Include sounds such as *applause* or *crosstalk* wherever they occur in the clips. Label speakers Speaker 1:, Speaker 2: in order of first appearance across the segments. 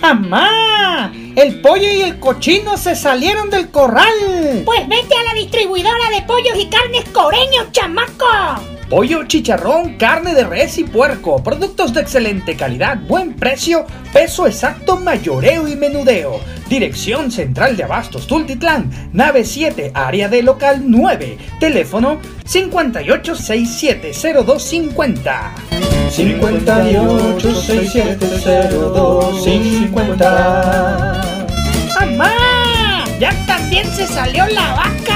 Speaker 1: ¡Mamá! El pollo y el cochino se salieron del corral.
Speaker 2: Pues vete a la distribuidora de pollos y carnes coreños, chamaco.
Speaker 1: Pollo, chicharrón, carne de res y puerco, productos de excelente calidad, buen precio, peso exacto, mayoreo y menudeo. Dirección Central de Abastos Tultitlán, nave 7, área de local 9, teléfono 58670250.
Speaker 3: 58670250.
Speaker 2: ¡Mamá! ¡Ya también se salió la vaca!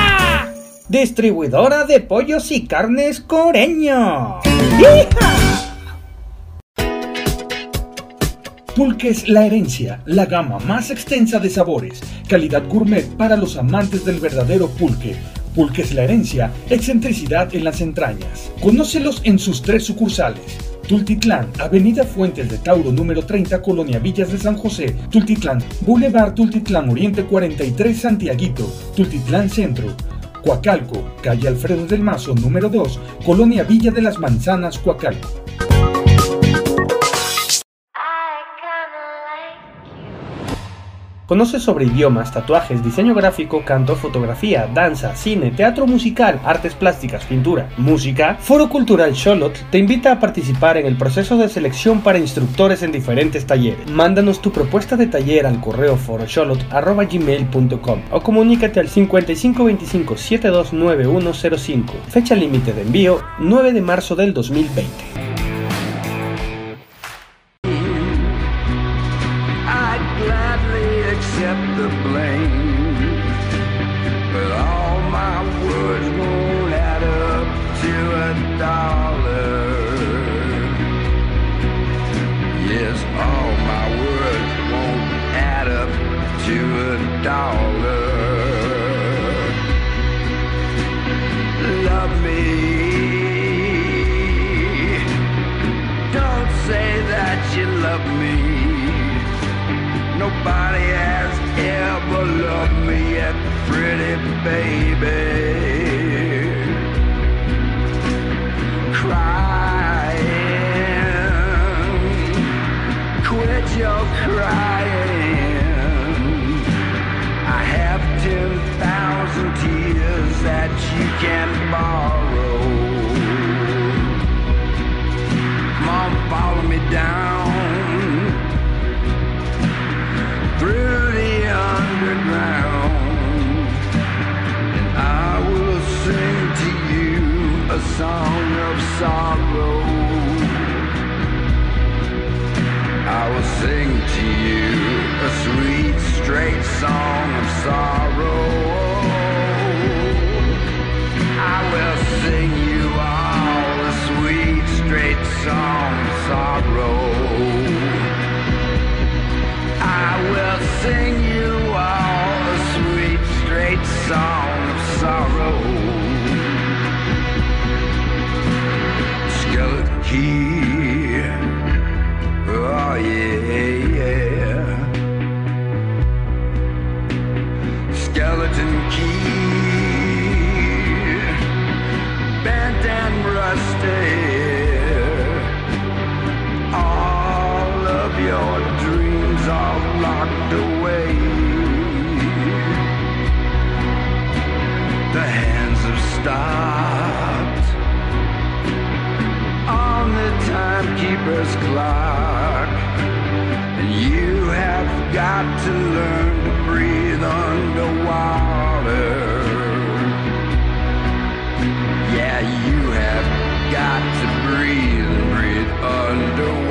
Speaker 1: Distribuidora de pollos y carnes coreño. ¡Hija!
Speaker 3: Pulques La Herencia, la gama más extensa de sabores, calidad gourmet para los amantes del verdadero pulque. Pulques La Herencia, excentricidad en las entrañas. Conócelos en sus tres sucursales. Tultitlán, Avenida Fuentes de Tauro número 30, Colonia Villas de San José, Tultitlán, Boulevard Tultitlán Oriente 43, Santiaguito, Tultitlán Centro, Coacalco, calle Alfredo del Mazo número 2, Colonia Villa de las Manzanas, Coacalco.
Speaker 4: Conoce sobre idiomas, tatuajes, diseño gráfico, canto, fotografía, danza, cine, teatro musical, artes plásticas, pintura, música. Foro Cultural Charlotte te invita a participar en el proceso de selección para instructores en diferentes talleres. Mándanos tu propuesta de taller al correo forocharlotte.gmail.com o comunícate al 5525 729105. Fecha límite de envío 9 de marzo del 2020.
Speaker 5: Dollar. Love me. Don't say that you love me. Nobody down through the underground, I will sing to you a song of sorrow. I will sing to you a sweet, straight song of sorrow. I will sing you all a sweet, straight song stopped on the timekeeper's clock. And you have got to learn to breathe underwater. Yeah, you have got to breathe and breathe underwater.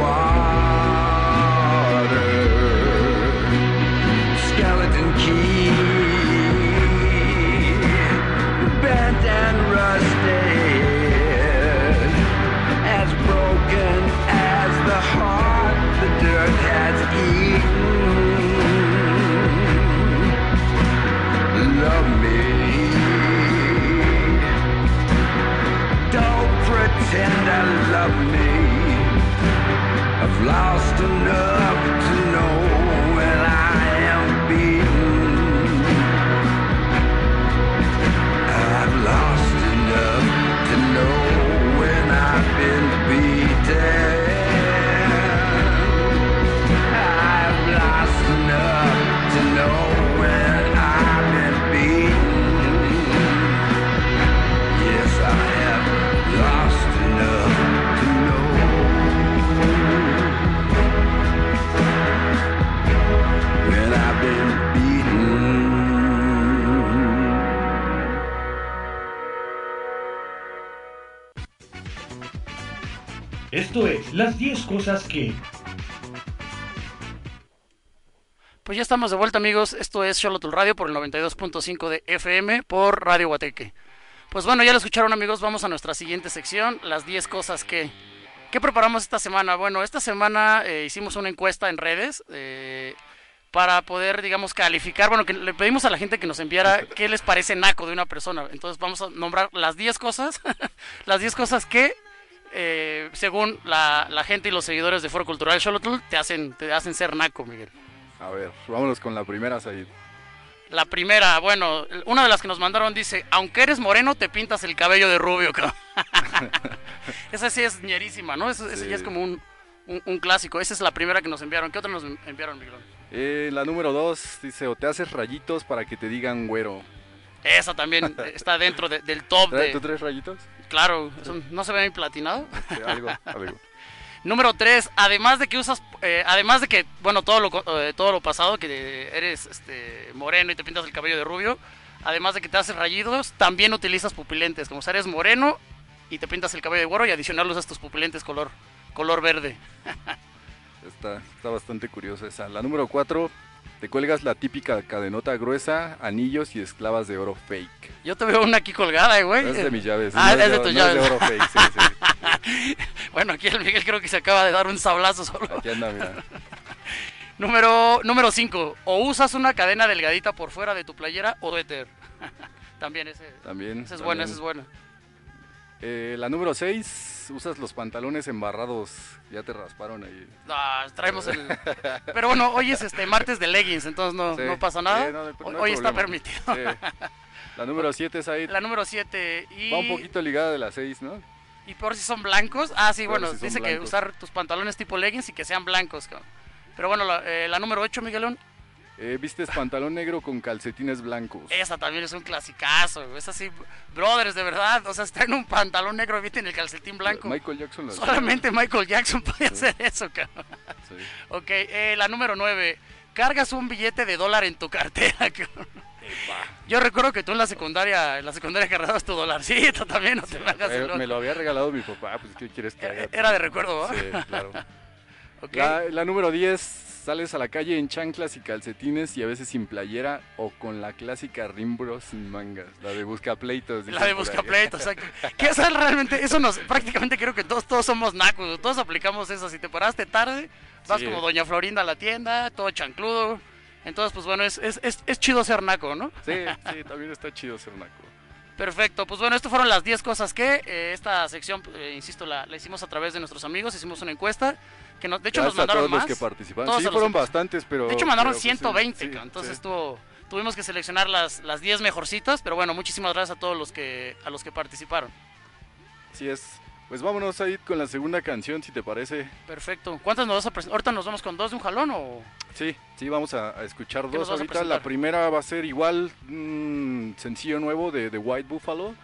Speaker 5: pretend I love me. I've lost enough to know when
Speaker 6: I am beaten. I've lost enough to know when I've been beaten. Las 10 cosas que...
Speaker 7: Pues ya estamos de vuelta amigos, esto es Charlotte Radio por el 92.5 de FM por Radio Guateque. Pues bueno, ya lo escucharon amigos, vamos a nuestra siguiente sección, las 10 cosas que... ¿Qué preparamos esta semana? Bueno, esta semana eh, hicimos una encuesta en redes eh, para poder, digamos, calificar, bueno, que le pedimos a la gente que nos enviara qué les parece naco de una persona. Entonces vamos a nombrar las 10 cosas, *laughs* las 10 cosas que, eh, según la, la, gente y los seguidores de Foro Cultural Xolotl, te hacen, te hacen ser naco, Miguel.
Speaker 8: A ver, vámonos con la primera, Said.
Speaker 7: La primera, bueno, una de las que nos mandaron dice, aunque eres moreno, te pintas el cabello de rubio, *laughs* Esa sí es ñerísima, ¿no? Esa, sí. ya es como un, un, un, clásico. Esa es la primera que nos enviaron. ¿Qué otra nos enviaron, Miguel?
Speaker 8: Eh, la número dos dice, o te haces rayitos para que te digan güero.
Speaker 7: Esa también *laughs* está dentro de, del top. De...
Speaker 8: ¿Tú tres rayitos?
Speaker 7: Claro, ¿no se ve bien platinado?
Speaker 8: Sí, algo, *laughs* algo.
Speaker 7: Número 3, además de que usas, eh, además de que, bueno, todo lo, eh, todo lo pasado, que eres este, moreno y te pintas el cabello de rubio, además de que te haces rayidos, también utilizas pupilentes, como si eres moreno y te pintas el cabello de güero y adicional usas tus pupilentes color, color verde. *laughs*
Speaker 8: está, está bastante curiosa esa. La número 4, te cuelgas la típica cadenota gruesa, anillos y esclavas de oro fake.
Speaker 7: Yo te veo una aquí colgada, güey.
Speaker 8: Es de mis llaves.
Speaker 7: Ah,
Speaker 8: no
Speaker 7: es de tus
Speaker 8: no
Speaker 7: llaves.
Speaker 8: Es de oro fake, sí, sí. *laughs*
Speaker 7: bueno, aquí el Miguel creo que se acaba de dar un sablazo solo.
Speaker 8: Aquí anda, mira. *laughs*
Speaker 7: Número 5. O usas una cadena delgadita por fuera de tu playera o éter. *laughs* también ese.
Speaker 8: También.
Speaker 7: Ese es
Speaker 8: también.
Speaker 7: bueno, ese es bueno.
Speaker 8: Eh, la número 6, usas los pantalones embarrados. Ya te rasparon ahí.
Speaker 7: Ah, traemos el. *laughs* Pero bueno, hoy es este martes de leggings, entonces no,
Speaker 8: Sí.
Speaker 7: no pasa nada.
Speaker 8: Sí, no, no no
Speaker 7: hoy está permitido.
Speaker 8: Sí. La número 7 es ahí.
Speaker 7: La número 7. Y,
Speaker 8: Va un poquito ligada de la 6, ¿no?
Speaker 7: y por si son blancos. Ah, sí,
Speaker 8: Por
Speaker 7: bueno,
Speaker 8: si
Speaker 7: dice que usar tus pantalones tipo leggings y que sean blancos. cabrón. Pero bueno, la, eh, la número 8, Miguelón.
Speaker 8: Eh, vistes pantalón negro con calcetines blancos.
Speaker 7: Esa también es un clasicazo. Es así, brothers, de verdad. O sea, está en un pantalón negro, viste en el calcetín blanco.
Speaker 8: Michael Jackson.
Speaker 7: Solamente Michael Jackson podía hacer eso, cabrón.
Speaker 8: Sí.
Speaker 7: Ok, eh, la número 9. Cargas un billete de dólar en tu cartera, *laughs* cabrón. Yo recuerdo que tú en la secundaria, en la secundaria cargabas tu dolarcito también, no te me hagas el
Speaker 8: Eh,
Speaker 7: loco.
Speaker 8: me lo había regalado mi papá, pues ¿qué quieres que
Speaker 7: Era-
Speaker 8: haga?
Speaker 7: Era de recuerdo, ¿no?
Speaker 8: Sí, claro. *laughs*
Speaker 7: Ok.
Speaker 8: La, la número 10, sales a la calle en chanclas y calcetines y a veces sin playera o con la clásica rimbro sin mangas, la de buscapleitos.
Speaker 7: La de buscapleitos, o sea, que, esa realmente, eso nos, prácticamente creo que todos, todos somos nacos, todos aplicamos eso, si te paraste tarde, vas
Speaker 8: Sí.
Speaker 7: como Doña Florinda a la tienda, todo chancludo, entonces pues bueno, es, es, es, es chido ser naco, ¿no?
Speaker 8: Sí, sí, también está chido ser naco.
Speaker 7: Perfecto, pues bueno, estas fueron las 10 cosas que eh, esta sección, eh, insisto, la, la hicimos a través de nuestros amigos, hicimos una encuesta, que nos, de hecho nos mandaron
Speaker 8: todos
Speaker 7: más.
Speaker 8: los que participaron.
Speaker 7: Todos
Speaker 8: Sí,
Speaker 7: los
Speaker 8: fueron bastantes, pero...
Speaker 7: De hecho mandaron
Speaker 8: pero, pues, sí,
Speaker 7: 120,
Speaker 8: sí,
Speaker 7: cabrón, entonces estuvo, tuvimos que seleccionar las, las 10 mejorcitas, pero bueno, muchísimas gracias a todos los que, a los que participaron.
Speaker 8: Así es. Pues vámonos a ir con la segunda canción, si te parece.
Speaker 7: Perfecto. ¿Cuántas nos vas a presentar? ¿Ahorita nos vamos con dos de un jalón o...?
Speaker 8: Sí, sí, vamos a, a escuchar
Speaker 7: ¿Qué nos
Speaker 8: dos
Speaker 7: a
Speaker 8: ahorita. La primera va a ser igual, un sencillo nuevo de The White Buffalo.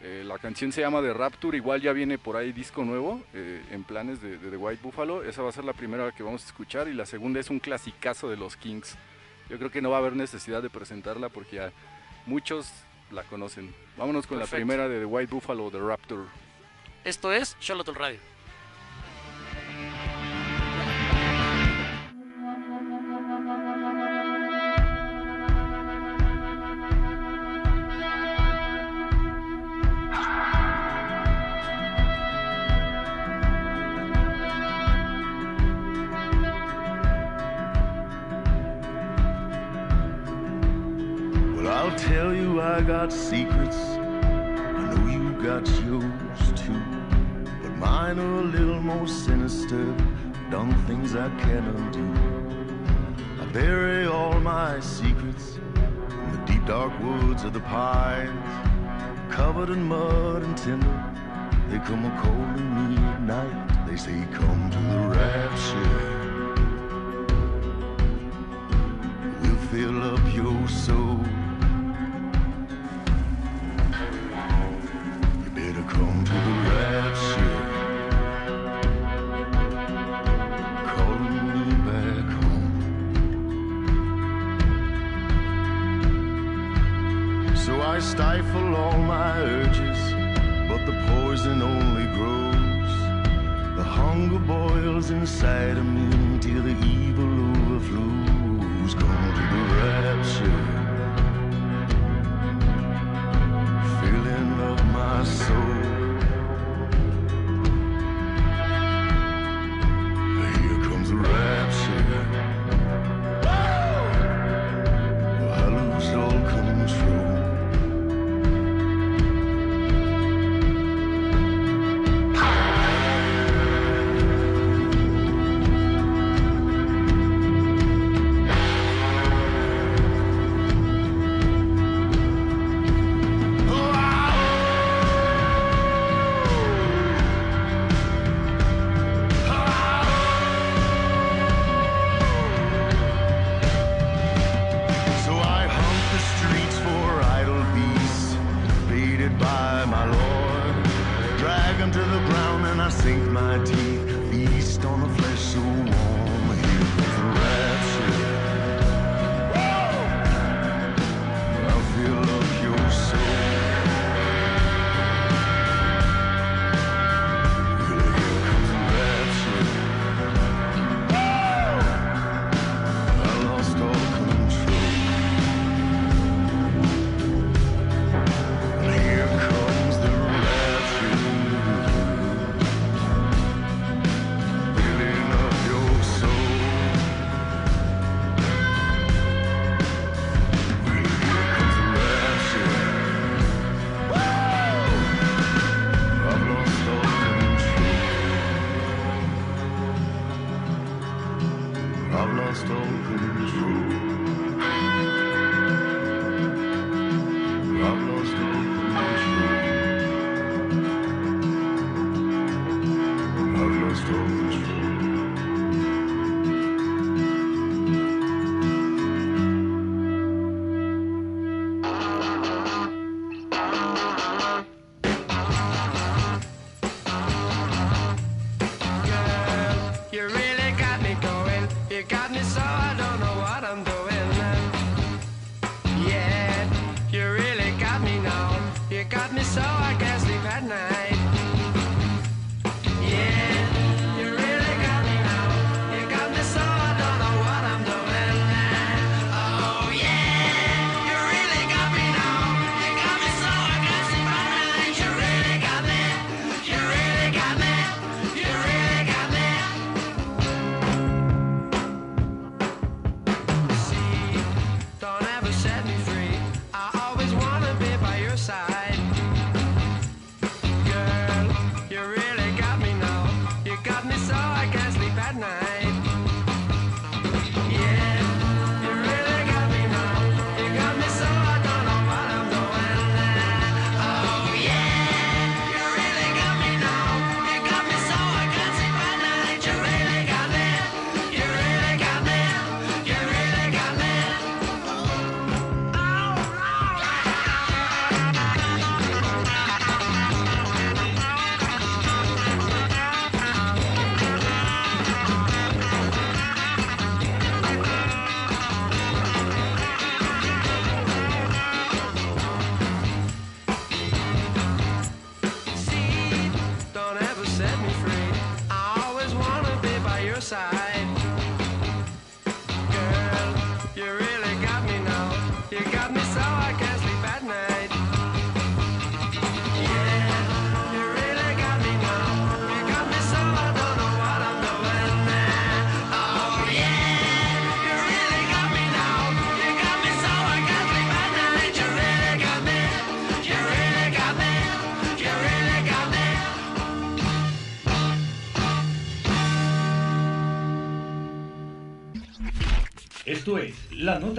Speaker 8: Eh, la canción se llama The Rapture, igual ya viene por ahí disco nuevo eh, en planes de, de The White Buffalo. Esa va a ser la primera que vamos a escuchar y la segunda es un clasicazo de los Kings. Yo creo que no va a haber necesidad de presentarla porque ya muchos la conocen. Vámonos con
Speaker 7: Perfecto.
Speaker 8: la primera de The White Buffalo, The Rapture.
Speaker 7: Esto es Charlotte Radio.
Speaker 9: I got secrets. I know you got yours too. But mine are a little more sinister. Done things I can't undo. I bury all my secrets in the deep dark woods of the pines. Covered in mud and tinder. They come a calling me at night. They say, Come to the rapture. Fill up your soul. I stifle all my urges, but the poison only grows. The
Speaker 10: hunger boils inside of me until the evil overflows. Come to the rapture,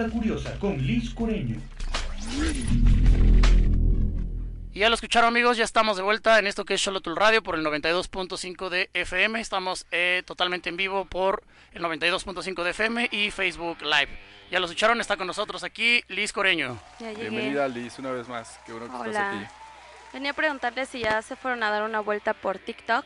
Speaker 3: Nota Curiosa con Liz Coreño.
Speaker 7: Y ya lo escucharon amigos, ya estamos de vuelta en esto que es Xolotl Radio por el 92.5 de FM. Estamos eh, totalmente en vivo por el 92.5 de FM y Facebook Live. Ya lo escucharon, está con nosotros aquí Liz Coreño.
Speaker 8: Bienvenida Liz una vez más, qué bueno que estás
Speaker 11: Hola.
Speaker 8: aquí.
Speaker 11: Venía a preguntarle si ya se fueron a dar una vuelta por TikTok,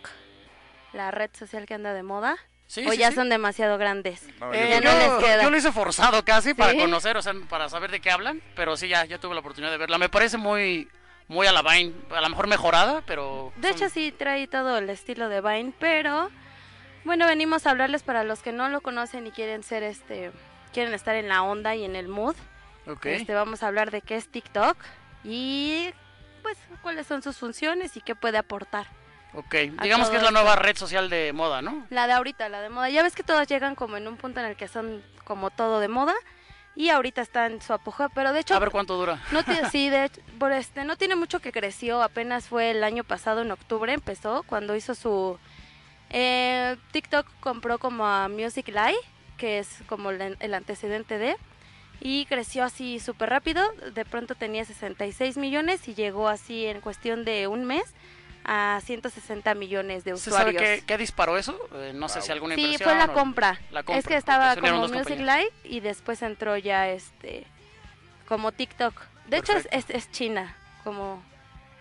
Speaker 11: la red social que anda de moda,
Speaker 7: Sí,
Speaker 11: o
Speaker 7: sí,
Speaker 11: ya
Speaker 7: sí.
Speaker 11: son demasiado grandes.
Speaker 8: No,
Speaker 7: Eh,
Speaker 11: ya
Speaker 7: yo,
Speaker 11: no les queda.
Speaker 7: yo lo hice forzado casi para conocer, o sea, para saber de qué hablan, pero sí, ya, ya tuve la oportunidad de verla. Me parece muy, muy a la Vine, a lo mejor mejorada, pero...
Speaker 11: De
Speaker 7: son-
Speaker 11: hecho sí trae todo el estilo de Vine, pero Bueno, venimos a hablarles para los que no lo conocen y quieren ser este quieren estar en la onda y en el mood.
Speaker 7: Ok.
Speaker 11: Este vamos a hablar de qué es TikTok y pues cuáles son sus funciones y qué puede aportar.
Speaker 7: Ok, digamos que es la nueva
Speaker 11: esto.
Speaker 7: red social de moda, ¿no?
Speaker 11: La de ahorita, la de moda. Ya ves que todas llegan como en un punto en el que son como todo de moda y ahorita está en su apogeo, pero de hecho
Speaker 7: A ver cuánto dura.
Speaker 11: no tiene, *laughs* sí, de hecho, por este, no tiene mucho que creció, apenas fue el año pasado, en octubre empezó, cuando hizo su... eh, TikTok compró como a Music Live, que es como el, el antecedente de... Y creció así súper rápido, de pronto tenía 66 millones y llegó así en cuestión de un mes a 160 millones de
Speaker 7: ¿Se sabe
Speaker 11: usuarios.
Speaker 7: qué, qué disparó eso? Eh, no sé si alguna
Speaker 11: Sí,
Speaker 7: inversión.
Speaker 11: fue la
Speaker 7: o-
Speaker 11: compra.
Speaker 7: La compra.
Speaker 11: Es que estaba como Music. Live y después entró ya este como TikTok. De hecho es, es, es China, como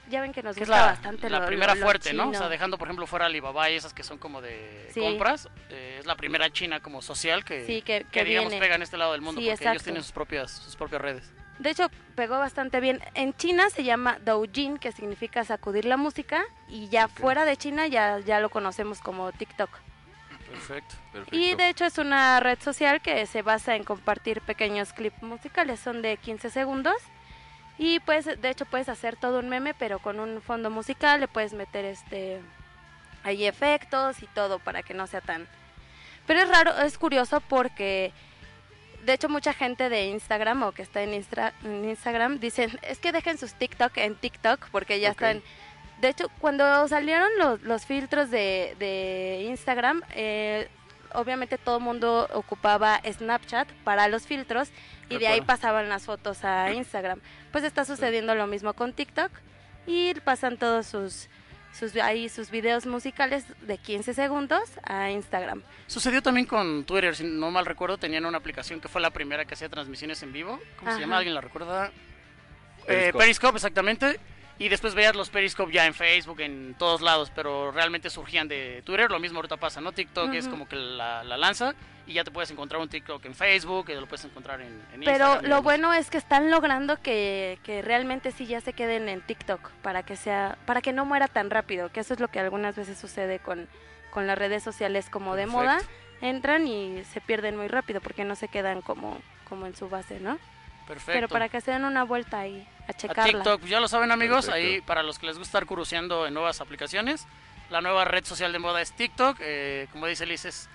Speaker 11: ya ven que nos
Speaker 7: Que es
Speaker 11: gusta
Speaker 7: la,
Speaker 11: bastante
Speaker 7: la
Speaker 11: lo-
Speaker 7: primera
Speaker 11: lo- lo
Speaker 7: fuerte, ¿no? O sea, dejando por ejemplo fuera Alibaba y esas que son como de
Speaker 11: Sí.
Speaker 7: compras, eh, es la primera china como social que,
Speaker 11: Sí, que-
Speaker 7: que
Speaker 11: que
Speaker 7: digamos
Speaker 11: viene.
Speaker 7: pega en este lado del mundo
Speaker 11: Sí,
Speaker 7: porque ellos tienen sus propias sus propias redes.
Speaker 11: De hecho, pegó bastante bien. En China se llama Doujin, que significa sacudir la música, y ya fuera de China ya, ya lo conocemos como TikTok.
Speaker 7: Perfecto.
Speaker 11: Y de hecho es una red social que se basa en compartir pequeños clips musicales, son de 15 segundos. Y pues de hecho puedes hacer todo un meme, pero con un fondo musical, le puedes meter este hay efectos y todo para que no sea tan Pero es raro, es curioso porque de hecho mucha gente de Instagram o que está en, Instra- en Instagram dicen, es que dejen sus TikTok en TikTok porque ya están de hecho, cuando salieron los, los filtros de, de Instagram, eh, obviamente todo el mundo ocupaba Snapchat para los filtros y de ahí pasaban las fotos a Instagram. Pues está sucediendo lo mismo con TikTok y pasan todos sus, sus, ahí sus videos musicales de 15 segundos a Instagram.
Speaker 7: Sucedió también con Twitter, si no mal recuerdo, tenían una aplicación que fue la primera que hacía transmisiones en vivo. ¿Cómo
Speaker 11: Ajá.
Speaker 7: se llama? ¿Alguien la recuerda? Eh,
Speaker 8: Periscope.
Speaker 7: Exactamente. Y después veías los Periscope ya en Facebook, en todos lados, pero realmente surgían de Twitter. Lo mismo ahorita pasa, ¿no? TikTok es como que la, la lanza y ya te puedes encontrar un TikTok en Facebook, que lo puedes encontrar en, en
Speaker 11: Pero
Speaker 7: Instagram y
Speaker 11: lo bueno es que están logrando que, que realmente sí ya se queden en TikTok para que sea para que no muera tan rápido, que eso es lo que algunas veces sucede con, con las redes sociales como de moda, entran y se pierden muy rápido porque no se quedan como como en su base, ¿no?
Speaker 7: Perfecto.
Speaker 11: Pero para que se den una vuelta ahí a
Speaker 7: a
Speaker 11: checarla.
Speaker 7: TikTok, pues ya lo saben amigos,
Speaker 8: Perfecto.
Speaker 7: ahí para los que les gusta estar curioseando en nuevas aplicaciones, la nueva red social de moda es TikTok, eh, como dice Liz, es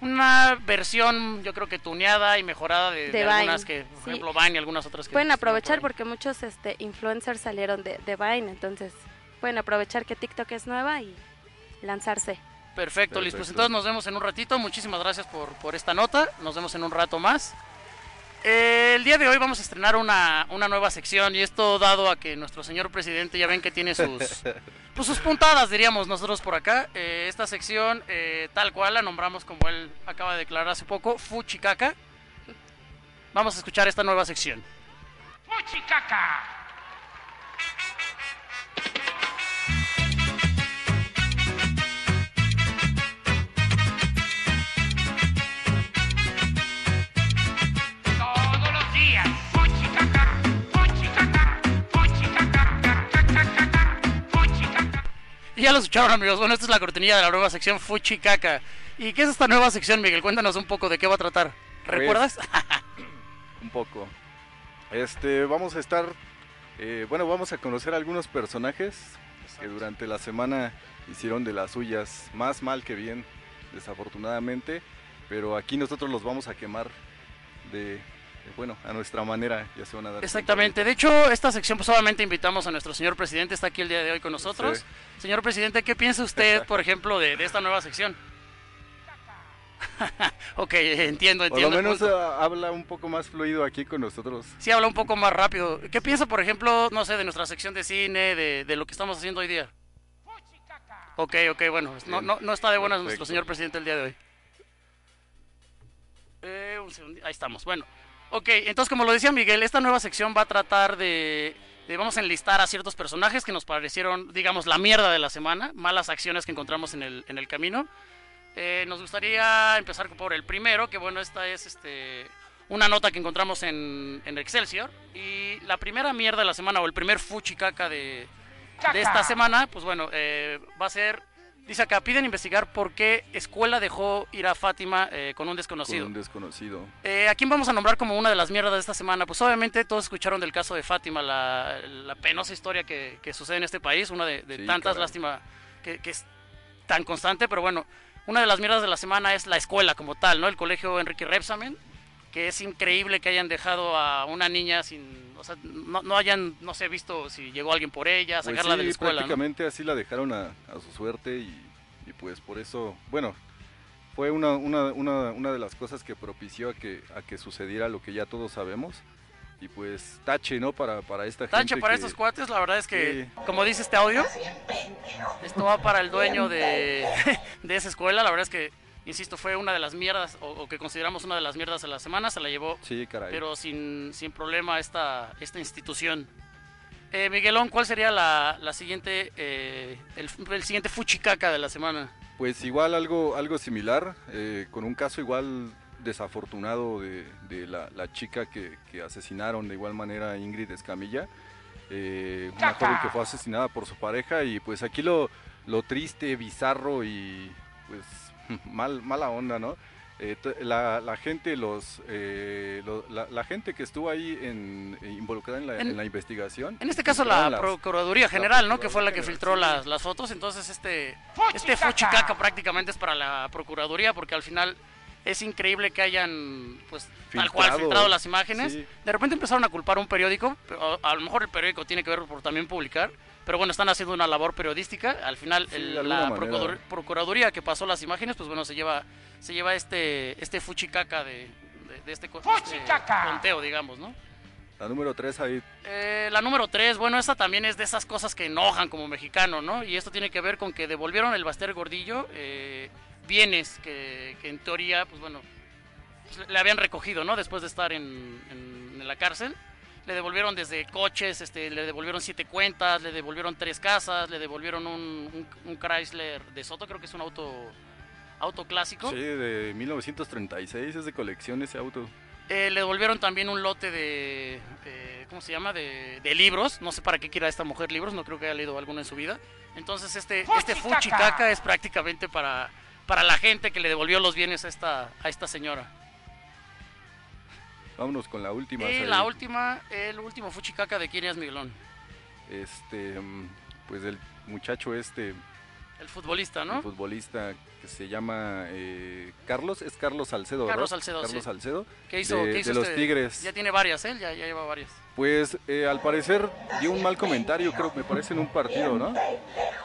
Speaker 7: una versión yo creo que tuneada y mejorada de,
Speaker 11: De
Speaker 7: de
Speaker 11: Vine,
Speaker 7: algunas que, por
Speaker 11: sí.
Speaker 7: ejemplo, Vine y algunas otras que...
Speaker 11: Pueden aprovechar porque muchos este influencers salieron de, de Vine, entonces pueden aprovechar que TikTok es nueva y lanzarse.
Speaker 7: Perfecto, Liz, pues
Speaker 8: Perfecto.
Speaker 7: entonces nos vemos en un ratito, muchísimas gracias por, por esta nota, nos vemos en un rato más. Eh, el día de hoy vamos a estrenar una, una nueva sección y esto dado a que nuestro señor presidente ya ven que tiene sus, *laughs* pues sus puntadas, diríamos nosotros por acá. Eh, esta sección, eh, tal cual, la nombramos como él acaba de declarar hace poco, Fuchicaca. Vamos a escuchar esta nueva sección.
Speaker 12: ¡Fuchicaca!
Speaker 7: Ya lo escucharon amigos, bueno, esta es la cortinilla de la nueva sección Fuchicaca. ¿Y qué es esta nueva sección, Miguel? Cuéntanos un poco de qué va a tratar. ¿Recuerdas?
Speaker 8: un poco. Este, vamos a estar, eh, bueno, vamos a conocer algunos personajes que durante la semana hicieron de las suyas más mal que bien, desafortunadamente, pero aquí nosotros los vamos a quemar de, bueno, a nuestra manera, ya se van a dar.
Speaker 7: Exactamente. De hecho, esta sección pues obviamente invitamos a nuestro señor presidente, está aquí el día de hoy con nosotros.
Speaker 8: Sí.
Speaker 7: Señor presidente, ¿qué piensa usted, por ejemplo, de, de esta nueva sección? *laughs* ok, entiendo,
Speaker 8: Por lo
Speaker 7: entiendo.
Speaker 8: menos ah, habla un poco más fluido aquí con nosotros.
Speaker 7: Sí, habla un poco más rápido. ¿Qué piensa, por ejemplo, no sé, de nuestra sección de cine, de, de lo que estamos haciendo hoy día? Ok, ok, bueno, no,
Speaker 8: Bien.
Speaker 7: no, no está de buenas nuestro señor presidente el día de hoy. Eh, un ahí estamos, bueno. Ok, entonces como lo decía Miguel, esta nueva sección va a tratar de, de- Vamos a enlistar a ciertos personajes que nos parecieron, digamos, la mierda de la semana, malas acciones que encontramos en el, en el camino. Eh, nos gustaría empezar por el primero, que bueno, esta es este una nota que encontramos en, en Excelsior. Y la primera mierda de la semana, o el primer fuchicaca de, de esta semana, pues bueno, eh, va a ser Dice acá, piden investigar por qué escuela dejó ir a Fátima eh, con un desconocido.
Speaker 8: Con un desconocido.
Speaker 7: Eh, ¿A quién vamos a nombrar como una de las mierdas de esta semana? Pues obviamente todos escucharon del caso de Fátima, la, la penosa historia que, que sucede en este país, una de, de
Speaker 8: Sí,
Speaker 7: tantas,
Speaker 8: caray.
Speaker 7: lástima, que, que es tan constante, pero bueno, una de las mierdas de la semana es la escuela como tal, ¿no? El colegio Enrique Repsamen, que es increíble que hayan dejado a una niña sin, o sea, no, no hayan, no sé, visto si llegó alguien por ella,
Speaker 8: Pues
Speaker 7: sacarla de
Speaker 8: sí,
Speaker 7: la escuela, ¿no?
Speaker 8: prácticamente así la dejaron a, a su suerte y, y pues por eso, bueno, fue una, una, una, una de las cosas que propició a que, a que sucediera lo que ya todos sabemos. Y pues tache, ¿no? Para, para esta gente.
Speaker 7: Tache para
Speaker 8: que-
Speaker 7: estos cuates, la verdad es que,
Speaker 8: Sí.
Speaker 7: como dice este audio, esto va para el dueño de, *laughs* de esa escuela. La verdad es que, insisto, fue una de las mierdas, o, o que consideramos una de las mierdas de la semana. Se la llevó,
Speaker 8: Sí, caray.
Speaker 7: pero sin, sin problema, esta, esta institución. Eh, Miguelón, ¿cuál sería la, la siguiente, eh, el, el siguiente fuchicaca de la semana?
Speaker 8: Pues igual algo, algo similar, eh, con un caso igual desafortunado de, de la, la chica que, que asesinaron de igual manera a Ingrid Escamilla, eh, una joven que fue asesinada por su pareja y pues aquí lo, lo triste, bizarro y pues *laughs* mal, mala onda, ¿no? Eh, la, la gente los eh, lo- la, la gente que estuvo ahí en, involucrada en la,
Speaker 7: En-
Speaker 8: en la investigación
Speaker 7: En este caso la
Speaker 8: las-
Speaker 7: Procuraduría
Speaker 8: la
Speaker 7: General, ¿no? Que fue la que filtró las, las fotos. Entonces este,
Speaker 12: ¡Fuchicaca!
Speaker 7: este fuchicaca prácticamente es para la Procuraduría porque al final es increíble que hayan, pues, tal cual
Speaker 8: Filtrado.
Speaker 7: filtrado las imágenes.
Speaker 8: Sí.
Speaker 7: De repente empezaron a culpar a un periódico. a, a lo mejor el periódico tiene que ver por también publicar. Pero bueno, están haciendo una labor periodística. Al final
Speaker 8: Sí,
Speaker 7: el- la. Procuradur- Procuraduría que pasó las imágenes, pues bueno, se lleva se lleva este este fuchicaca de, de, de este, este conteo, digamos, ¿no?
Speaker 8: La número 3 ahí
Speaker 7: Eh, la número 3, bueno, esta también es de esas cosas que enojan como mexicano, ¿no? Y esto tiene que ver con que devolvieron el Baster Gordillo eh, bienes que, que en teoría, pues bueno, le habían recogido, ¿no? Después de estar en, en- en la cárcel. Le devolvieron desde coches, este, le devolvieron siete cuentas, le devolvieron tres casas, le devolvieron un, un- un Chrysler de Soto, creo que es un auto, auto clásico.
Speaker 8: Sí, de 1936, es de colección ese auto.
Speaker 7: Eh, le devolvieron también un lote de, eh, ¿cómo se llama? De, de libros. No sé para qué quiera esta mujer libros, no creo que haya leído alguno en su vida. Entonces este, este
Speaker 12: ¡Fuchicaca!
Speaker 7: fuchicaca es prácticamente para, para la gente que le devolvió los bienes a esta, a esta señora.
Speaker 8: Vámonos con la última.
Speaker 7: Y
Speaker 8: Said.
Speaker 7: la última, el último fuchicaca de quién es Miguelón.
Speaker 8: Este, pues el muchacho este,
Speaker 7: El futbolista,
Speaker 8: el
Speaker 7: ¿no?
Speaker 8: futbolista que se llama eh, Carlos, es Carlos Salcedo, ¿verdad?
Speaker 7: Carlos Salcedo,
Speaker 8: Carlos
Speaker 7: sí.
Speaker 8: Salcedo.
Speaker 7: ¿Qué hizo?
Speaker 8: de,
Speaker 7: qué hizo
Speaker 8: de los
Speaker 7: este?
Speaker 8: Tigres.
Speaker 7: Ya tiene varias, ¿eh? Ya, ya lleva varias.
Speaker 8: Pues eh, al parecer dio un mal comentario, creo, me parece, en un partido, ¿no?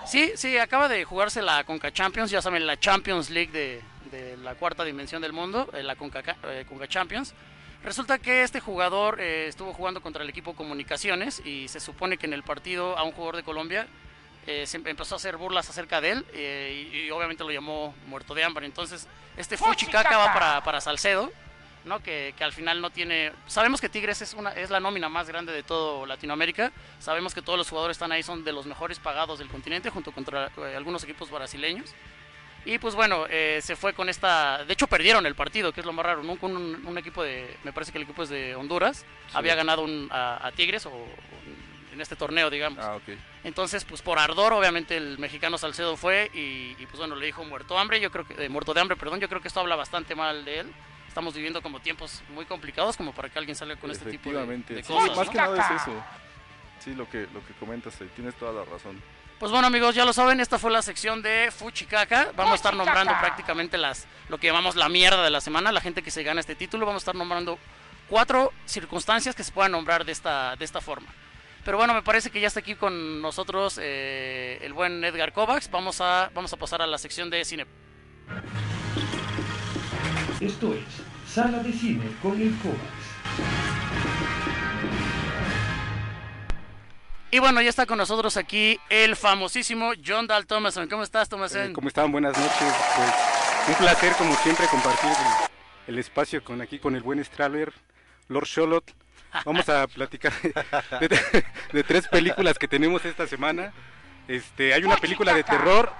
Speaker 7: Sí, sí, acaba de jugarse la Conca Champions, ya saben, la Champions League de, de la cuarta dimensión del mundo, eh, la Conca, eh, Conca Champions. Resulta que este jugador eh, estuvo jugando contra el equipo Comunicaciones y se supone que en el partido a un jugador de Colombia eh, se empezó a hacer burlas acerca de él eh, y, y obviamente lo llamó muerto de hambre. Entonces, este Fuchicaca va para, para Salcedo, ¿no? Que, que al final no tiene... Sabemos que Tigres es, una, es la nómina más grande de todo Latinoamérica. Sabemos que todos los jugadores están ahí son de los mejores pagados del continente, junto contra eh, algunos equipos brasileños. Y pues bueno, eh, se fue con esta... De hecho, perdieron el partido, que es lo más raro. Nunca un, un equipo de... Me parece que el equipo es de Honduras. Había ganado un- a, a Tigres o, en este torneo, digamos.
Speaker 8: Ah, ok.
Speaker 7: Entonces, pues por ardor, obviamente el mexicano Salcedo fue y, y, pues bueno, le dijo muerto hambre, yo creo que, eh, muerto de hambre, perdón, yo creo que esto habla bastante mal de él. Estamos viviendo como tiempos muy complicados como para que alguien salga con este tipo de, de
Speaker 8: sí,
Speaker 7: cosas.
Speaker 8: más
Speaker 7: ¿no?
Speaker 8: que nada es eso. Sí, lo que, lo que comentas, ahí, tienes toda la razón.
Speaker 7: Pues bueno amigos, ya lo saben, esta fue la sección de Fuchicaca. Vamos a estar nombrando prácticamente las lo que llamamos la mierda de la semana, la gente que se gana este título. Vamos a estar nombrando cuatro circunstancias que se puedan nombrar de esta, de esta forma. Pero bueno, me parece que ya está aquí con nosotros eh, el buen Edgar Kovacs. Vamos a, vamos a pasar a la sección de cine.
Speaker 6: Esto es Sala de Cine con el Kovacs.
Speaker 7: Y bueno, ya está con nosotros aquí el famosísimo John Dal Thomason. ¿Cómo estás, Thomason?
Speaker 13: Eh, ¿Cómo están? Buenas noches. Pues un placer, como siempre, compartir el, espacio con aquí con el buen Straller, Lord Sholot. Vamos a platicar de, tres películas que tenemos esta semana. Este, hay una película de terror,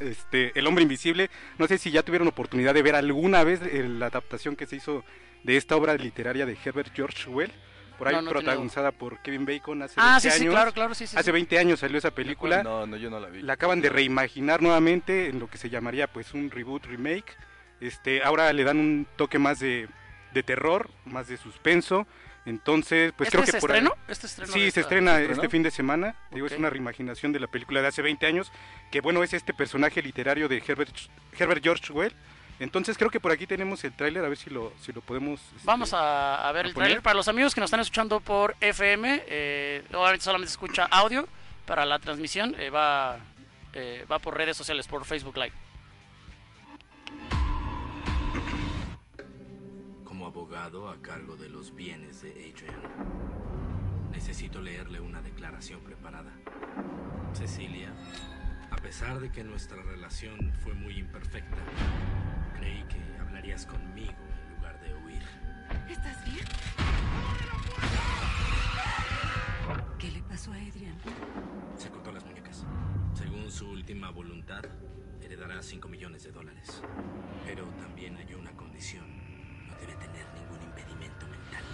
Speaker 13: este, El Hombre Invisible. No sé si ya tuvieron oportunidad de ver alguna vez el- la adaptación que se hizo de esta obra literaria de Herbert George Well. Por ahí
Speaker 7: No, no he tenido-
Speaker 13: protagonizada por Kevin Bacon hace
Speaker 7: Ah,
Speaker 13: 20
Speaker 7: sí, sí,
Speaker 13: años.
Speaker 7: claro, claro, sí, sí,
Speaker 13: Hace
Speaker 7: sí.
Speaker 13: 20 años salió esa película.
Speaker 8: No, no, yo no la vi.
Speaker 13: La acaban de reimaginar nuevamente en lo que se llamaría pues un reboot remake. Este, ahora le dan un toque más de, de terror, más de suspenso. Entonces, pues
Speaker 7: ¿Este
Speaker 13: creo que
Speaker 7: se
Speaker 13: por ahí-?
Speaker 7: ¿Este estreno
Speaker 13: Sí, se estrena
Speaker 7: ¿Se
Speaker 13: este fin de semana. Digo, es una reimaginación de la película de hace 20 años, que bueno, es este personaje literario de Herbert, Herbert George Well. Entonces creo que por aquí tenemos el tráiler, a ver si lo, si lo podemos... este,
Speaker 7: Vamos a, a ver
Speaker 13: ¿a
Speaker 7: el
Speaker 13: poner?
Speaker 7: trailer. Para los amigos que nos están escuchando por FM, eh, obviamente solamente se escucha audio. Para la transmisión eh, va, eh, va por redes sociales, por Facebook Live.
Speaker 14: Como abogado a cargo de los bienes de Adrian, necesito leerle una declaración preparada. Cecilia, pesar de que nuestra relación fue muy imperfecta, creí que hablarías conmigo en lugar de huir.
Speaker 15: ¿Estás bien? ¿Qué le pasó a Adrian?
Speaker 14: Se cortó las muñecas. Según su última voluntad, heredará 5 millones de dólares. Pero también hay una condición. No debe tener ningún impedimento mental.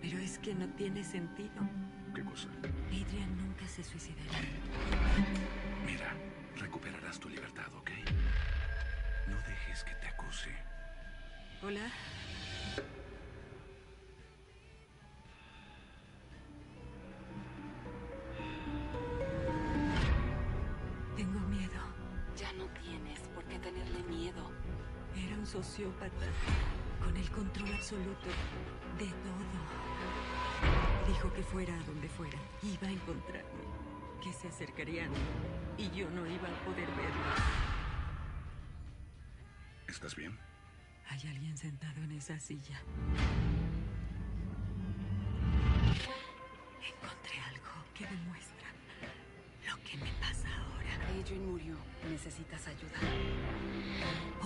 Speaker 15: Pero es que no tiene sentido.
Speaker 16: ¿Qué cosa?
Speaker 15: Adrian nunca se suicidará.
Speaker 16: Mira, recuperarás tu libertad, ¿ok? No dejes que te acuse.
Speaker 15: Hola. Tengo miedo.
Speaker 17: Ya no tienes por qué tenerle miedo.
Speaker 15: Era un sociópata con el control absoluto de todo. Dijo que fuera a donde fuera, iba a encontrarme, que se acercarían y yo no iba a poder verlo.
Speaker 16: ¿Estás bien?
Speaker 15: Hay alguien sentado en esa silla. Encontré algo que demuestra lo que me pasa ahora.
Speaker 17: Adrian murió. Necesitas ayuda.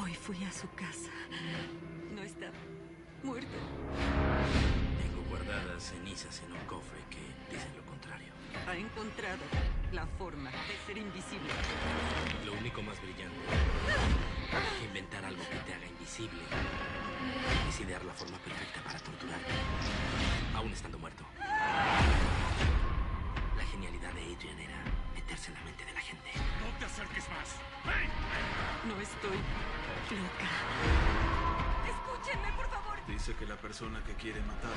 Speaker 15: Hoy fui a su casa. No está muerto.
Speaker 14: Guardadas cenizas en un cofre que dicen lo contrario.
Speaker 15: Ha encontrado la forma de ser invisible.
Speaker 14: Lo único más brillante que inventar algo que te haga invisible es idear la forma perfecta para torturarte, aún estando muerto. La genialidad de Adrian era meterse en la mente de la gente.
Speaker 16: No te acerques más.
Speaker 15: No estoy loca.
Speaker 16: Dice que la persona que quiere matar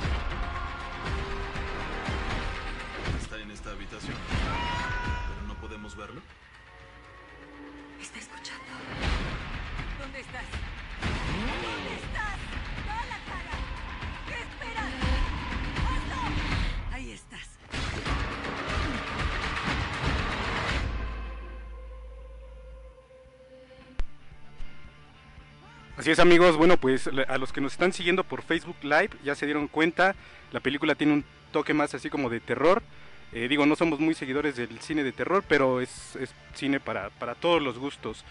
Speaker 16: está en esta habitación. Pero no podemos verlo.
Speaker 15: ¿Está escuchando? ¿Dónde estás?
Speaker 13: Así es amigos, bueno pues a los que nos están siguiendo por Facebook Live ya se dieron cuenta, la película tiene un toque más así como de terror. Eh, digo, no somos muy seguidores del cine de terror, pero es, es cine para, para todos los gustos.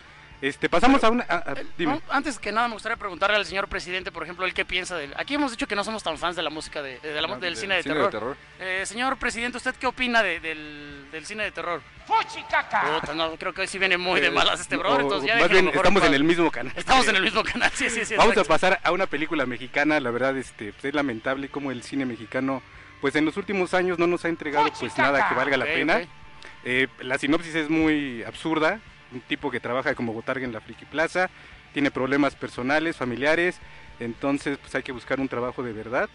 Speaker 13: Este, pasamos a una... a- a- dime.
Speaker 7: No, antes que nada me gustaría preguntarle al señor presidente, por ejemplo, él qué piensa del... Aquí hemos dicho que no somos tan fans de la música de, de la-
Speaker 8: No,
Speaker 7: del cine de
Speaker 8: cine de
Speaker 7: terror.
Speaker 8: terror.
Speaker 7: Eh, señor presidente, ¿usted qué opina de- del, del cine de terror?
Speaker 12: ¡Fuchicaca!
Speaker 7: Puta, no, creo que hoy sí viene muy de
Speaker 13: Eh,
Speaker 7: malas este
Speaker 13: no,
Speaker 7: brother, entonces ya
Speaker 13: más bien
Speaker 7: mejor
Speaker 13: estamos en el mismo canal.
Speaker 7: Estamos en el mismo canal, sí, sí, sí.
Speaker 13: Vamos a pasar a una película mexicana, la verdad este, pues, es lamentable como el cine mexicano pues en los últimos años no nos ha entregado pues nada que valga la pena. Eh, la sinopsis es muy absurda, un tipo que trabaja como botarga en la Friki Plaza, tiene problemas personales, familiares, entonces pues hay que buscar un trabajo de verdad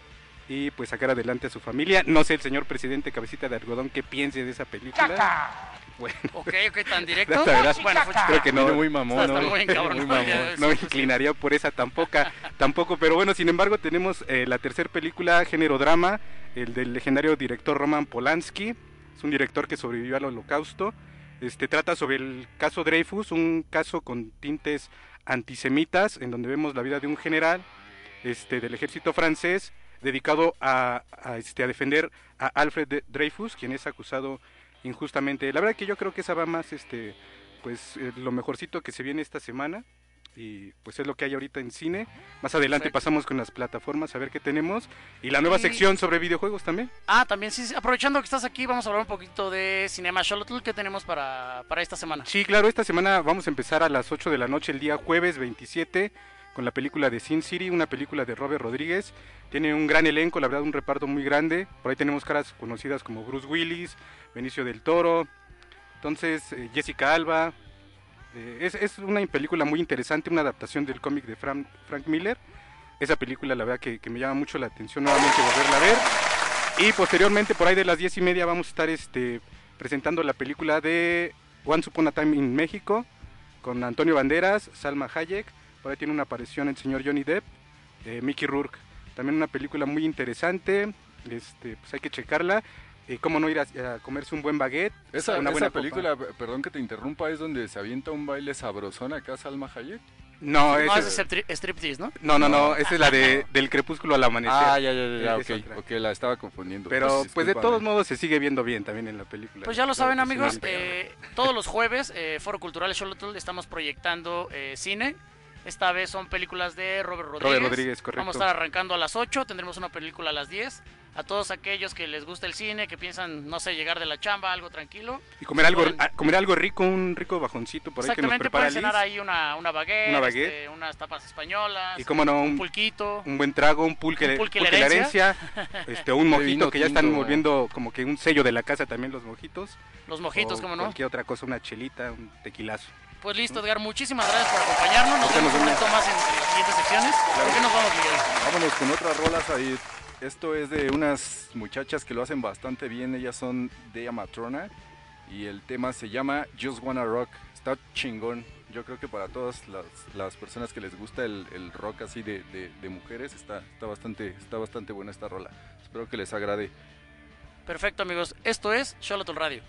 Speaker 13: y pues sacar adelante a su familia. No sé el señor presidente Cabecita de Algodón qué piense de esa película. Bueno.
Speaker 7: Ok, ok, tan directo. *laughs*
Speaker 13: La verdad,
Speaker 7: Bueno, fue
Speaker 13: creo que no,
Speaker 8: muy mamón, ¿no?
Speaker 7: muy encabrón,
Speaker 8: Muy *laughs*
Speaker 7: ¿no?
Speaker 8: mamón.
Speaker 7: Ya,
Speaker 13: no me inclinaría por esa tampoco, tampoco, pero bueno, sin embargo tenemos eh, la tercera película, género drama, el del legendario director Roman Polanski, es un director que sobrevivió al holocausto, este trata sobre el caso Dreyfus, un caso con tintes antisemitas, en donde vemos la vida de un general este, del ejército francés dedicado a, este, defender a Alfred Dreyfus, quien es acusado injustamente. La verdad que yo creo que esa va más, este, pues eh, lo mejorcito que se viene esta semana y pues es lo que hay ahorita en cine. Más adelante
Speaker 7: Perfecto.
Speaker 13: pasamos con las plataformas a ver qué tenemos y la nueva
Speaker 7: Y-
Speaker 13: sección sobre videojuegos también.
Speaker 7: Ah, también, sí, aprovechando que estás aquí, vamos a hablar un poquito de Cinema Shuttle que tenemos para, para esta semana.
Speaker 13: Sí, claro, esta semana vamos a empezar a las 8 de la noche el día jueves 27 con la película de Sin City, una película de Robert Rodríguez. Tiene un gran elenco, la verdad, un reparto muy grande. Por ahí tenemos caras conocidas como Bruce Willis, Benicio del Toro, entonces eh, Jessica Alba. Eh, es, es una película muy interesante, una adaptación del cómic de Frank, Frank Miller. Esa película, la verdad, que, que me llama mucho la atención nuevamente volverla a ver. Y posteriormente, por ahí de las diez y media, vamos a estar este, presentando la película de Once Upon a Time in México con Antonio Banderas, Salma Hayek. Por ahí tiene una aparición el señor Johnny Depp, eh, Mickey Rourke. También una película muy interesante, este, pues hay que checarla. Eh, cómo no ir a, a comerse un buen baguette.
Speaker 8: Esa,
Speaker 13: una
Speaker 8: esa
Speaker 13: buena copa.
Speaker 8: película, p- perdón que te interrumpa, es donde se avienta un baile sabrosón acá Salma Hayek.
Speaker 13: No,
Speaker 18: No, es strip- striptease, ¿no?
Speaker 13: no, no, no, esa es la de *laughs* Del crepúsculo al amanecer.
Speaker 8: Ah, ya, ya, ya, ya,
Speaker 13: es
Speaker 8: ok, ok, la estaba confundiendo.
Speaker 13: Pero pues de
Speaker 8: discúlpame.
Speaker 13: todos modos se sigue viendo bien también en la película.
Speaker 18: Pues ya lo saben amigos,
Speaker 13: no.
Speaker 18: eh, todos los jueves, eh, Foro Cultural Xolotl, estamos proyectando eh, cine. Esta vez son películas de Robert Rodríguez.
Speaker 13: Robert Rodríguez, correcto.
Speaker 18: Vamos a estar arrancando a las 8, tendremos una película a las 10. A todos aquellos que les gusta el cine, que piensan, no sé, llegar de la chamba, algo tranquilo.
Speaker 13: Y comer algo,
Speaker 18: Pueden-
Speaker 13: ah, comer algo rico, un rico bajoncito por ahí que nos
Speaker 18: Exactamente,
Speaker 13: prepara
Speaker 18: pueden cenar ahí una, una baguette,
Speaker 13: Una baguette.
Speaker 18: este, unas tapas españolas,
Speaker 13: Y cómo no,
Speaker 18: un
Speaker 13: un,
Speaker 18: pulquito.
Speaker 13: un buen trago, un pulque,
Speaker 18: Un pulque
Speaker 13: pulque
Speaker 18: la herencia. *laughs*
Speaker 13: este, un mojito que ya están
Speaker 8: tinto.
Speaker 13: volviendo como que un sello de la casa también los mojitos.
Speaker 18: Los mojitos,
Speaker 13: O
Speaker 18: cómo no.
Speaker 13: Cualquier otra cosa, una chelita, un tequilazo.
Speaker 18: Pues listo, Edgar, muchísimas gracias por acompañarnos. Nos vemos un momento más en, en las siguientes secciones. ¿Por qué nos vamos, Miguel?
Speaker 8: Vámonos con otras rolas ahí. Esto es de unas muchachas que lo hacen bastante bien. Ellas son de Amatrona. Y el tema se llama Just Wanna Rock. Está chingón. Yo creo que para todas las, las personas que les gusta el, el rock así de, de- mujeres está, está, bastante, está bastante buena esta rola. Espero que les agrade.
Speaker 18: Perfecto, amigos. Esto es Xolotl Radio.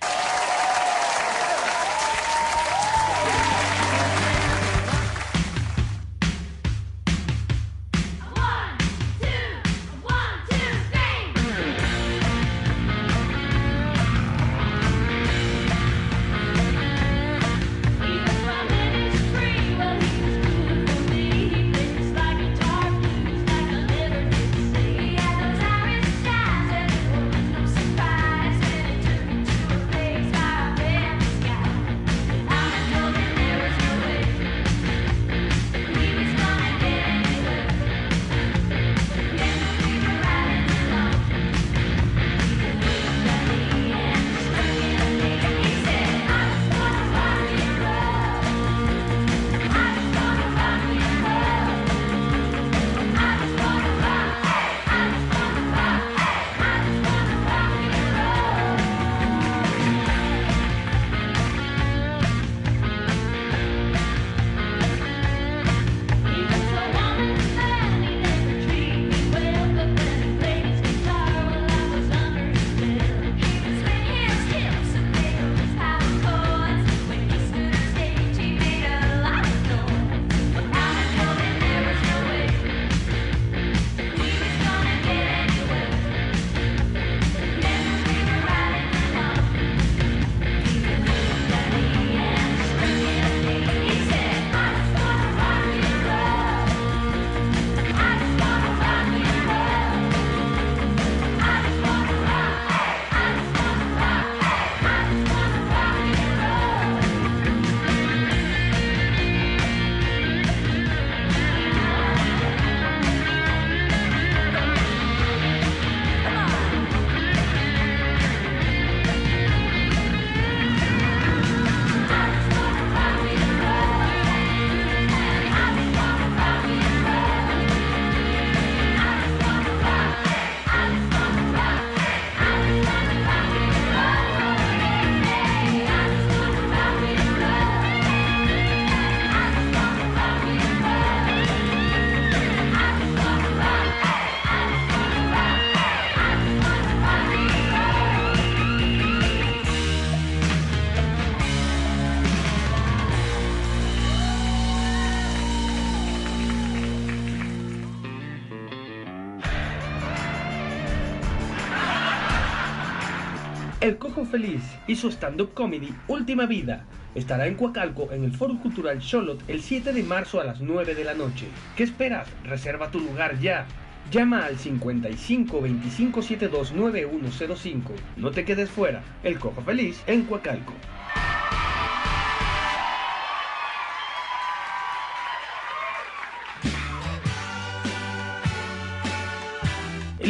Speaker 4: Feliz y su stand-up comedy Última Vida estará en Coacalco en el Foro Cultural Charlotte el 7 de marzo a las 9 de la noche. ¿Qué esperas? Reserva tu lugar ya. Llama al 55 25 72 9105. No te quedes fuera. El Cojo Feliz en Coacalco.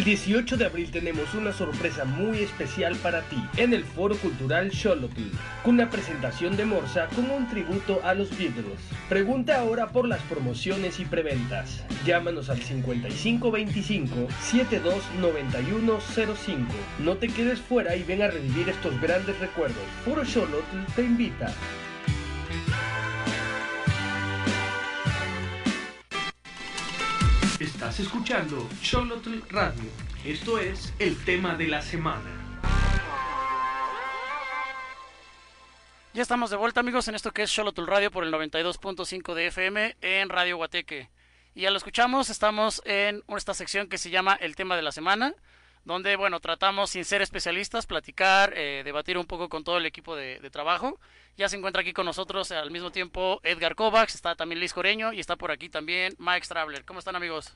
Speaker 3: El 18 de abril tenemos una sorpresa muy especial para ti en el Foro Cultural Xolotl, con una presentación de Morsa como un tributo a los Beatles. Pregunta ahora por las promociones y preventas. Llámanos al 5525 729105. No te quedes fuera y ven a revivir estos grandes recuerdos. Foro Xolotl te invita.
Speaker 6: Escuchando Xolotl Radio. Esto es el tema de la semana.
Speaker 7: Ya estamos de vuelta amigos en esto que es Xolotl Radio por el 92.5 de FM en Radio Guateque. Y ya lo escuchamos, estamos en esta sección que se llama El tema de la semana, donde bueno, tratamos sin ser especialistas, platicar, eh, debatir un poco con todo el equipo de, de trabajo. Ya se encuentra aquí con nosotros al mismo tiempo Edgar Kovacs, está también Liz Coreño y está por aquí también Mike Strabler. ¿Cómo están amigos?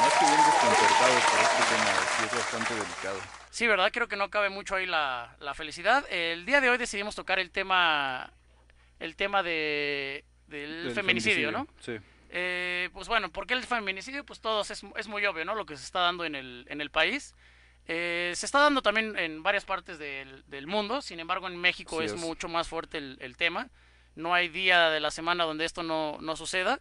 Speaker 8: Más que bien desconcertados por este tema, sí es bastante delicado.
Speaker 7: Sí, ¿verdad? Creo que no cabe mucho ahí la, la felicidad. El día de hoy decidimos tocar el tema, el tema de, del
Speaker 8: Del
Speaker 7: feminicidio, ¿no?
Speaker 8: Sí.
Speaker 7: Eh, pues bueno, ¿por qué el feminicidio? Pues todos es, es muy obvio, ¿no? Lo que se está dando en el, en el país. Eh, se está dando también en varias partes del, del mundo, sin embargo en México es,
Speaker 8: es.
Speaker 7: mucho más fuerte el, el tema. No hay día de la semana donde esto no, no suceda.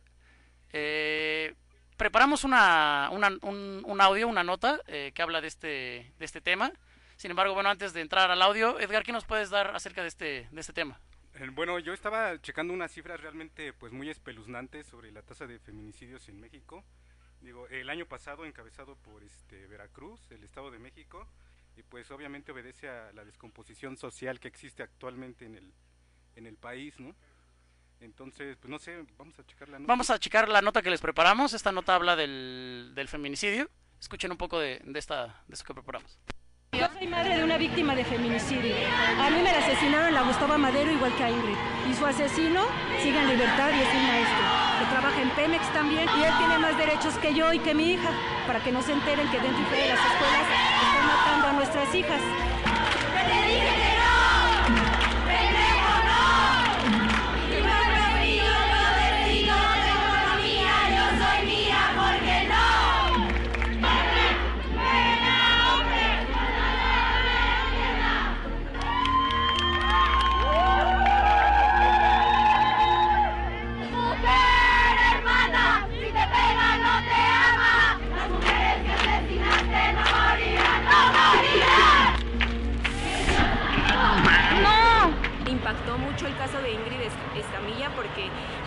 Speaker 7: Eh, preparamos una, una- un, un audio, una nota eh, que habla de este, de este tema. Sin embargo, bueno, antes de entrar al audio, Edgar, ¿qué nos puedes dar acerca de este, de este tema?
Speaker 13: Eh, Bueno, yo estaba checando unas cifras realmente pues muy espeluznantes sobre la tasa de feminicidios en México. Digo, el año pasado encabezado por este Veracruz, el Estado de México, y pues obviamente obedece a la descomposición social que existe actualmente en el en el país, ¿no? Entonces, pues no sé, vamos a checar la nota.
Speaker 7: Vamos a checar la nota que les preparamos. Esta nota habla del, del feminicidio. Escuchen un poco de, de, esta, de esto que preparamos.
Speaker 19: Yo soy madre de una víctima de feminicidio. A mí me la asesinaron la Gustavo Madero igual que a Ingrid. Y su asesino sigue en libertad y es un maestro. Que trabaja en Pemex también. Y él tiene más derechos que yo y que mi hija. Para que no se enteren que dentro y fuera de las escuelas están matando a nuestras hijas.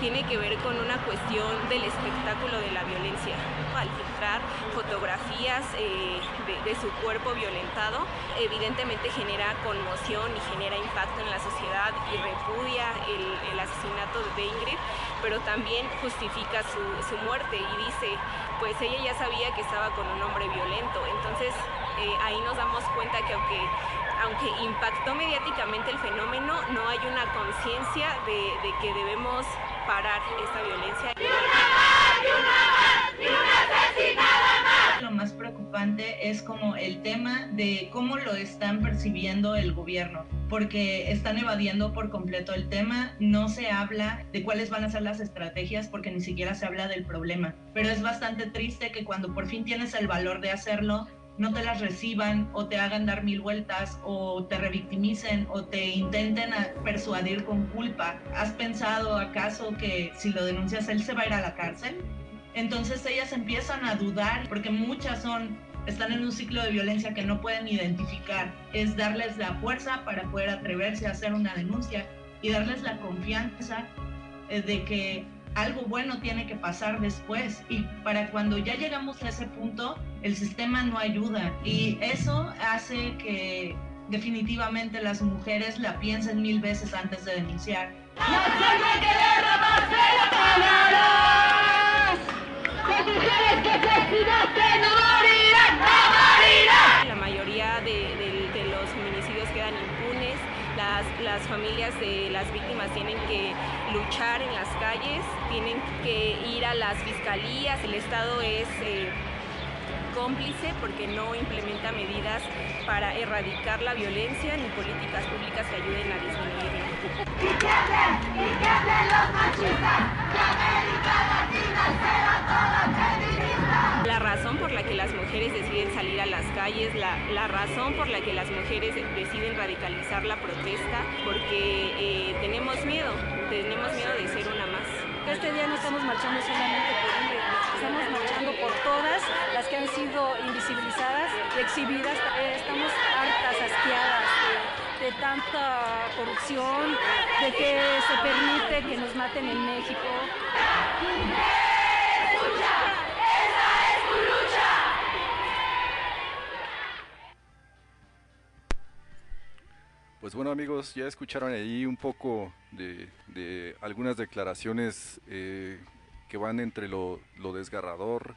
Speaker 20: Tiene que ver con una cuestión del espectáculo de la violencia. Al filtrar fotografías eh, de, su cuerpo violentado, evidentemente genera conmoción y genera impacto en la sociedad y repudia el, asesinato de Ingrid, pero también justifica su, su muerte y dice, pues ella ya sabía que estaba con un hombre violento. Entonces eh, ahí nos damos cuenta que aunque aunque impactó mediáticamente el fenómeno, no hay una conciencia de que debemos parar esta violencia.
Speaker 21: Lo más preocupante es como el tema de cómo lo están percibiendo el gobierno, porque están evadiendo por completo el tema, no se habla de cuáles van a ser las estrategias porque ni siquiera se habla del problema, pero es bastante triste que cuando por fin tienes el valor de hacerlo, no te las reciban o te hagan dar mil vueltas o te revictimicen o te intenten persuadir con culpa. ¿Has pensado acaso que si lo denuncias él se va a ir a la cárcel? Entonces ellas empiezan a dudar porque muchas son están en un ciclo de violencia que no pueden identificar. Es darles la fuerza para poder atreverse a hacer una denuncia y darles la confianza eh, de que algo bueno tiene que pasar después y para cuando ya llegamos a ese punto el sistema no ayuda y eso hace que definitivamente las mujeres la piensen mil veces antes de denunciar.
Speaker 22: Las mujeres que asesinaste no morirán, no morirán.
Speaker 20: La mayoría de, de- de los feminicidios quedan impunes, las, las familias de las víctimas tienen que luchar en las calles, tienen que ir a las fiscalías, el Estado es... eh, cómplice porque no implementa medidas para erradicar la violencia ni políticas públicas que ayuden a disminuirla.
Speaker 22: Y que hablen, y que hablen los machistas, que América Latina será toda feminista.
Speaker 20: La hay es la, la razón por la que las mujeres deciden radicalizar la protesta, porque eh, tenemos miedo, tenemos miedo de ser una más.
Speaker 19: Este día no estamos marchando solamente por Ingrid, estamos marchando por todas las que han sido invisibilizadas exhibidas. Eh, Estamos hartas, asqueadas de tanta corrupción, de que se permite que nos maten en México.
Speaker 8: Pues bueno amigos, ya escucharon ahí un poco de, de algunas declaraciones eh, que van entre lo, lo desgarrador,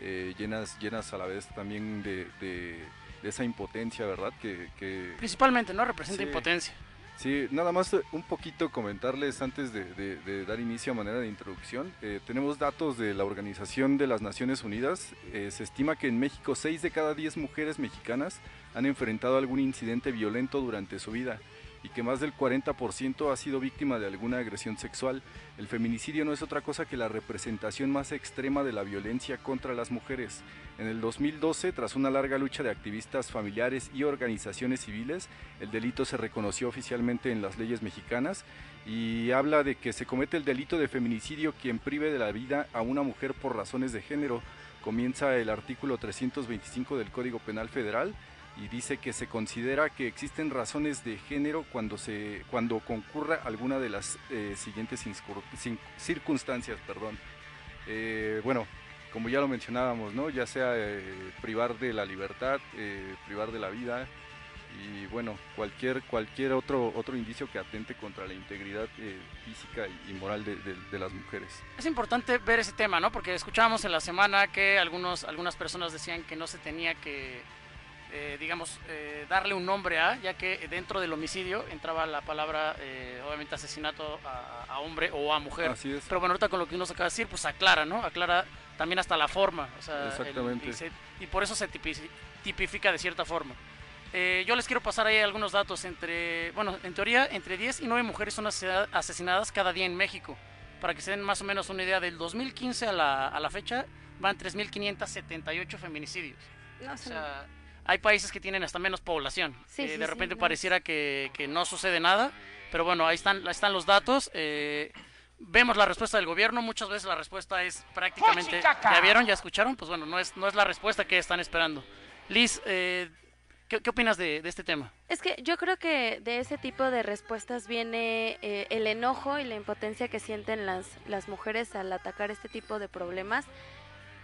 Speaker 8: eh, llenas, llenas a la vez también de, de- de esa impotencia, ¿verdad? Que, que-
Speaker 7: Principalmente, ¿no? Representa
Speaker 8: Sí.
Speaker 7: impotencia.
Speaker 8: Sí, nada más un poquito comentarles antes de, de- de dar inicio a manera de introducción. Eh, tenemos datos de la Organización de las Naciones Unidas. Eh, se estima que en México 6 de cada 10 mujeres mexicanas han enfrentado algún incidente violento durante su vida y que más del 40% ha sido víctima de alguna agresión sexual. El feminicidio no es otra cosa que la representación más extrema de la violencia contra las mujeres. En el 2012, tras una larga lucha de activistas familiares y organizaciones civiles, el delito se reconoció oficialmente en las leyes mexicanas y habla de que se comete el delito de feminicidio quien prive de la vida a una mujer por razones de género. Comienza el artículo 325 del Código Penal Federal y dice que se considera que existen razones de género cuando se cuando concurra alguna de las eh, siguientes circunstancias, perdón. Eh, bueno, como ya lo mencionábamos, ¿no? Ya sea eh, privar de la libertad, eh, privar de la vida y bueno, cualquier cualquier otro otro indicio que atente contra la integridad eh, física y moral de, de- de las mujeres.
Speaker 7: Es importante ver ese tema, ¿no? Porque escuchábamos en la semana que algunos, algunas personas decían que no se tenía que, eh, digamos, eh, darle un nombre a, ya que dentro del homicidio entraba la palabra, eh, obviamente, asesinato a, a hombre o a mujer.
Speaker 8: Así es.
Speaker 7: Pero bueno, ahorita con lo que uno se acaba de decir, pues aclara, ¿no? Aclara también hasta la forma. O sea, el-
Speaker 8: Exactamente.
Speaker 7: y, se- y por eso se tipi- tipifica de cierta forma. Eh, yo les quiero pasar ahí algunos datos. Entre, bueno, en teoría, entre 10 y 9 mujeres son asesina- asesinadas cada día en México. Para que se den más o menos una idea, del 2015 a la, a la fecha van 3.578 feminicidios.
Speaker 11: No,
Speaker 7: o sea, hay países que tienen hasta menos población.
Speaker 11: Sí,
Speaker 7: Eh,
Speaker 11: sí,
Speaker 7: de
Speaker 11: sí,
Speaker 7: repente
Speaker 11: no.
Speaker 7: pareciera que, que no sucede nada. Pero bueno, ahí están, ahí están los datos. eh, vemos la respuesta del gobierno. Muchas veces la respuesta es prácticamente... ¿Ya vieron? ¿Ya escucharon? Pues bueno, no es, no es la respuesta que están esperando. Liz, eh, ¿qué, qué opinas de, de este tema?
Speaker 11: Es que yo creo que de ese tipo de respuestas viene eh, el enojo y la impotencia que sienten las, las mujeres al atacar este tipo de problemas,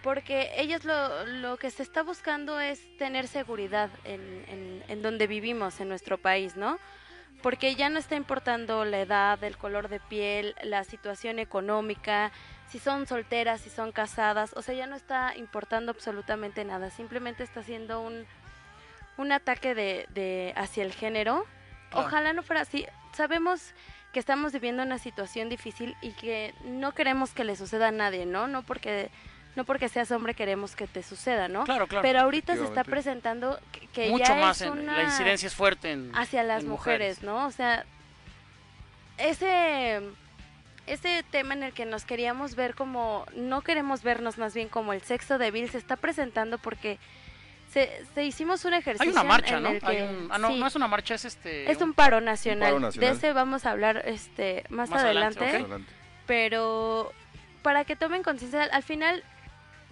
Speaker 11: porque ellas lo, lo que se está buscando es tener seguridad en, en, en donde vivimos, en nuestro país, ¿no? Porque ya no está importando la edad, el color de piel, la situación económica, si son solteras, si son casadas, o sea, ya no está importando absolutamente nada, simplemente está siendo un, un ataque de, de hacia el género.
Speaker 7: Claro.
Speaker 11: Ojalá no fuera así. Sabemos que estamos viviendo una situación difícil y que no queremos que le suceda a nadie, ¿no? No porque no porque seas hombre queremos que te suceda, ¿no?
Speaker 7: Claro, claro.
Speaker 11: Pero ahorita se está presentando que, que
Speaker 7: Mucho
Speaker 11: ya
Speaker 7: más,
Speaker 11: es
Speaker 7: en-
Speaker 11: una
Speaker 7: la incidencia es fuerte en
Speaker 11: hacia las
Speaker 7: en
Speaker 11: mujeres, ¿no? O sea, ese ese tema en el que nos queríamos ver como no queremos vernos más bien como el sexo débil se está presentando porque se, se hicimos un ejercicio
Speaker 7: Hay una marcha,
Speaker 11: en
Speaker 7: ¿no?
Speaker 11: el que-
Speaker 7: Hay un- ah, no,
Speaker 11: sí,
Speaker 7: no es una marcha, es este...
Speaker 11: es un paro nacional.
Speaker 7: paro nacional.
Speaker 11: De ese vamos a hablar este más,
Speaker 7: Más adelante.
Speaker 11: Adelante. Pero para que tomen conciencia, al final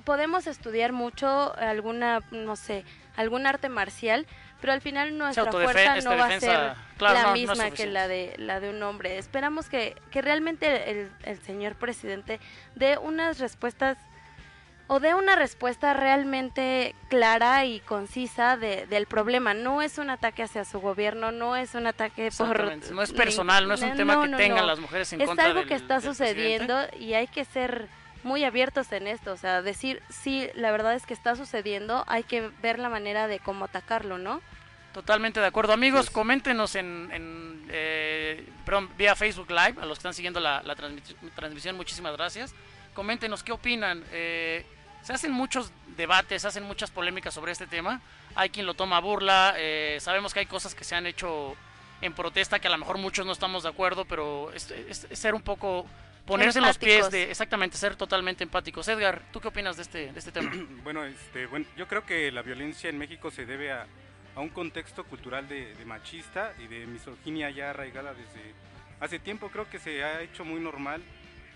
Speaker 11: podemos estudiar mucho alguna, no sé, algún arte marcial, pero al final nuestra fuerza
Speaker 7: esta
Speaker 11: no va a ser
Speaker 7: claro,
Speaker 11: la
Speaker 7: no- no es
Speaker 11: misma que la de la de un hombre. Esperamos que, que realmente el, el señor presidente dé unas respuestas o dé una respuesta realmente clara y concisa de- del problema. No es un ataque hacia su gobierno, no es un ataque por...
Speaker 7: No es personal, no es un tema que tengan las mujeres en
Speaker 11: es
Speaker 7: contra
Speaker 11: algo
Speaker 7: del-
Speaker 11: que está sucediendo y hay que ser muy abiertos en esto, o sea, decir, sí, la verdad es que está sucediendo, hay que ver la manera de cómo atacarlo, ¿no?
Speaker 7: Totalmente de acuerdo. Amigos, coméntenos en, en, eh, perdón, vía Facebook Live, a los que están siguiendo la, la transmiti- transmisión, muchísimas gracias. Coméntenos qué opinan. Eh, se hacen muchos debates, se hacen muchas polémicas sobre este tema. Hay quien lo toma a burla. eh, sabemos que hay cosas que se han hecho en protesta que a lo mejor muchos no estamos de acuerdo, pero es, es- es ser un poco ponerse en los pies de, exactamente, ser totalmente empáticos. Edgar, ¿tú qué opinas de este, de este tema? *clears throat*
Speaker 13: Bueno, este, bueno, yo creo que la violencia en México se debe a, a un contexto cultural de, de machista y de misoginia ya arraigada desde hace tiempo. Creo que se ha hecho muy normal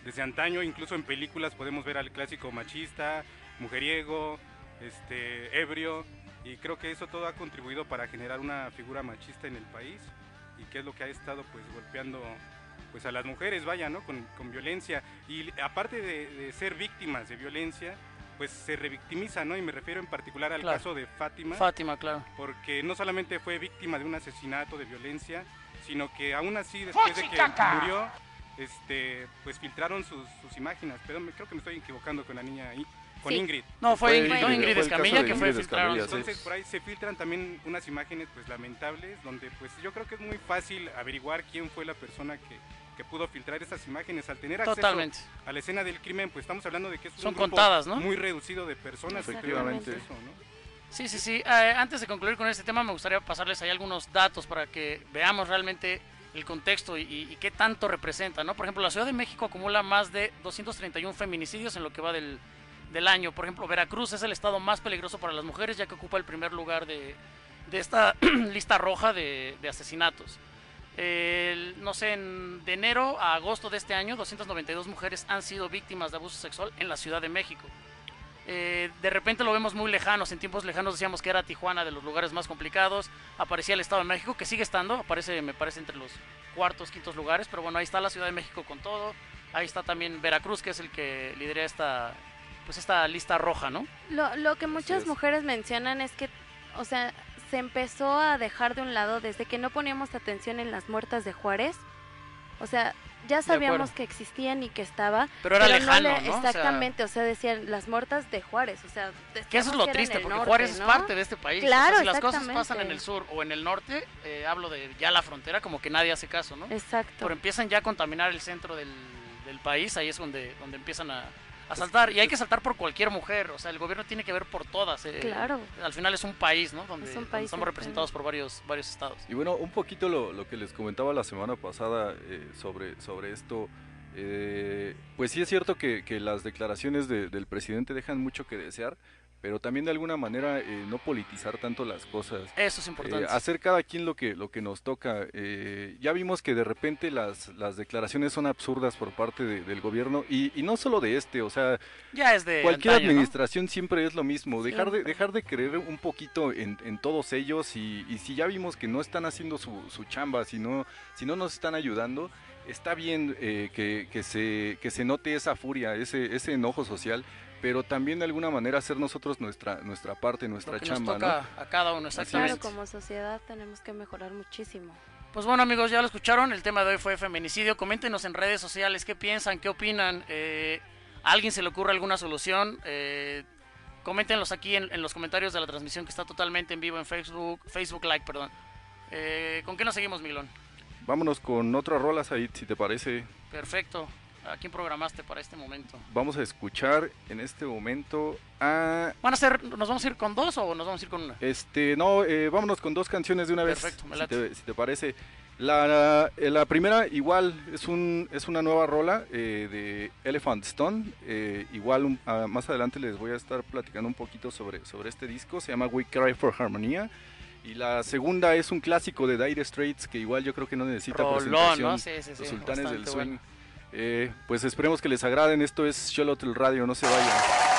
Speaker 13: desde antaño, incluso en películas podemos ver al clásico machista, mujeriego, este, ebrio, y creo que eso todo ha contribuido para generar una figura machista en el país y que es lo que ha estado pues golpeando pues a las mujeres, vaya, ¿no? Con, con violencia. Y aparte de, de ser víctimas de violencia, pues se revictimiza, ¿no? Y me refiero en particular al
Speaker 7: Claro.
Speaker 13: caso de Fátima.
Speaker 7: Fátima, claro.
Speaker 13: Porque no solamente fue víctima de un asesinato, de violencia, sino que aún así, después de que murió, este, pues filtraron sus, sus imágenes. Pero me, creo que me estoy equivocando con la niña ahí. Con
Speaker 7: Sí.
Speaker 13: Ingrid.
Speaker 7: No, fue Fue Ingrid, no, Ingrid Escamilla que fue
Speaker 8: sí.
Speaker 13: Entonces por ahí se filtran también unas imágenes pues lamentables donde pues yo creo que es muy fácil averiguar quién fue la persona que, que pudo filtrar esas imágenes al tener acceso
Speaker 7: Totalmente.
Speaker 13: a la escena del crimen pues estamos hablando de que es un
Speaker 7: Son
Speaker 13: grupo
Speaker 7: contadas, ¿no?
Speaker 13: muy reducido de personas que
Speaker 8: Efectivamente.
Speaker 7: Sí, sí, sí. Eh, antes de concluir con este tema, me gustaría pasarles ahí algunos datos para que veamos realmente el contexto y, y- y qué tanto representa, ¿no? Por ejemplo, la Ciudad de México acumula más de 231 feminicidios en lo que va del, del año. Por ejemplo, Veracruz es el estado más peligroso para las mujeres, ya que ocupa el primer lugar de, de esta *clears throat* lista roja de, de asesinatos. El- no sé, en- de enero a agosto de este año, 292 mujeres han sido víctimas de abuso sexual en la Ciudad de México. Eh, de repente lo vemos muy lejanos, en tiempos lejanos decíamos que era Tijuana de los lugares más complicados, aparecía el Estado de México, que sigue estando, aparece, me parece, entre los cuartos, quintos lugares, pero bueno, ahí está la Ciudad de México con todo, ahí está también Veracruz, que es el que lidera esta, pues esta lista roja, ¿no?
Speaker 11: Lo, lo que muchas
Speaker 7: es.
Speaker 11: mujeres mencionan es que, o sea, se empezó a dejar de un lado desde que no poníamos atención en las muertas de Juárez. O sea, ya sabíamos que existían y que estaba.
Speaker 7: Pero era lejano,
Speaker 11: le-
Speaker 7: ¿no? O sea-
Speaker 11: Exactamente, o sea, decían las muertas de Juárez. O sea,
Speaker 7: Que eso es lo triste, porque
Speaker 11: norte,
Speaker 7: Juárez es parte de este país. O sea,
Speaker 11: Claro,
Speaker 7: si las cosas pasan en el sur o en el norte, eh, hablo de ya la frontera, como que nadie hace caso, ¿no?
Speaker 11: Exacto.
Speaker 7: Pero empiezan ya a contaminar el centro del, del país, ahí es donde, donde empiezan a, a saltar. Y hay que saltar por cualquier mujer, o sea, el gobierno tiene que ver por todas. eh,
Speaker 11: Claro.
Speaker 7: Al final es un país, ¿no? Donde,
Speaker 11: Es un
Speaker 7: donde
Speaker 11: país
Speaker 7: estamos
Speaker 11: entero.
Speaker 7: representados por varios, varios estados.
Speaker 8: Y bueno, un poquito lo, lo que les comentaba la semana pasada eh, sobre, sobre esto. eh, pues sí es cierto que, que las declaraciones de- del presidente dejan mucho que desear, pero también de alguna manera eh, no politizar tanto las cosas.
Speaker 7: Eso es importante.
Speaker 8: Eh, hacer cada quien lo que, lo que nos toca. Eh, ya vimos que de repente las, las declaraciones son absurdas por parte de- del gobierno y, y no solo de este, o sea,
Speaker 7: Ya es de
Speaker 8: cualquier
Speaker 7: antaño, ¿no?
Speaker 8: administración siempre es lo mismo, dejar de, dejar de creer un poquito en, en todos ellos y, y si ya vimos que no están haciendo su, su chamba, si no, si no nos están ayudando, está bien eh, que, que se, que se note esa furia, ese, ese enojo social, pero también de alguna manera hacer nosotros nuestra, nuestra parte, nuestra
Speaker 7: que nos
Speaker 8: chamba,
Speaker 7: toca
Speaker 8: ¿no?
Speaker 7: a cada uno,
Speaker 8: es.
Speaker 11: Claro,
Speaker 7: exactamente.
Speaker 11: como sociedad tenemos que mejorar muchísimo.
Speaker 7: Pues bueno amigos, ya lo escucharon, el tema de hoy fue feminicidio. Coméntenos en redes sociales qué piensan, qué opinan. eh, ¿A alguien se le ocurre alguna solución? Eh, coméntenlos aquí en, en los comentarios de la transmisión que está totalmente en vivo en Facebook, Facebook Live, perdón. Eh, ¿Con qué nos seguimos, Milón?
Speaker 8: Vámonos con otras rolas ahí, si te parece.
Speaker 7: Perfecto. ¿A quién programaste para este momento?
Speaker 8: Vamos a escuchar en este momento a...
Speaker 7: ¿Van a ser, ¿Nos vamos a ir con dos o nos vamos a ir con una?
Speaker 8: Este, no, eh, vámonos con dos canciones de una vez,
Speaker 7: Perfecto, me
Speaker 8: si
Speaker 7: late.
Speaker 8: te, si te parece. La, eh, la primera igual es, un, es una nueva rola eh, de Elephant Stone. eh, igual un- ah, más adelante les voy a estar platicando un poquito sobre, sobre este disco. Se llama We Cry for Harmonia. Y la segunda es un clásico de Dire Straits que igual yo creo que no necesita
Speaker 7: Rolón,
Speaker 8: presentación.
Speaker 7: ¿no? Sí, sí, sí,
Speaker 8: Los Sultanes del Swing.
Speaker 7: bueno.
Speaker 8: Eh, pues esperemos que les agraden. Esto es el Radio, no se vayan.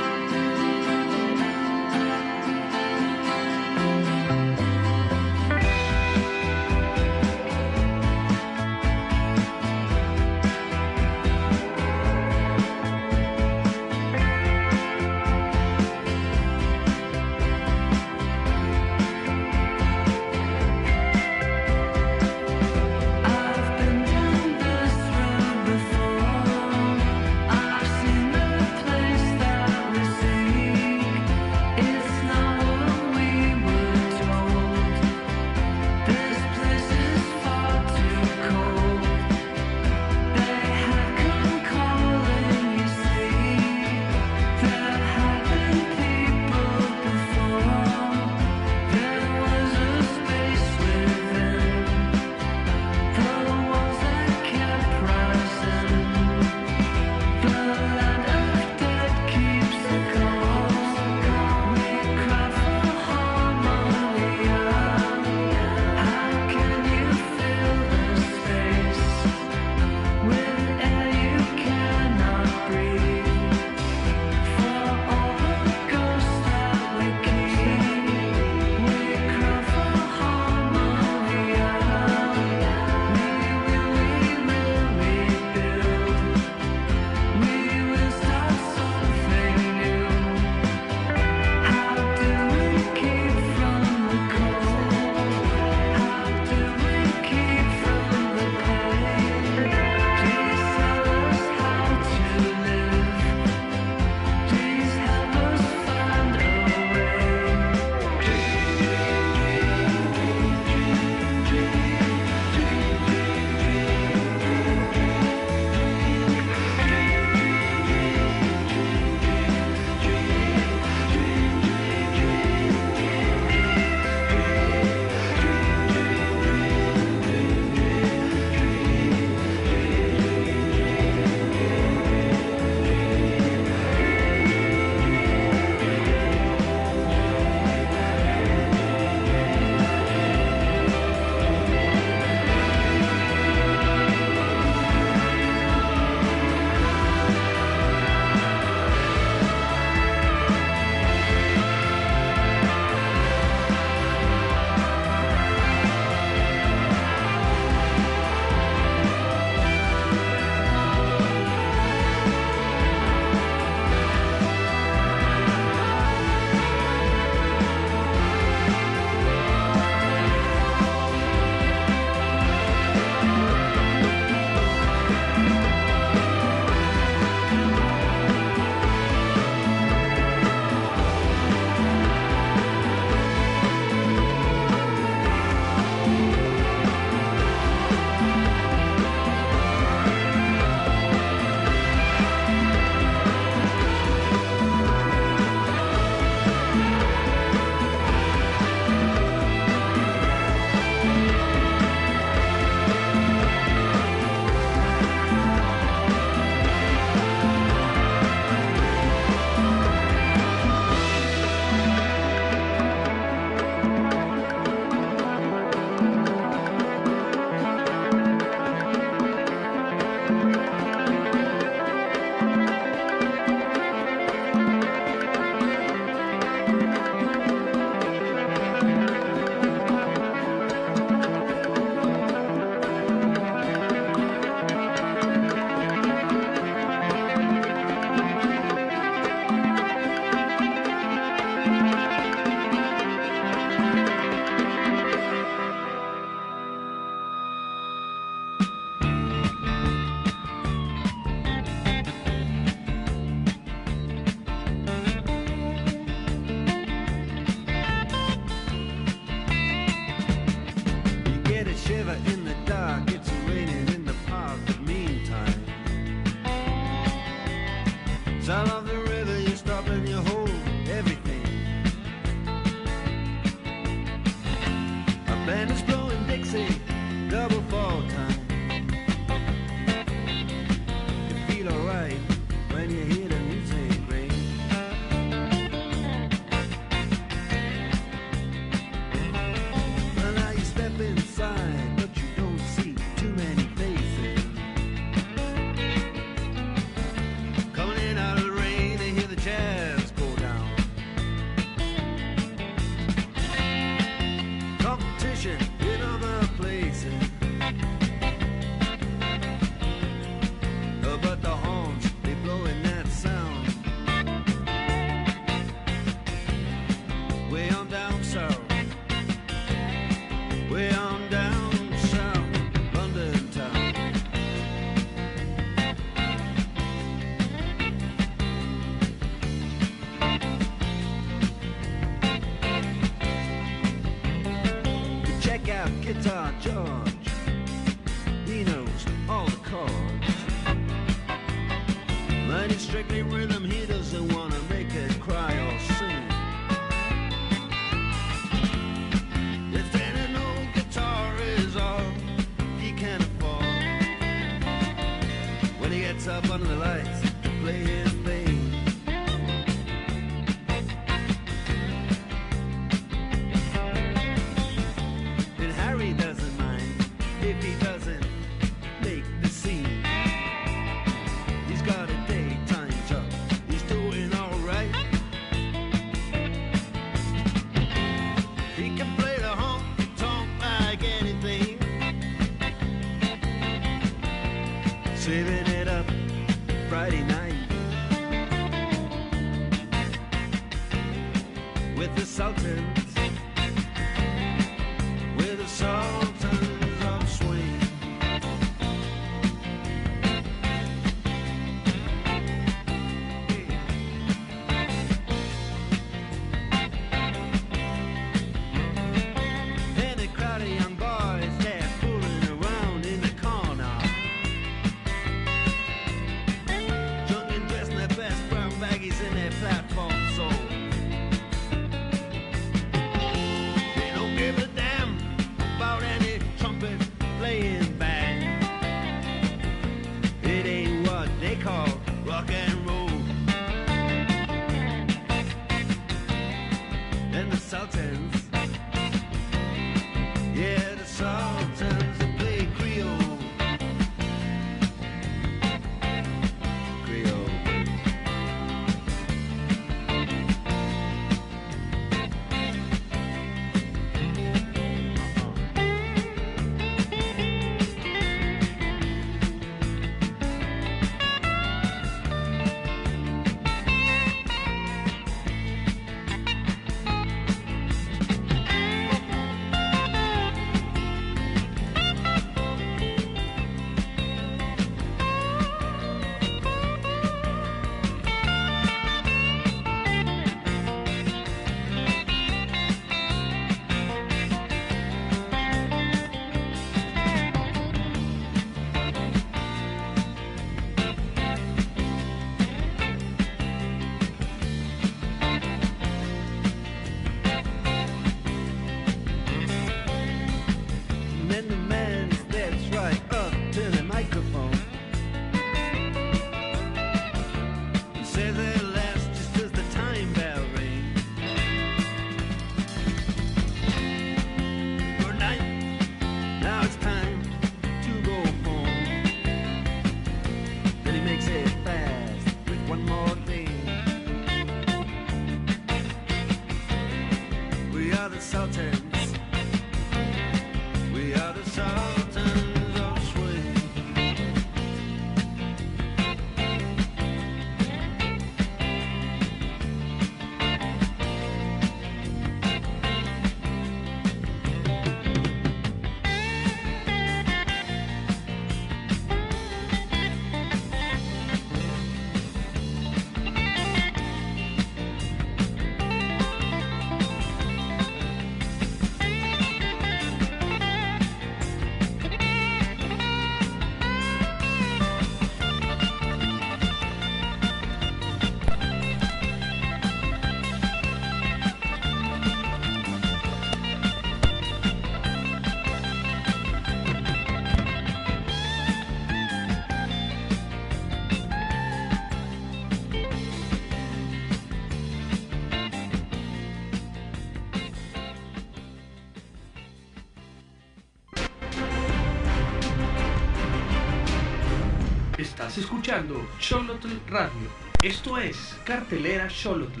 Speaker 6: Escuchando Xolotl Radio. Esto es Cartelera Xolotl.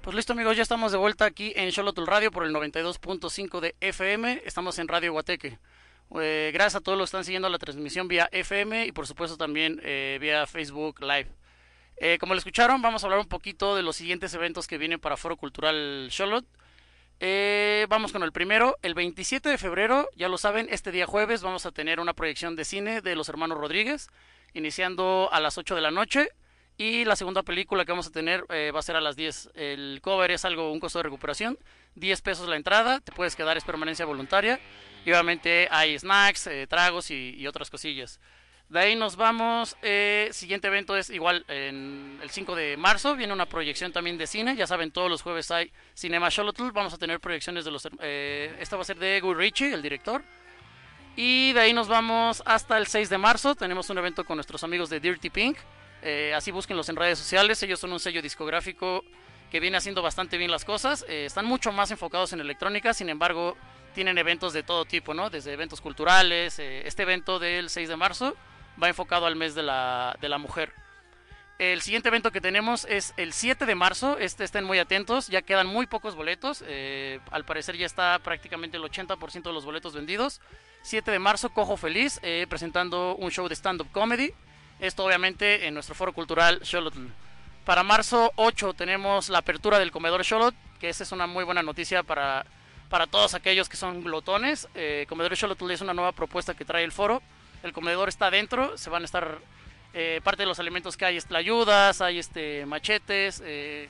Speaker 7: Pues listo amigos, ya estamos de vuelta aquí en Xolotl Radio por el 92.5 de FM. Estamos en Radio Guateque. Eh, gracias a todos los que están siguiendo la transmisión vía FM y por supuesto también eh, vía Facebook Live. Eh, como lo escucharon, vamos a hablar un poquito de los siguientes eventos que vienen para Foro Cultural Xolot. Eh, vamos con el primero, el 27 de febrero, ya lo saben, este día jueves vamos a tener una proyección de cine de los hermanos Rodríguez, iniciando a las 8 de la noche. Y la segunda película que vamos a tener eh, va a ser a las 10. El cover es algo, un costo de recuperación. 10 pesos la entrada, te puedes quedar, es permanencia voluntaria. Y obviamente hay snacks, eh, tragos y, y otras cosillas. De ahí nos vamos. Eh, siguiente evento es igual en el 5 de marzo. Viene una proyección también de cine. Ya saben, todos los jueves hay Cinema Xolotl. Vamos a tener proyecciones de los. Eh, esta va a ser de Guy Ritchie, el director. Y de ahí nos vamos hasta el 6 de marzo. Tenemos un evento con nuestros amigos de Dirty Pink. Eh, así búsquenlos en redes sociales. Ellos son un sello discográfico que viene haciendo bastante bien las cosas. Eh, están mucho más enfocados en electrónica. Sin embargo, tienen eventos de todo tipo, ¿no? Desde eventos culturales. este evento del 6 de marzo va enfocado al mes de la, de la mujer. El siguiente evento que tenemos es el 7 de marzo. Este estén muy atentos, ya quedan muy pocos boletos. eh, al parecer ya está prácticamente el 80% de los boletos vendidos. 7 de marzo, Cojo Feliz, eh, presentando un show de stand-up comedy. Esto obviamente en nuestro foro cultural Xolotl. Para marzo 8 tenemos la apertura del comedor Xolot, que esa es una muy buena noticia para, para todos aquellos que son glotones. Eh, comedor Xolotl es una nueva propuesta que trae el foro. El comedor está adentro, se van a estar eh, parte de los alimentos que hay es ayudas, hay este machetes, eh,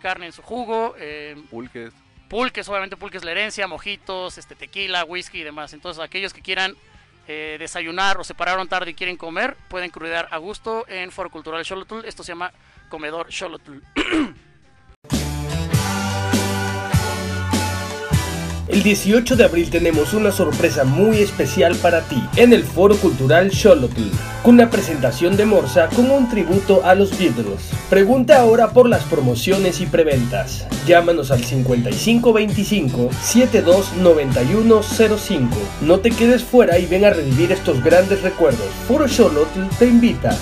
Speaker 7: carne en su jugo, eh,
Speaker 8: Pulques.
Speaker 7: pulques, obviamente pulques la herencia, mojitos, este tequila, whisky y demás. Entonces aquellos que quieran eh, desayunar o se pararon tarde y quieren comer, pueden crudear a gusto en Foro Cultural Xolotl. Esto se llama Comedor Xolotl. *clears throat*
Speaker 3: El 18 de abril tenemos una sorpresa muy especial para ti en el Foro Cultural Xolotl, con una presentación de Morsa con un tributo a los Beatles. Pregunta ahora por las promociones y preventas. Llámanos al 5525-729105. No te quedes fuera y ven a revivir estos grandes recuerdos. Foro Xolotl te invita.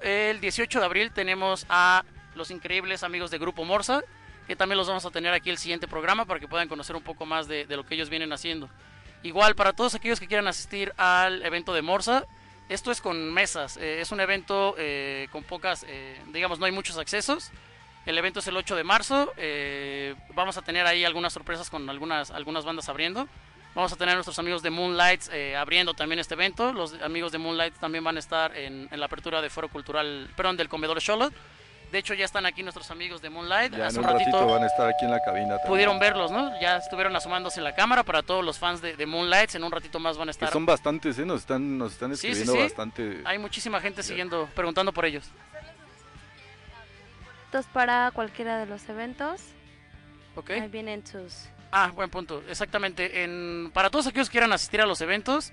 Speaker 7: El 18 de abril tenemos a los increíbles amigos de Grupo Morsa, que también los vamos a tener aquí el siguiente programa para que puedan conocer un poco más de, de lo que ellos vienen haciendo. Igual, para todos aquellos que quieran asistir al evento de Morsa, esto es con mesas, eh, es un evento eh, con pocas, eh, digamos, no hay muchos accesos. El evento es el 8 de marzo, eh, vamos a tener ahí algunas sorpresas con algunas, algunas bandas abriendo. Vamos a tener a nuestros amigos de Moonlights eh, abriendo también este evento. Los amigos de Moonlight también van a estar en, en la apertura de Foro Cultural, perdón, del Comedor Charlotte. De hecho, ya están aquí nuestros amigos de Moonlight.
Speaker 8: Ya
Speaker 7: Hace
Speaker 8: en un ratito, van a estar aquí en la cabina también.
Speaker 7: pudieron verlos, ¿no? Ya estuvieron asomándose en la cámara para todos los fans de, de Moonlights. En un ratito más van a
Speaker 8: Que
Speaker 7: estar.
Speaker 8: son bastantes, ¿eh? Nos están, nos están
Speaker 7: Sí, sí,
Speaker 8: escribiendo
Speaker 7: sí.
Speaker 8: bastante.
Speaker 7: Hay muchísima gente siguiendo, preguntando por ellos.
Speaker 11: Para cualquiera de los eventos,
Speaker 7: ¿Ok?
Speaker 11: ahí vienen sus...
Speaker 7: Ah, buen punto. Exactamente. En, para todos aquellos que quieran asistir a los eventos,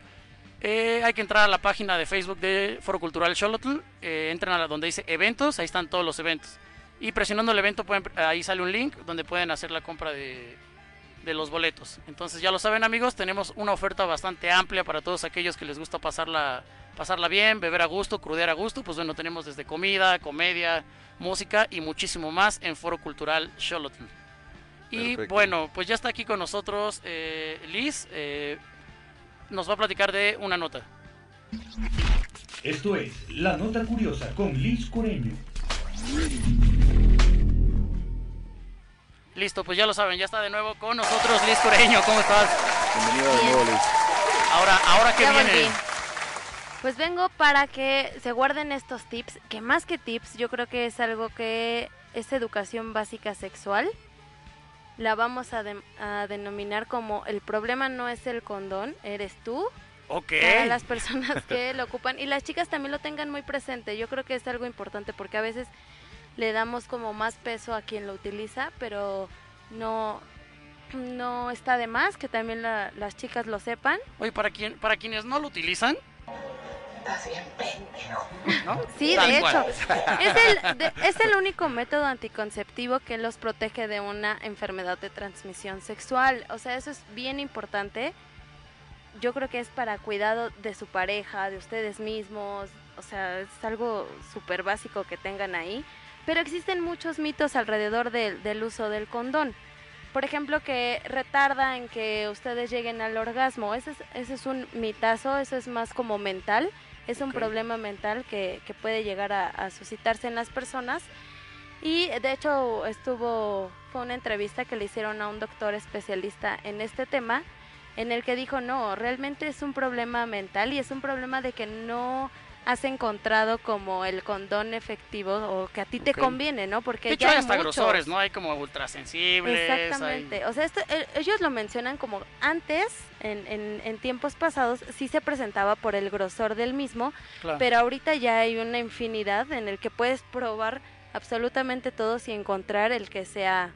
Speaker 7: eh, hay que entrar a la página de Facebook de Foro Cultural Xolotl. Eh, entran a la donde dice eventos, ahí están todos los eventos. Y presionando el evento, pueden, ahí sale un link donde pueden hacer la compra de, de los boletos. Entonces, ya lo saben, amigos, tenemos una oferta bastante amplia para todos aquellos que les gusta pasarla, pasarla bien, beber a gusto, crudear a gusto. Pues bueno, tenemos desde comida, comedia, música y muchísimo más en Foro Cultural Xolotl. Y
Speaker 8: Perfecto.
Speaker 7: bueno, pues ya está aquí con nosotros eh, Liz. eh, nos va a platicar de una nota.
Speaker 6: Esto es La Nota Curiosa con Liz Coreño.
Speaker 7: Listo, pues ya lo saben, ya está de nuevo con nosotros Liz Coreño. ¿Cómo estás?
Speaker 8: Bienvenida de nuevo, Liz.
Speaker 7: Ahora, ahora que viene.
Speaker 11: volví. Pues vengo para que se guarden estos tips, que más que tips, yo creo que es algo que es educación básica sexual. La vamos a, de- a denominar como el problema no es el condón, eres tú.
Speaker 7: Ok.
Speaker 11: Para las *laughs* personas que lo ocupan y las chicas también lo tengan muy presente. Yo creo que es algo importante porque a veces le damos como más peso a quien lo utiliza, pero no no está de más que también la- las chicas lo sepan.
Speaker 7: Oye, para, quien, para quienes no lo utilizan, ¿No?
Speaker 11: Sí,
Speaker 7: Tal
Speaker 11: de hecho, es el, de- es el único método anticonceptivo que los protege de una enfermedad de transmisión sexual. O sea, eso es bien importante. Yo creo que es para cuidado de su pareja, de ustedes mismos. O sea, es algo súper básico que tengan ahí. Pero existen muchos mitos alrededor del- del uso del condón. Por ejemplo, que retarda en que ustedes lleguen al orgasmo. Ese es, ese es un mitazo, eso es más como mental. Es un problema mental que, que puede llegar a, a suscitarse en las personas. Y de hecho estuvo, fue una entrevista que le hicieron a un doctor especialista en este tema, en el que dijo, no, realmente es un problema mental y es un problema de que no has encontrado como el condón efectivo o que a ti te conviene, ¿no? Porque
Speaker 7: De hecho,
Speaker 11: ya
Speaker 7: hay hasta
Speaker 11: muchos.
Speaker 7: grosores, ¿no? Hay como ultrasensibles. hay-
Speaker 11: Exactamente. O sea, esto, ellos lo mencionan como antes, en, en, en tiempos pasados, sí se presentaba por el grosor del mismo,
Speaker 7: Claro.
Speaker 11: pero ahorita ya hay una infinidad en el que puedes probar absolutamente todos y encontrar el que sea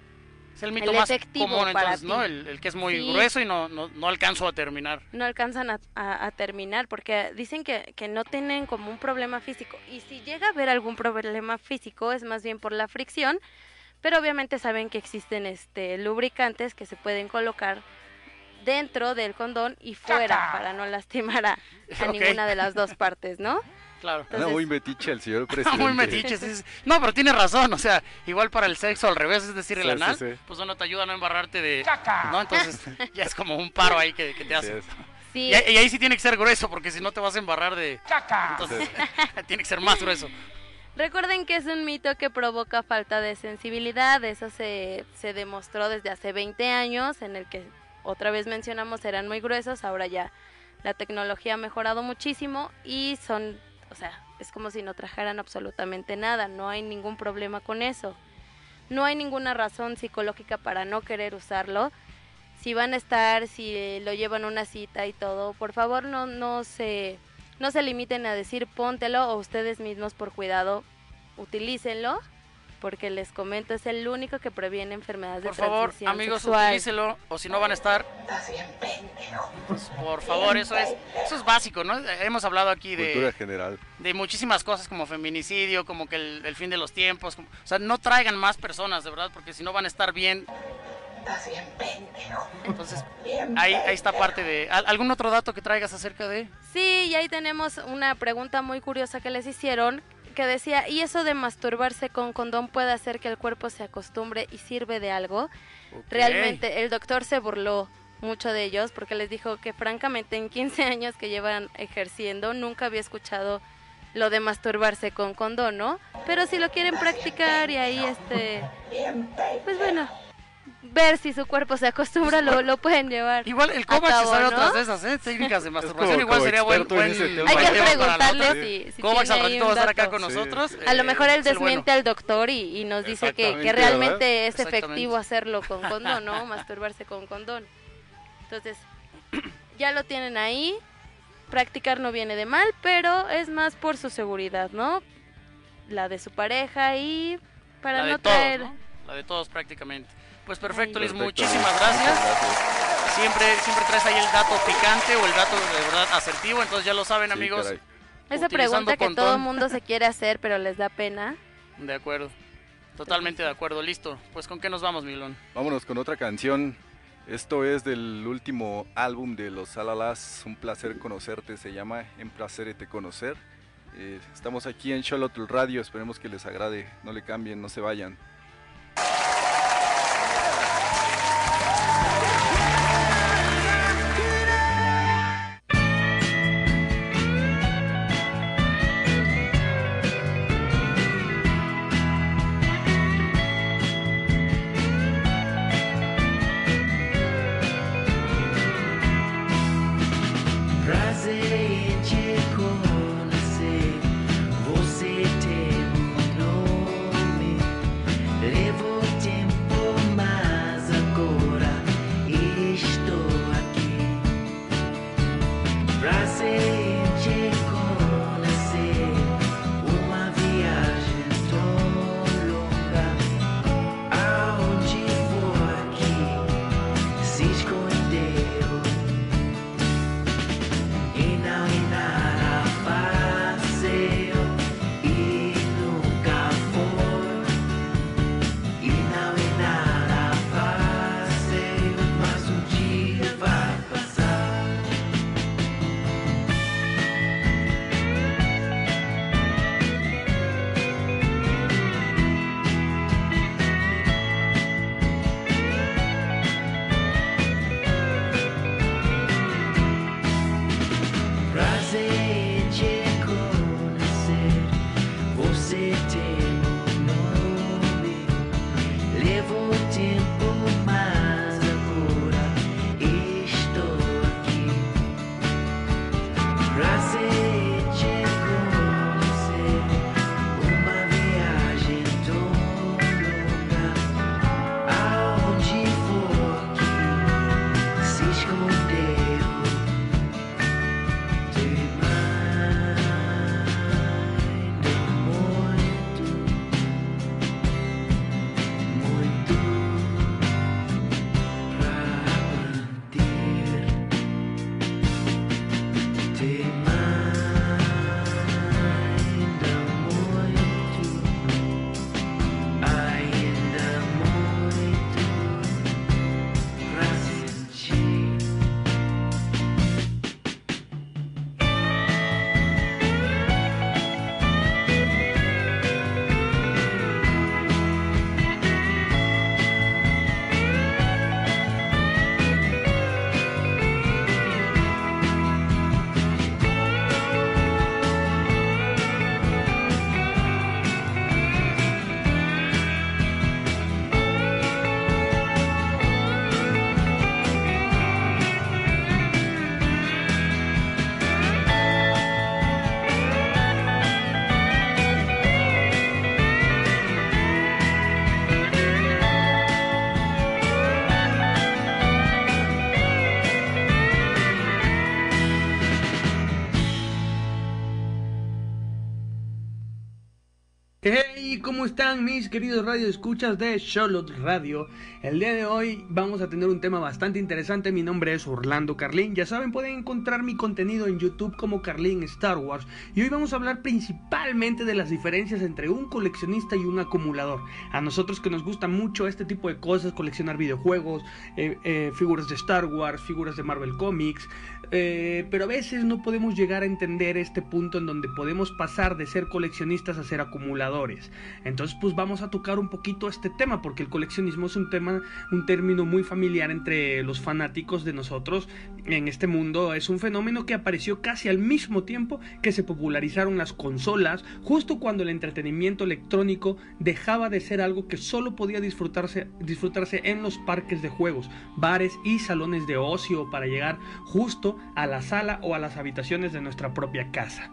Speaker 7: Es el mito más común entonces, ¿no? El, el que es muy
Speaker 11: Sí.
Speaker 7: grueso y no, no, no alcanzo a terminar.
Speaker 11: no alcanzan a, a- a terminar porque dicen que, que no tienen como un problema físico y si llega a haber algún problema físico es más bien por la fricción pero obviamente saben que existen este lubricantes que se pueden colocar dentro del condón y fuera para no lastimar a, *laughs* ninguna de las dos partes ¿no?
Speaker 7: Claro.
Speaker 8: Anda muy metiche el señor *laughs* presidente.
Speaker 7: Muy metiche, sí, sí. No, pero tiene razón, o sea, igual para el sexo al revés, es decir, el
Speaker 8: Sí,
Speaker 7: anal,
Speaker 8: sí.
Speaker 7: pues bueno, te ayuda a no embarrarte de... ¿No? Entonces *laughs* ya es como un paro ahí que, que te hace.
Speaker 11: Sí.
Speaker 7: Y, ahí- y ahí sí tiene que ser grueso, porque si no te vas a embarrar de... Entonces *laughs* tiene que ser más grueso.
Speaker 11: Recuerden que es un mito que provoca falta de sensibilidad, eso se, se demostró desde hace 20 años, en el que otra vez mencionamos eran muy gruesos, ahora ya la tecnología ha mejorado muchísimo y son, o sea, es como si no trajeran absolutamente nada, no hay ningún problema con eso. No hay ninguna razón psicológica para no querer usarlo. Si van a estar, si lo llevan una cita y todo, por favor no, no se no se limiten a decir póntelo o ustedes mismos por cuidado utilícenlo porque les comento es el único que previene enfermedades
Speaker 7: Por
Speaker 11: de
Speaker 7: favor,
Speaker 11: transmisión
Speaker 7: amigos,
Speaker 11: sexual.
Speaker 7: utilícelo, o si no van a estar... Por favor, eso es, eso es básico, ¿no? Hemos hablado aquí de...
Speaker 8: Cultura general.
Speaker 7: de muchísimas cosas como feminicidio, como que el, el fin de los tiempos. como- o sea, no traigan más personas, de verdad, porque si no van a estar bien. Entonces, ahí, ahí está parte de... ¿al- ¿Algún otro dato que traigas acerca de...?
Speaker 11: Sí, y ahí tenemos una pregunta muy curiosa que les hicieron que decía, ¿y eso de masturbarse con condón puede hacer que el cuerpo se acostumbre y sirve de algo? Realmente el doctor se burló mucho de ellos porque les dijo que francamente en 15 años que llevan ejerciendo nunca había escuchado lo de masturbarse con condón, ¿no? Pero si lo quieren practicar y ahí este pues bueno, ver si su cuerpo se acostumbra lo, lo pueden llevar.
Speaker 7: Igual el Kovacs
Speaker 11: cabo,
Speaker 7: sabe
Speaker 11: ¿no?
Speaker 7: otras de esas, ¿eh? Técnicas de *laughs* masturbación.
Speaker 8: como-
Speaker 7: igual
Speaker 8: como
Speaker 7: sería buen, buen,
Speaker 11: Hay que preguntarle si- si
Speaker 7: Kovacs al
Speaker 11: un
Speaker 7: va a estar acá con nosotros.
Speaker 11: A lo
Speaker 7: eh,
Speaker 11: mejor él desmiente al doctor y, y nos dice que, que realmente
Speaker 7: ¿verdad?
Speaker 11: es efectivo hacerlo con *laughs* condón, ¿no? Masturbarse con condón. Entonces, ya lo tienen ahí. Practicar no viene de mal, pero es más por su seguridad, ¿no? La de su pareja y para
Speaker 7: La de
Speaker 11: no
Speaker 7: todos,
Speaker 11: traer...
Speaker 7: ¿no? La de todos prácticamente. Pues perfecto, Liz,
Speaker 8: Perfecto.
Speaker 7: muchísimas gracias. Siempre, siempre traes ahí el dato picante o el dato de verdad asertivo, entonces ya lo saben,
Speaker 8: Sí,
Speaker 7: amigos.
Speaker 8: caray.
Speaker 11: Esa pregunta que todo el mundo se quiere hacer, pero les da pena.
Speaker 7: De acuerdo. Totalmente de acuerdo, listo. Pues con qué nos vamos, Milón.
Speaker 8: Vámonos con otra canción. Esto es del último álbum de los Alalas. Un placer conocerte, se llama En Placérete Conocer. Eh, estamos aquí en Xolotl Radio, esperemos que les agrade. No le cambien, no se vayan.
Speaker 3: Mis queridos radio escuchas de Charlotte Radio? El día de hoy vamos a tener un tema bastante interesante. Mi nombre es Orlando Carlín. Ya saben, pueden encontrar mi contenido en YouTube como Carlín Star Wars. Y hoy vamos a hablar principalmente de las diferencias entre un coleccionista y un acumulador. A nosotros que nos gusta mucho este tipo de cosas, coleccionar videojuegos, eh, eh, figuras de Star Wars, figuras de Marvel Comics. Eh, pero a veces no podemos llegar a entender este punto en donde podemos pasar de ser coleccionistas a ser acumuladores. Entonces, pues vamos a tocar un poquito este tema, porque el coleccionismo es un tema, un término muy familiar entre los fanáticos de nosotros en este mundo. Es un fenómeno que apareció casi al mismo tiempo que se popularizaron las consolas, justo cuando el entretenimiento electrónico dejaba de ser algo que solo podía disfrutarse, disfrutarse en los parques de juegos, bares y salones de ocio para llegar justo a la sala o a las habitaciones de nuestra propia casa.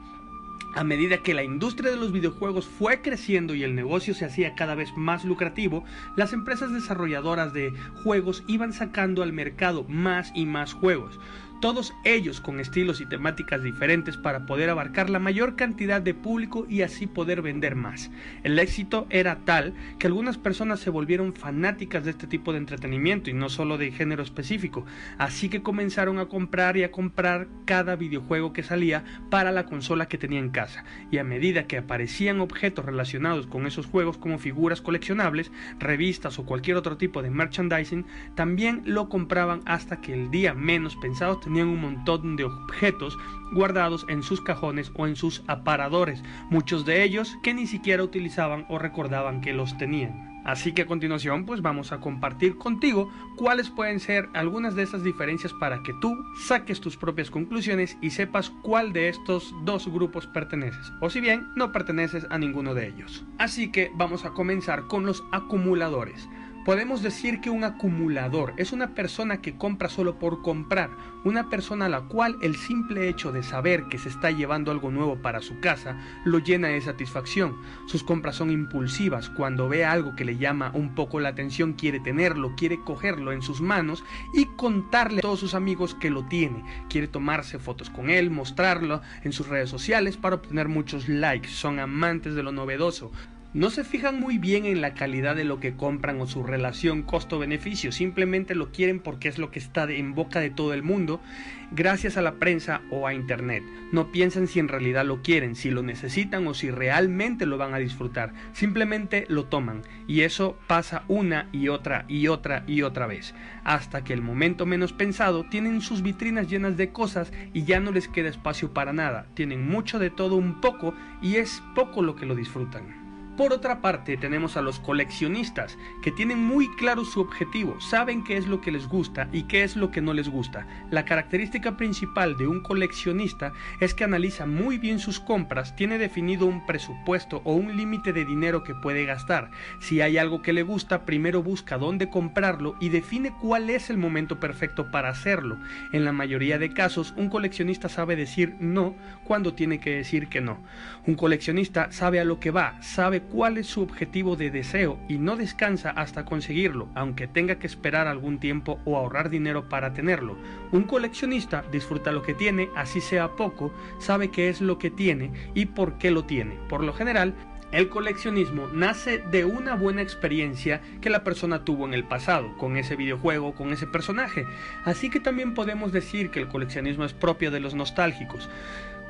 Speaker 3: A medida que la industria de los videojuegos fue creciendo y el negocio se hacía cada vez más lucrativo, las empresas desarrolladoras de juegos iban sacando al mercado más y más juegos, todos ellos con estilos y temáticas diferentes para poder abarcar la mayor cantidad de público y así poder vender más. El éxito era tal que algunas personas se volvieron fanáticas de este tipo de entretenimiento y no solo de género específico, así que comenzaron a comprar y a comprar cada videojuego que salía para la consola que tenía en casa, y a medida que aparecían objetos relacionados con esos juegos como figuras coleccionables, revistas o cualquier otro tipo de merchandising, también lo compraban hasta que el día menos pensado tenían un montón de objetos guardados en sus cajones o en sus aparadores, muchos de ellos que ni siquiera utilizaban o recordaban que los tenían. Así que a continuación pues vamos a compartir contigo cuáles pueden ser algunas de esas diferencias para que tú saques tus propias conclusiones y sepas cuál de estos dos grupos perteneces o si bien no perteneces a ninguno de ellos. Así que vamos a comenzar con los acumuladores. Podemos decir que un acumulador es una persona que compra solo por comprar, una persona a la cual el simple hecho de saber que se está llevando algo nuevo para su casa lo llena de satisfacción. Sus compras son impulsivas, cuando ve algo que le llama un poco la atención quiere tenerlo, quiere cogerlo en sus manos y contarle a todos sus amigos que lo tiene, quiere tomarse fotos con él, mostrarlo en sus redes sociales para obtener muchos likes, son amantes de lo novedoso. No se fijan muy bien en la calidad de lo que compran o su relación costo-beneficio, simplemente lo quieren porque es lo que está en boca de todo el mundo, gracias a la prensa o a internet. No piensan si en realidad lo quieren, si lo necesitan o si realmente lo van a disfrutar. Simplemente lo toman y eso pasa una y otra y otra y otra vez, hasta que el momento menos pensado tienen sus vitrinas llenas de cosas y ya no les queda espacio para nada. Tienen mucho de todo un poco y es poco lo que lo disfrutan. Por otra parte, tenemos a los coleccionistas, que tienen muy claro su objetivo, saben qué es lo que les gusta y qué es lo que no les gusta. La característica principal de un coleccionista es que analiza muy bien sus compras, tiene definido un presupuesto o un límite de dinero que puede gastar. Si hay algo que le gusta, primero busca dónde comprarlo y define cuál es el momento perfecto para hacerlo. En la mayoría de casos, un coleccionista sabe decir no cuando tiene que decir que no. Un coleccionista sabe a lo que va, sabe cuál es su objetivo de deseo y no descansa hasta conseguirlo, aunque tenga que esperar algún tiempo o ahorrar dinero para tenerlo. Un coleccionista disfruta lo que tiene, así sea poco, sabe qué es lo que tiene y por qué lo tiene. Por lo general, el coleccionismo nace de una buena experiencia que la persona tuvo en el pasado, con ese videojuego, con ese personaje. Así que también podemos decir que el coleccionismo es propio de los nostálgicos.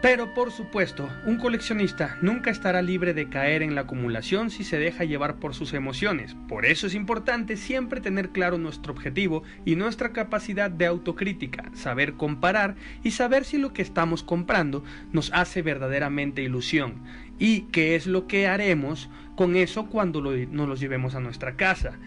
Speaker 3: Pero por supuesto, un coleccionista nunca estará libre de caer en la acumulación si se deja llevar por sus emociones. Por eso es importante siempre tener claro nuestro objetivo y nuestra capacidad de autocrítica, saber comparar y saber si lo que estamos comprando nos hace verdaderamente ilusión y qué es lo que haremos con eso cuando lo, nos lo llevemos a nuestra casa.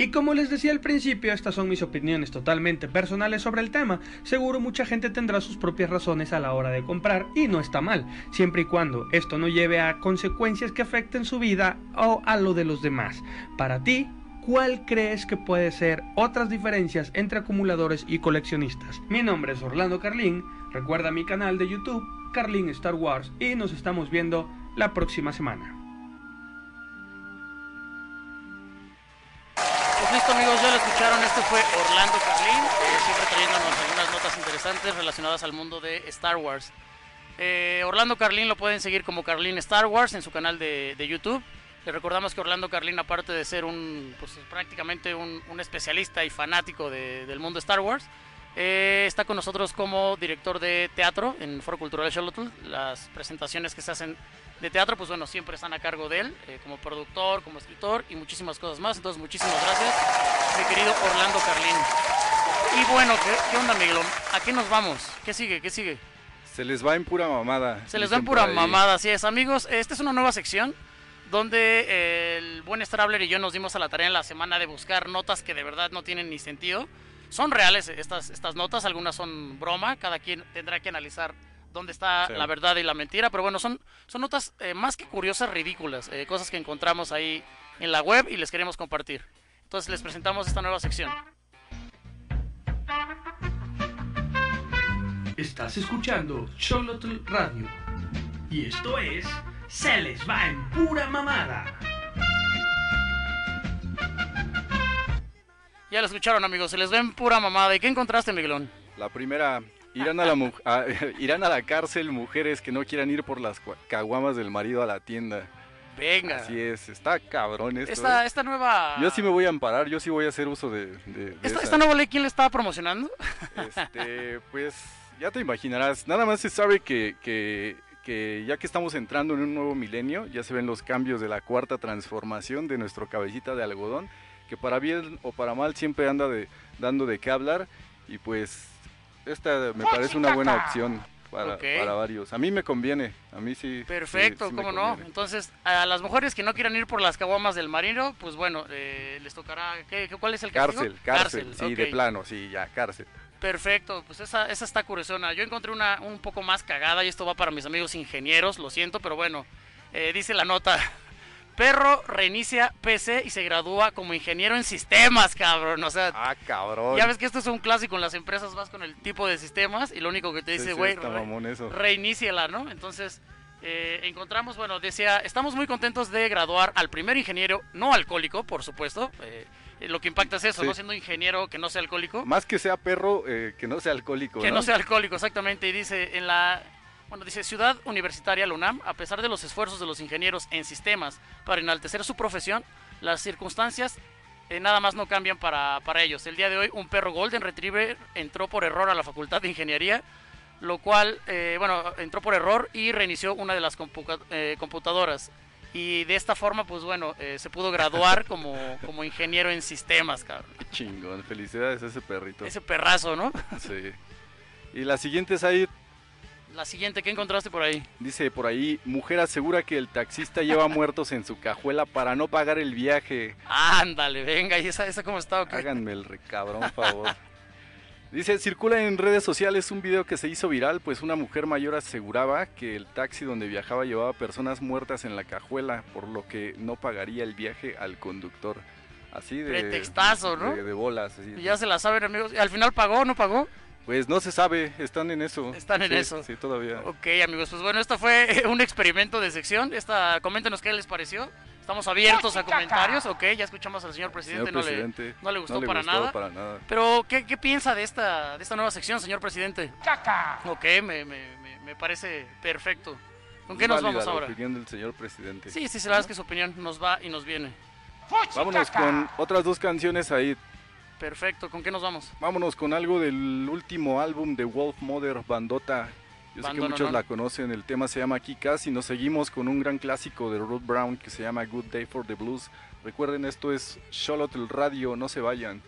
Speaker 3: Y como les decía al principio, estas son mis opiniones totalmente personales sobre el tema. Seguro mucha gente tendrá sus propias razones a la hora de comprar y no está mal, siempre y cuando esto no lleve a consecuencias que afecten su vida o a lo de los demás. Para ti, ¿cuál crees que puede ser otras diferencias entre acumuladores y coleccionistas? Mi nombre es Orlando Carlín, recuerda mi canal de YouTube, Carlín Star Wars, y nos estamos viendo la próxima semana.
Speaker 7: Listo amigos, ya lo escucharon, este fue Orlando Carlín, eh, siempre trayéndonos algunas notas interesantes relacionadas al mundo de Star Wars. Eh, Orlando Carlín lo pueden seguir como Carlín Star Wars en su canal de, de YouTube. Le recordamos que Orlando Carlín, aparte de ser un, pues prácticamente un, un especialista y fanático de- del mundo Star Wars, eh, está con nosotros como director de teatro en Foro Cultural Charlotte. Las presentaciones que se hacen de teatro, pues bueno, siempre están a cargo de él, eh, como productor, como escritor y muchísimas cosas más. Entonces, muchísimas gracias, mi querido Orlando Carlín. Y bueno, ¿qué, qué onda, Miguelón? ¿A qué nos vamos? ¿Qué sigue? ¿Qué sigue?
Speaker 8: Se les va en pura mamada.
Speaker 7: Se les
Speaker 8: dicen
Speaker 7: en pura mamada, así es. Amigos, esta es una nueva sección donde eh, el buen Strabler y yo nos dimos a la tarea en la semana de buscar notas que de verdad no tienen ni sentido. Son reales estas, estas notas, algunas son broma, cada quien tendrá que analizar dónde está
Speaker 8: Sí.
Speaker 7: la verdad y la mentira, pero bueno, son, son notas eh, más que curiosas, ridículas, eh, cosas que encontramos ahí en la web y les queremos compartir. Entonces les presentamos esta nueva sección.
Speaker 1: Estás escuchando Xolotl Radio. Y esto es Se les va en pura mamada.
Speaker 7: Ya lo escucharon amigos, se les ven pura mamada. ¿Y qué encontraste, Miguelón?
Speaker 8: La primera, irán a la, a- *laughs* irán a la cárcel mujeres que no quieran ir por las caguamas del marido a la tienda.
Speaker 7: Venga.
Speaker 8: Así es, está cabrón esto.
Speaker 7: Esta,
Speaker 8: ¿eh?
Speaker 7: esta nueva...
Speaker 8: Yo sí me voy a amparar, yo sí voy a hacer uso de, de- de
Speaker 7: Esta,
Speaker 8: esa.
Speaker 7: esta nueva ley, ¿quién le estaba promocionando?
Speaker 8: Este, pues ya te imaginarás. Nada más se sabe que, que, que ya que estamos entrando en un nuevo milenio, ya se ven los cambios de la cuarta transformación de nuestro cabecita de algodón, que para bien o para mal siempre anda de, dando de qué hablar. Y pues esta me parece una buena opción para, para varios. A mí me conviene, a mí sí.
Speaker 7: Perfecto,
Speaker 8: sí- sí me
Speaker 7: cómo no. Entonces, a las mujeres que no quieran ir por las caguamas del marino, pues bueno, eh, les tocará... ¿qué, qué- cuál es el castigo?
Speaker 8: Cárcel, cárcel, sí, de plano, sí, ya, cárcel.
Speaker 7: Perfecto, pues esa, esa está curiosona. Yo encontré una un poco más cagada y esto va para mis amigos ingenieros, lo siento, pero bueno, eh, dice la nota. Perro reinicia PC y se gradúa como ingeniero en sistemas, cabrón. O sea,
Speaker 8: ah, cabrón.
Speaker 7: ya ves que esto es un clásico en las empresas, vas con el tipo de sistemas y lo único que te
Speaker 8: Sí,
Speaker 7: dice,
Speaker 8: sí,
Speaker 7: güey, re-
Speaker 8: mamón eso.
Speaker 7: reiníciala, ¿no? Entonces, eh, encontramos, bueno, decía, estamos muy contentos de graduar al primer ingeniero no alcohólico, por supuesto. eh, lo que impacta es eso,
Speaker 8: Sí.
Speaker 7: ¿no? Siendo ingeniero que no sea alcohólico.
Speaker 8: Más que sea perro, eh, que no sea alcohólico.
Speaker 7: Que no sea alcohólico, exactamente. Y dice, en la, bueno, dice, Ciudad Universitaria, la UNAM, a pesar de los esfuerzos de los ingenieros en sistemas para enaltecer su profesión, las circunstancias eh, nada más no cambian para, para ellos. El día de hoy, un perro Golden Retriever entró por error a la Facultad de Ingeniería, lo cual, eh, bueno, entró por error y reinició una de las eh, computadoras. Y de esta forma, pues bueno, eh, se pudo graduar *laughs* como, como ingeniero en sistemas, cabrón.
Speaker 8: Qué chingón, felicidades a ese perrito.
Speaker 7: Ese perrazo, ¿no?
Speaker 8: Sí. Y la siguiente es ahí,
Speaker 7: La siguiente, ¿qué encontraste por ahí?
Speaker 8: dice por ahí, mujer asegura que el taxista lleva *laughs* muertos en su cajuela para no pagar el viaje.
Speaker 7: Ándale, venga, ¿y esa, esa cómo está? o qué?
Speaker 8: Háganme el recabrón favor. *laughs* Dice, circula en redes sociales un video que se hizo viral, pues una mujer mayor aseguraba que el taxi donde viajaba llevaba personas muertas en la cajuela, por lo que no pagaría el viaje al conductor. Así de...
Speaker 7: Pretextazo, ¿no?
Speaker 8: De, de bolas. así.
Speaker 7: Y ya se la saben, amigos. ¿Al final pagó o no pagó?
Speaker 8: Pues no se sabe, están en eso.
Speaker 7: Están en
Speaker 8: Sí,
Speaker 7: eso.
Speaker 8: Sí, todavía.
Speaker 7: Ok, amigos, pues bueno, esto fue *laughs* un experimento de sección. Esta, coméntenos qué les pareció. Estamos abiertos a comentarios. Ok, ya escuchamos al señor presidente.
Speaker 8: Señor
Speaker 7: no, le, no le gustó,
Speaker 8: no le
Speaker 7: para,
Speaker 8: gustó
Speaker 7: nada.
Speaker 8: para nada.
Speaker 7: Pero, ¿qué, qué piensa de esta, de esta nueva sección, señor presidente?
Speaker 12: Caca.
Speaker 7: Ok, me, me, me, me parece perfecto. ¿Con qué nos vamos
Speaker 8: la
Speaker 7: ahora?
Speaker 8: opinión del señor presidente.
Speaker 7: Sí, sí, sí, la verdad es que su opinión nos va y nos viene.
Speaker 8: Vámonos con otras dos canciones ahí.
Speaker 7: Perfecto, ¿con qué nos vamos?
Speaker 8: Vámonos con algo del último álbum de Wolf Mother, Bandota. Yo sé que muchos
Speaker 7: ¿no?
Speaker 8: la conocen, el tema se llama Kikas y nos seguimos con un gran clásico de Ruth Brown que se llama Good Day for the Blues. Recuerden, esto es Xolotl Radio, no se vayan.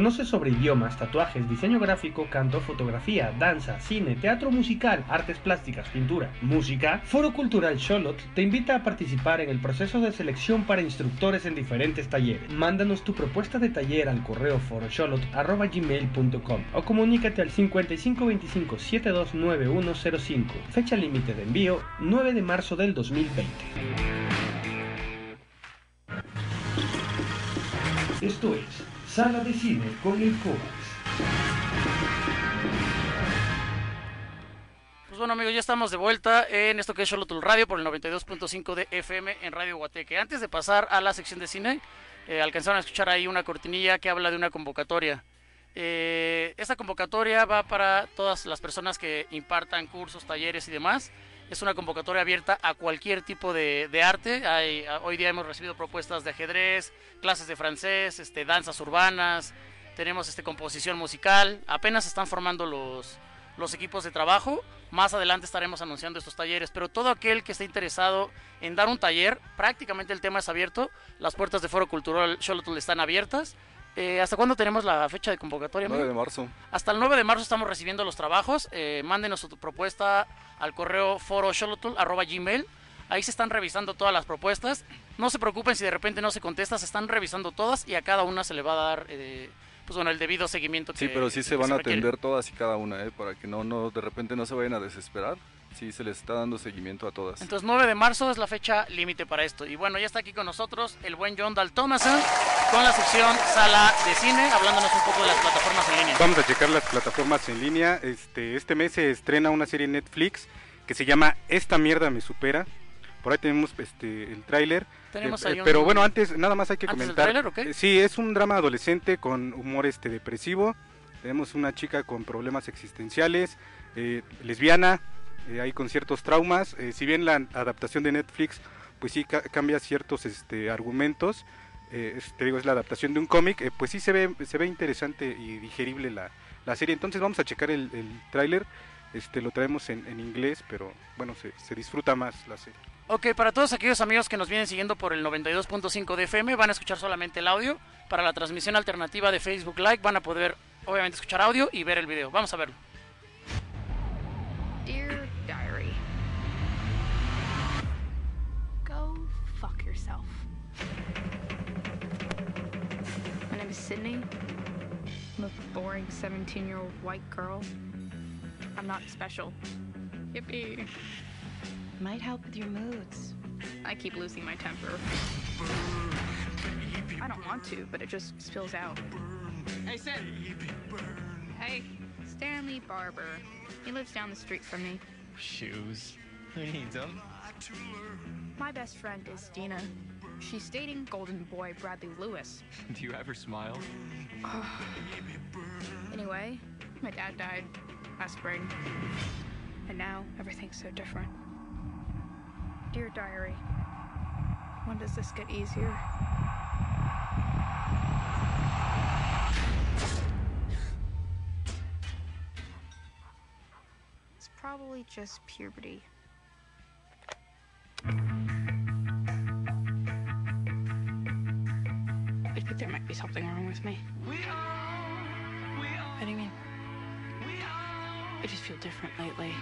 Speaker 4: Conoce sobre idiomas, tatuajes, diseño gráfico, canto, fotografía, danza, cine, teatro musical, artes plásticas, pintura, música. Foro Cultural Charlotte te invita a participar en el proceso de selección para instructores en diferentes talleres. Mándanos tu propuesta de taller al correo forocharlotte.gmail.com o comunícate al 5525 729105. Fecha límite de envío 9 de marzo del 2020. Esto es Sala de Cine con el.
Speaker 7: Pues bueno amigos, ya estamos de vuelta en esto que es Charlotte Radio por el 92.5 de FM en Radio Guateque. Antes de pasar a la sección de cine, eh, alcanzaron a escuchar ahí una cortinilla que habla de una convocatoria. Eh, esta convocatoria va para todas las personas que impartan cursos, talleres y demás. Es una convocatoria abierta a cualquier tipo de, arte. Hay- a- hoy día hemos recibido propuestas de ajedrez, clases de francés, este, danzas urbanas, tenemos este, composición musical. Apenas están formando los, los equipos de trabajo. Más adelante estaremos anunciando estos talleres. Pero todo aquel que esté interesado en dar un taller, prácticamente el tema es abierto. Las puertas de Foro Cultural Xolotl están abiertas. Eh, ¿Hasta cuándo tenemos la fecha de convocatoria?
Speaker 8: 9
Speaker 7: amigo?
Speaker 8: de marzo.
Speaker 7: Hasta el 9 de marzo estamos recibiendo los trabajos. Eh, mándenos su propuesta al correo foroxolotl@gmail. Ahí se están revisando todas las propuestas. No se preocupen si de repente no se contesta, se están revisando todas y a cada una se le va a dar eh, pues bueno, el debido seguimiento que
Speaker 8: Sí, pero sí se van a atender todas y cada una, ¿eh? para que no, no de repente no se vayan a desesperar. Sí, se les está dando seguimiento a todas.
Speaker 7: Entonces 9 de marzo es la fecha límite para esto. Y bueno, ya está aquí con nosotros el buen John Dal Thomason con la sección Sala de Cine, hablándonos un poco de las plataformas en línea.
Speaker 13: Vamos a checar las plataformas en línea. Este, este mes se estrena una serie en Netflix que se llama Esta mierda me supera. Por ahí tenemos este el tráiler.
Speaker 7: Tenemos
Speaker 13: Eh,
Speaker 7: ahí
Speaker 13: eh,
Speaker 7: un-
Speaker 13: pero bueno, antes nada más hay que
Speaker 7: ¿Antes del
Speaker 13: comentar.
Speaker 7: tráiler o qué?
Speaker 13: Eh, Sí, es un drama adolescente con humor este depresivo. Tenemos una chica con problemas existenciales, eh, lesbiana, eh, ahí con ciertos traumas. Eh, si bien la adaptación de Netflix, pues sí ca- cambia ciertos este, argumentos. eh, es- te digo, es la adaptación de un cómic, eh, pues sí se ve, se ve interesante y digerible la, la serie. Entonces vamos a checar el, el tráiler. Este, lo traemos en, en inglés, pero bueno, se, se disfruta más la serie.
Speaker 7: Ok, para todos aquellos amigos que nos vienen siguiendo por el 92.5 de FM, van a escuchar solamente el audio. Para la transmisión alternativa de Facebook Live van a poder, obviamente, escuchar audio y ver el video. Vamos a verlo.
Speaker 23: Dear My name is Sydney. I'm a boring 17 year old white girl. I'm not special. Yippee. Might help with your moods. I keep losing my temper. I don't want to, but it just spills out. Hey, Sid. Hey, Stanley Barber. He lives down the street from me.
Speaker 24: Shoes. Who needs them?
Speaker 23: My best friend is Dina. She's dating Golden Boy Bradley Lewis. *laughs*
Speaker 24: Do you ever smile? *sighs*
Speaker 23: Anyway, my dad died last spring. And now everything's so different. Dear Diary, when does this get easier? It's probably just puberty. Think there might be something wrong with me. What do you mean? I just feel different lately.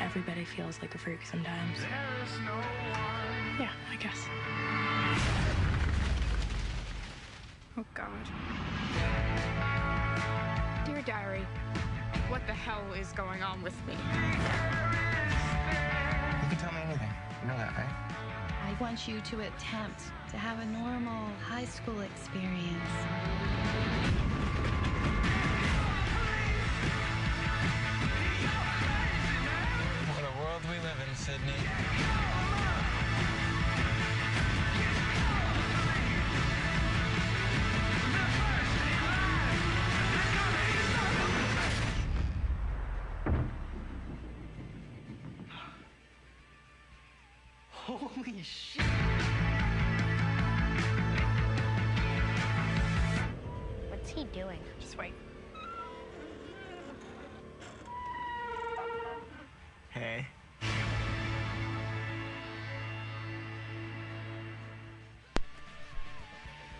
Speaker 23: Everybody feels like a freak sometimes. Yeah, I guess. Oh, God. Dear Diary, what the hell is going on with me?
Speaker 24: You can tell me anything. You know that, right?
Speaker 25: I want you to attempt to have a normal high school experience.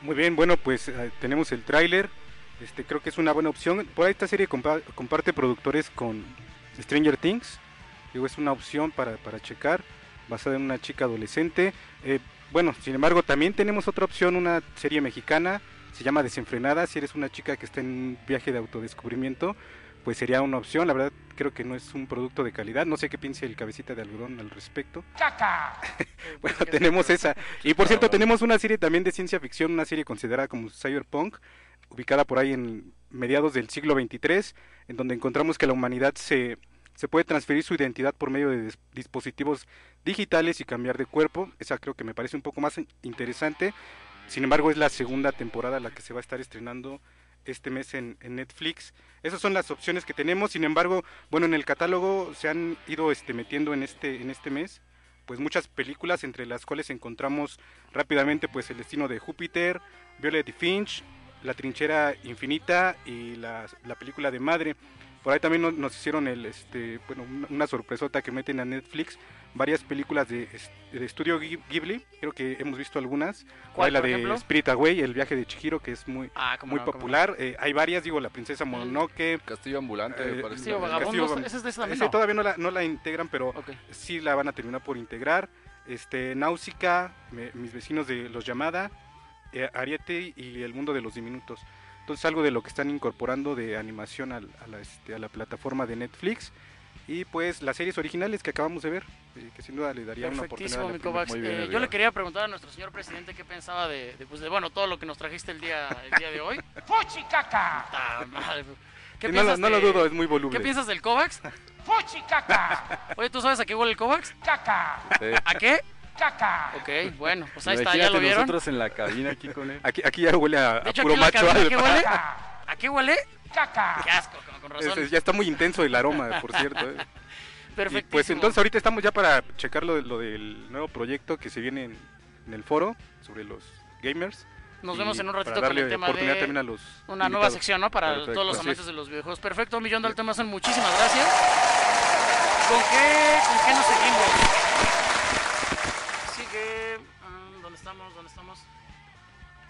Speaker 13: Muy bien, bueno, pues eh, tenemos el tráiler. Este, creo que es una buena opción. Por ahí esta serie compa- comparte productores con Stranger Things. Digo, es una opción para, para checar, basada en una chica adolescente. Eh, bueno, sin embargo, también tenemos otra opción, una serie mexicana, se llama Desenfrenada. Si eres una chica que está en un viaje de autodescubrimiento, pues sería una opción. La verdad, creo que no es un producto de calidad. No sé qué piense el cabecita de algodón al respecto. *laughs*
Speaker 12: ¡Caca! *laughs*
Speaker 13: Bueno, tenemos esa. Y por cierto, tenemos una serie también de ciencia ficción, una serie considerada como cyberpunk, ubicada por ahí en mediados del siglo XXIII, en donde encontramos que la humanidad se, se puede transferir su identidad por medio de dis- dispositivos digitales y cambiar de cuerpo. Esa creo que me parece un poco más interesante. Sin embargo, es la segunda temporada la que se va a estar estrenando este mes en, en Netflix. Esas son las opciones que tenemos. Sin embargo, bueno, en el catálogo se han ido este, metiendo en este, en este mes pues muchas películas entre las cuales encontramos rápidamente pues El destino de Júpiter, Violet y Finch, La trinchera infinita y la, la película de Madre. Por ahí también nos, nos hicieron el este bueno una, una sorpresota que meten a Netflix varias películas de, de estudio Ghi- Ghibli, creo que hemos visto algunas. Por
Speaker 7: ¿Cuál,
Speaker 13: ahí la
Speaker 7: por
Speaker 13: de
Speaker 7: ejemplo?
Speaker 13: Spirit Away, el viaje de Chihiro que es muy
Speaker 7: Ah,
Speaker 13: muy
Speaker 7: no,
Speaker 13: popular. Eh, hay varias, digo, la princesa Mononoke,
Speaker 8: Castillo ambulante, parece.
Speaker 7: Castillo. Vagabundo,
Speaker 13: Castillo
Speaker 7: es de ese
Speaker 13: todavía no la, no la integran, pero sí la van a terminar por integrar. Este, Náusica, me- mis vecinos de Los Llamada, eh, Ariete y El Mundo de los Diminutos. Entonces algo de lo que están incorporando de animación al- a, la, este, a la plataforma de Netflix. Y pues las series originales que acabamos de ver, eh, que sin duda le daría una oportunidad.
Speaker 7: Mi. Kovacs. Eh, yo le quería preguntar a nuestro señor presidente qué pensaba de, de, pues, de, bueno, todo lo que nos trajiste el día, el día de hoy. *laughs*
Speaker 12: ¡Fuchicaca!
Speaker 7: Puta madre. ¿Qué
Speaker 13: no lo-
Speaker 7: piensas
Speaker 13: no lo dudo, es muy voluble.
Speaker 7: ¿Qué piensas del Kovacs? *laughs*
Speaker 12: ¡Fuchicaca!
Speaker 7: Oye, ¿tú sabes a qué huele el Kovacs?
Speaker 12: ¡Caca!
Speaker 7: ¿A qué?
Speaker 12: ¡Caca!
Speaker 7: Ok, bueno, pues ahí está, ya lo vieron.
Speaker 8: nosotros en la cabina aquí con él.
Speaker 13: Aquí, aquí ya huele a,
Speaker 7: De
Speaker 13: a
Speaker 7: hecho,
Speaker 13: puro
Speaker 7: la
Speaker 13: macho.
Speaker 7: ¿A qué huele?
Speaker 12: ¡Caca!
Speaker 7: Qué asco, con, con razón.
Speaker 13: Ese- ya está muy intenso el aroma, por cierto. eh. *laughs* Y pues entonces ahorita estamos ya para checar lo, de- lo del nuevo proyecto que se viene en, en el foro sobre los gamers.
Speaker 7: Nos vemos en un ratito con
Speaker 13: darle
Speaker 7: el tema
Speaker 13: oportunidad
Speaker 7: de
Speaker 13: también a los
Speaker 7: una nueva sección, ¿no? Para
Speaker 13: Perfecto,
Speaker 7: todos los amantes
Speaker 13: es.
Speaker 7: de los videojuegos. Perfecto, Millón de Altemas, muchísimas gracias. ¿Con qué, ¿Con qué nos seguimos? Sigue... mm, ¿Dónde estamos? ¿Dónde estamos?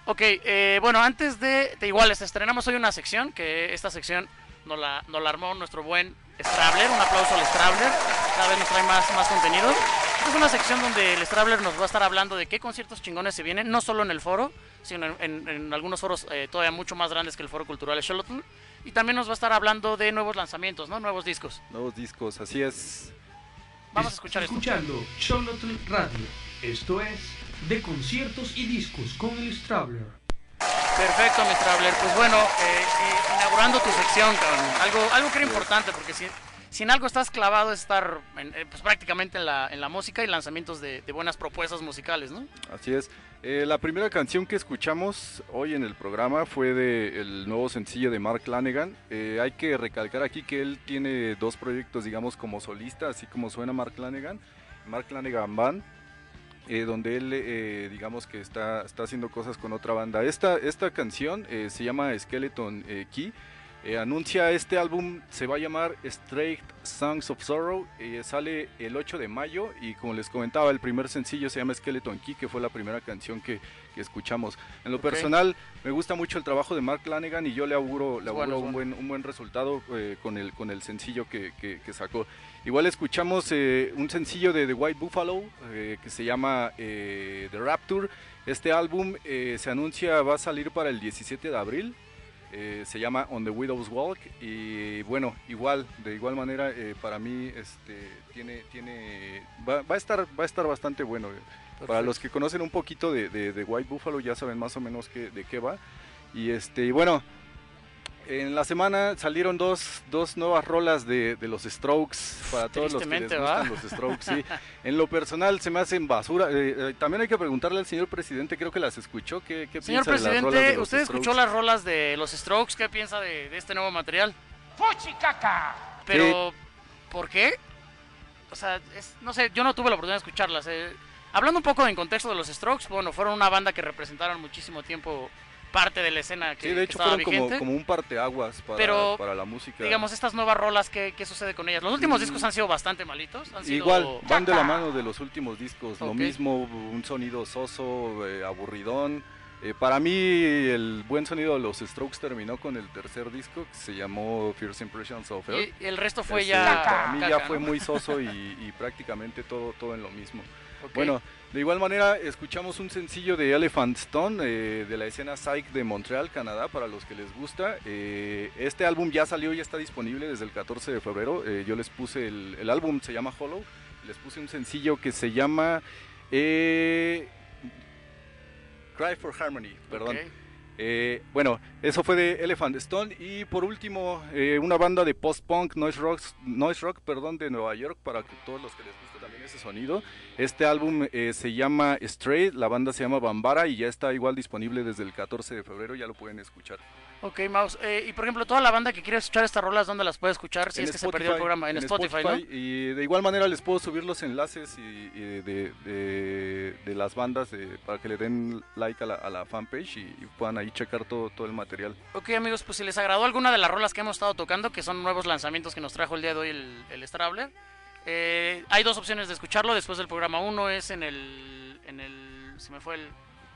Speaker 7: Ok, eh, bueno, antes de, de igual, este, estrenamos hoy una sección, que esta sección nos la, nos la armó nuestro buen Strabler, un aplauso al Strabler, cada vez nos trae más, más contenido. Esta es una sección donde el Strabler nos va a estar hablando de qué conciertos chingones se vienen, no solo en el foro, sino en, en- en algunos foros eh, todavía mucho más grandes que el Foro Cultural de Charlotte. Y también nos va a estar hablando de nuevos lanzamientos, ¿no? Nuevos discos.
Speaker 8: Nuevos discos, así es.
Speaker 7: Vamos a escuchar esto.
Speaker 6: Escuchando Charlotte Radio. Esto es de conciertos y discos con el Strabler.
Speaker 7: Perfecto, mi Strabler. Pues bueno, eh, eh, inaugurando tu sección, cabrón. Algo, algo que era importante, porque si, si en algo estás clavado es estar en, eh, pues prácticamente en la, en la música y lanzamientos de, de buenas propuestas musicales, ¿no?
Speaker 8: Así es. Eh, la primera canción que escuchamos hoy en el programa fue de el nuevo sencillo de Mark Lanegan. Eh, hay que recalcar aquí que él tiene dos proyectos, digamos, como solista, así como suena Mark Lanegan. Mark Lanegan Band, eh, donde él, eh, digamos, que está, está haciendo cosas con otra banda. Esta, esta canción eh, se llama Skeleton Key. Eh, anuncia este álbum, se va a llamar Straight Songs of Sorrow, eh, sale el 8 de mayo y como les comentaba, el primer sencillo se llama Skeleton Key, que fue la primera canción que, que escuchamos. En lo personal, me gusta mucho el trabajo de Mark Lanegan y yo le auguro, le
Speaker 7: bueno,
Speaker 8: auguro un,
Speaker 7: bueno.
Speaker 8: buen, un buen resultado eh, con, el, con el sencillo que, que- que sacó. Igual escuchamos eh, un sencillo de The White Buffalo eh, que se llama The Rapture. Este álbum se anuncia, va a salir para el 17 de abril. Eh, se llama On the Widow's Walk y bueno, igual, de igual manera eh, para mí este, tiene, tiene, va, va a estar, va a estar bastante bueno. eh. Para los que conocen un poquito de, de- de White Buffalo ya saben más o menos qué- de qué va. Y este, y bueno, en la semana salieron dos, dos nuevas rolas de, de los Strokes para todos los que les gustan los Strokes. sí. *laughs* En lo personal se me hacen basura. Eh, eh, también hay que preguntarle al señor presidente, creo que las escuchó. ¿Qué, qué
Speaker 7: Señor
Speaker 8: piensa de las rolas
Speaker 7: presidente,
Speaker 8: de los
Speaker 7: ¿usted escuchó
Speaker 8: Strokes?
Speaker 7: las rolas de los Strokes? ¿Qué piensa de, de este nuevo material?
Speaker 12: ¡Fuchicaca!
Speaker 7: Pero, ¿por qué? O sea, es- no sé, yo no tuve la oportunidad de escucharlas. eh. Hablando un poco en contexto de los Strokes, bueno, fueron una banda que representaron muchísimo tiempo parte de la escena que,
Speaker 8: Sí, de hecho
Speaker 7: estaba
Speaker 8: fueron como,
Speaker 7: vigente.
Speaker 8: como un parteaguas para,
Speaker 7: Pero,
Speaker 8: para la música.
Speaker 7: Digamos, estas nuevas rolas, ¿qué, qué sucede con ellas? Los últimos
Speaker 8: Mm.
Speaker 7: discos han sido bastante malitos. Han sido...
Speaker 8: Igual, van de la mano de los últimos discos. Lo mismo, un sonido soso, eh, aburridón. Eh, para mí, el buen sonido de los Strokes terminó con el tercer disco que se llamó First Impressions of Earth.
Speaker 7: Y- el resto fue
Speaker 8: Este,
Speaker 7: ya
Speaker 8: Para mí ya fue muy *laughs* soso y, y prácticamente todo, todo en lo mismo. Bueno, de igual manera, escuchamos un sencillo de Elephant Stone eh, de la escena Psych de Montreal, Canadá, para los que les gusta. Eh, este álbum ya salió, ya está disponible desde el 14 de febrero. Eh, yo les puse el, el álbum, se llama Hollow. Les puse un sencillo que se llama eh, Cry for Harmony, perdón. Eh, bueno, eso fue de Elephant Stone y por último eh, una banda de post-punk noise rock, noise rock, perdón, de Nueva York para que todos los que les ese sonido. Este álbum eh, se llama Stray, la banda se llama Bambara y ya está igual disponible desde el 14 de febrero, ya lo pueden escuchar.
Speaker 7: Ok, Mouse. Eh, y por ejemplo, toda la banda que quiere escuchar estas rolas, ¿dónde las puede escuchar? Si
Speaker 8: En
Speaker 7: es que se perdió el programa. En, Spotify, ¿no?
Speaker 8: Y de igual manera les puedo subir los enlaces y, y de, de- de las bandas de- para que le den like a la, a la fanpage y, y puedan ahí checar todo, todo el material.
Speaker 7: Ok, amigos, pues si les agradó alguna de las rolas que hemos estado tocando, que son nuevos lanzamientos que nos trajo el día de hoy el, el Strabler, eh, hay dos opciones de escucharlo después del programa. Uno es en el. En el se me fue el.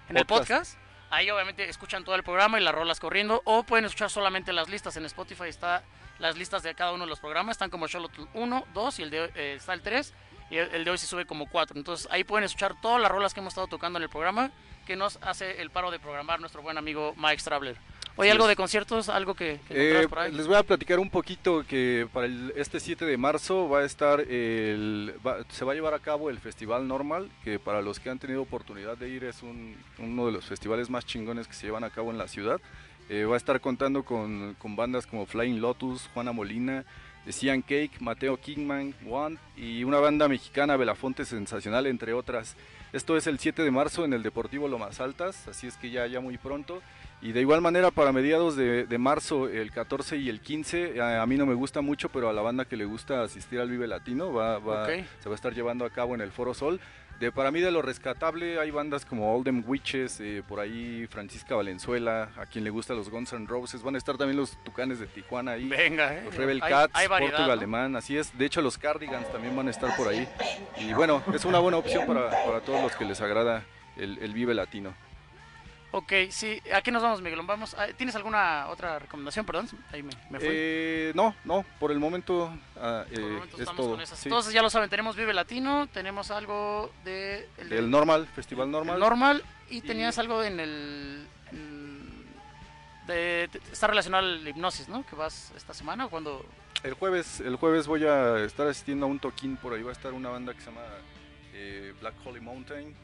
Speaker 7: En el
Speaker 8: Podcast.
Speaker 7: podcast. Ahí obviamente escuchan todo el programa y las rolas corriendo. O pueden escuchar solamente las listas. En Spotify está las listas de cada uno de los programas. Están como Charlotte 1, 2 y el de, eh, está el 3. Y el, el de hoy se sube como 4. Entonces ahí pueden escuchar todas las rolas que hemos estado tocando en el programa. Que nos hace el paro de programar nuestro buen amigo Mike Strabler. Oye, algo de conciertos, algo que, que
Speaker 8: Eh,
Speaker 7: por ahí.
Speaker 8: les voy a platicar un poquito que para el- este 7 de marzo va a estar el, va- se va a llevar a cabo el Festival Normal, que para los que han tenido oportunidad de ir es un- uno de los festivales más chingones que se llevan a cabo en la ciudad. Eh, va a estar contando con, con bandas como Flying Lotus, Juana Molina, eh, Cian Cake, Mateo Kingman, One y una banda mexicana, Belafonte Sensacional, entre otras. Esto es el 7 de marzo en el Deportivo Lomas Altas, así es que ya, ya muy pronto. Y de igual manera para mediados de, de marzo, el 14 y el 15, a, a mí no me gusta mucho, pero a la banda que le gusta asistir al Vive Latino va, va-
Speaker 7: Ok.
Speaker 8: se va a estar llevando a cabo en el Foro Sol. De, para mí de lo rescatable hay bandas como Oldham Witches, eh, por ahí Francisca Valenzuela, a quien le gustan los Guns N' Roses, van a estar también los Tucanes de Tijuana ahí.
Speaker 7: Venga, eh.
Speaker 8: Los Rebel
Speaker 7: Hay-
Speaker 8: Cats,
Speaker 7: hay variedad,
Speaker 8: Portugal
Speaker 7: ¿no?
Speaker 8: Alemán, así es. De hecho los Cardigans también van a estar por ahí. Y bueno, es una buena opción para, para todos los que les agrada el, el Vive Latino.
Speaker 7: Ok, sí. ¿A qué nos vamos, Miguel? Vamos. ah, ¿Tienes alguna otra recomendación? Perdón, ahí me, me fui.
Speaker 8: Eh, no, no, por el momento, ah, eh,
Speaker 7: Por el momento
Speaker 8: es
Speaker 7: estamos
Speaker 8: todo.
Speaker 7: con esas.
Speaker 8: sí.
Speaker 7: Entonces ya lo saben, tenemos Vive Latino, tenemos algo de...
Speaker 8: El normal, Festival Normal.
Speaker 7: el normal y tenías algo en el... en- de, de- está relacionado al hipnosis, ¿no? Que vas esta semana o cuando...
Speaker 8: El jueves, el jueves voy a estar asistiendo a un toquín, por ahí va a estar una banda que se llama eh, Black Holy Mountain.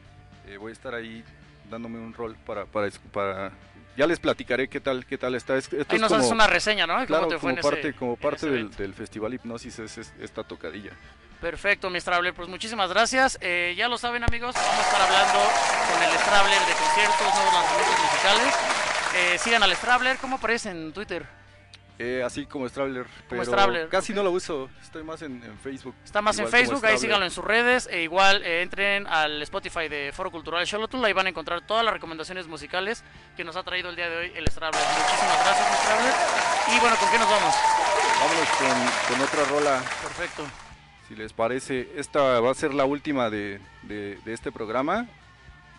Speaker 8: Eh, voy a estar ahí dándome un rol para, para, ya les platicaré qué tal, qué tal está. Es- esto
Speaker 7: Ahí
Speaker 8: es
Speaker 7: nos
Speaker 8: como-
Speaker 7: haces una reseña, ¿no? ¿Cómo
Speaker 8: Claro,
Speaker 7: te fue
Speaker 8: como
Speaker 7: ese-
Speaker 8: parte, como parte del, del Festival Hipnosis es, es esta tocadilla.
Speaker 7: Perfecto, mi Strabler. Pues muchísimas gracias. Eh, ya lo saben, amigos, vamos a estar hablando con el Strabler de conciertos, nuevos lanzamientos musicales. Eh, sigan al Strabler. ¿Cómo aparece en Twitter?
Speaker 8: Eh, así como pero
Speaker 7: Stravler,
Speaker 8: casi no lo uso, estoy más en, en Facebook.
Speaker 7: Está más en Facebook, ahí síganlo en sus redes. E igual eh, entren al Spotify de Foro Cultural Xolotl. Ahí van a encontrar todas las recomendaciones musicales que nos ha traído el día de hoy el Strabler. Muchísimas gracias, Strabler. Y bueno, ¿con qué nos vamos?
Speaker 8: Vámonos con, con otra rola.
Speaker 7: Perfecto.
Speaker 8: Si les parece, esta va a ser la última de, de- de este programa.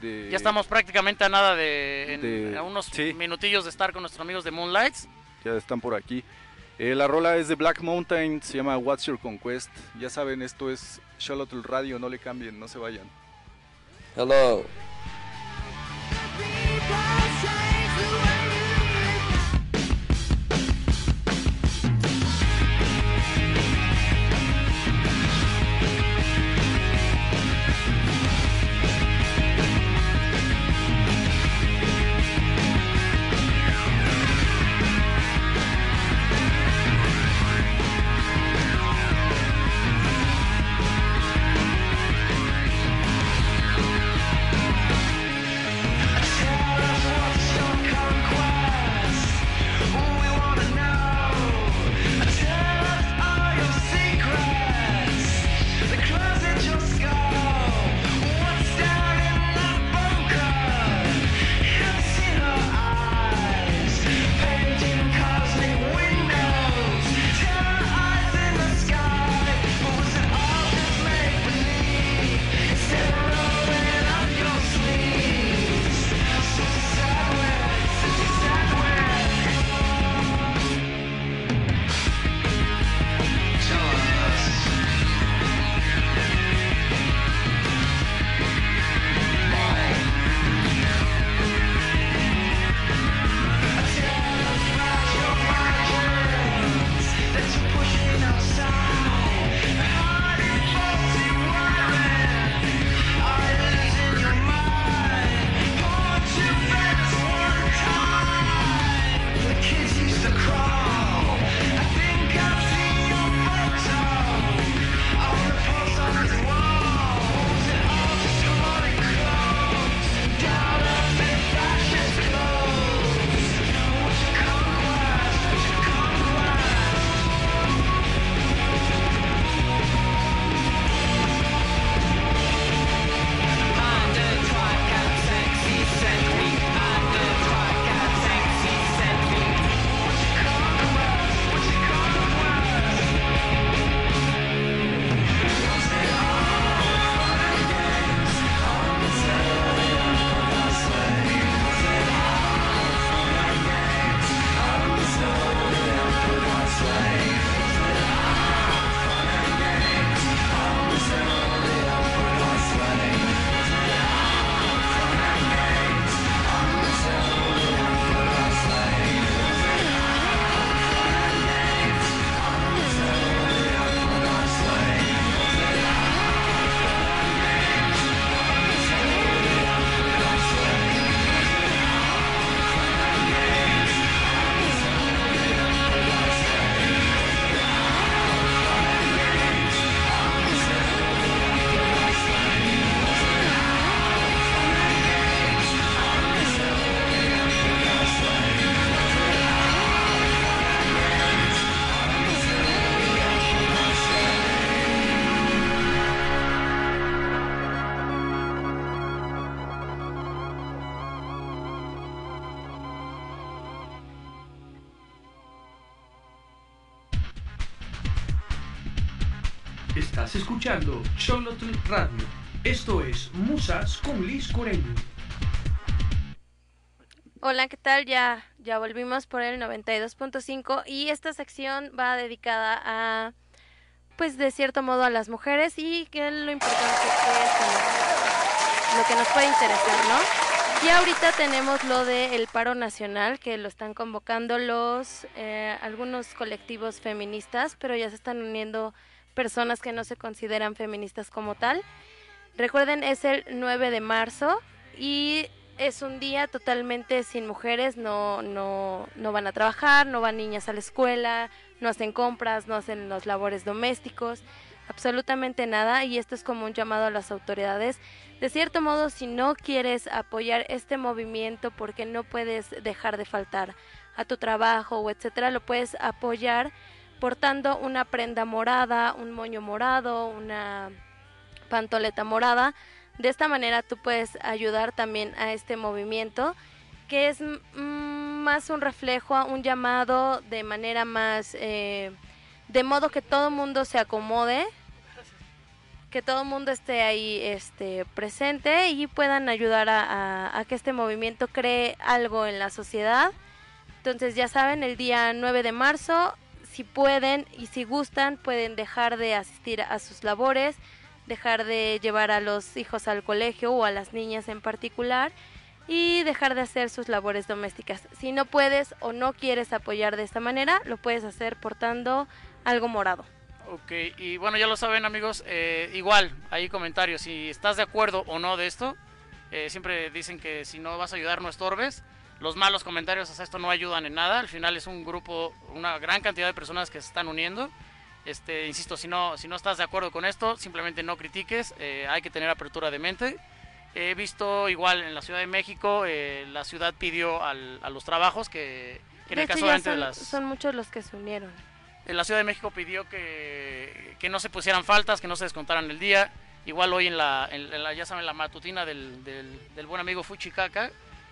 Speaker 8: De,
Speaker 7: Ya estamos prácticamente a nada de, en-
Speaker 8: de-
Speaker 7: a unos
Speaker 8: sí.
Speaker 7: minutillos de estar con nuestros amigos de Moonlights.
Speaker 8: Ya están por aquí. Eh, la rola es de Black Mountain, se llama What's Your Conquest. Ya saben, esto es Charlotte Radio, no le cambien, no se vayan.
Speaker 26: Hello.
Speaker 11: Hola, ¿qué tal? Ya, ya volvimos por el 92.5 y esta sección va dedicada a, pues de cierto modo a las mujeres y que lo importante que es lo- lo que nos puede interesar, ¿no? Y ahorita tenemos lo del paro nacional que lo están convocando los eh, algunos colectivos feministas, pero ya se están uniendo personas que no se consideran feministas como tal. Recuerden, es el 9 de marzo y es un día totalmente sin mujeres, no, no, no van a trabajar, no van niñas a la escuela, no hacen compras, no hacen los labores domésticos, absolutamente nada y esto es como un llamado a las autoridades. De cierto modo, si no quieres apoyar este movimiento porque no puedes dejar de faltar a tu trabajo o etcétera, lo puedes apoyar portando una prenda morada, un moño morado, una pantoleta morada. De esta manera tú puedes ayudar también a este movimiento que es mm, más un reflejo, un llamado de manera más, eh, de modo que todo mundo se acomode, que todo mundo esté ahí este, presente y puedan ayudar a, a- a que este movimiento cree algo en la sociedad. Entonces ya saben, el día 9 de marzo, si pueden y si gustan, pueden dejar de asistir a sus labores, dejar de llevar a los hijos al colegio o a las niñas en particular y dejar de hacer sus labores domésticas. Si no puedes o no quieres apoyar de esta manera, lo puedes hacer portando algo morado.
Speaker 7: Ok, y bueno, ya lo saben amigos, eh, igual, ahí comentarios, si estás de acuerdo o no de esto, eh, siempre dicen que si no vas a ayudar no estorbes, los malos comentarios a esto no ayudan en nada, al final es un grupo, una gran cantidad de personas que se están uniendo, este, insisto, si no, si no estás de acuerdo con esto, simplemente no critiques, eh, hay que tener apertura de mente. He visto igual en la Ciudad de México, eh, la ciudad pidió al- a los trabajos que, que en
Speaker 11: de
Speaker 7: el caso obviamente de
Speaker 11: son,
Speaker 7: las
Speaker 11: son muchos los que se unieron.
Speaker 7: en la Ciudad de México pidió que, que no se pusieran faltas, que no se descontaran el día. Igual hoy en la, en, en la ya saben, la matutina del, del, del buen amigo Fuchikaka,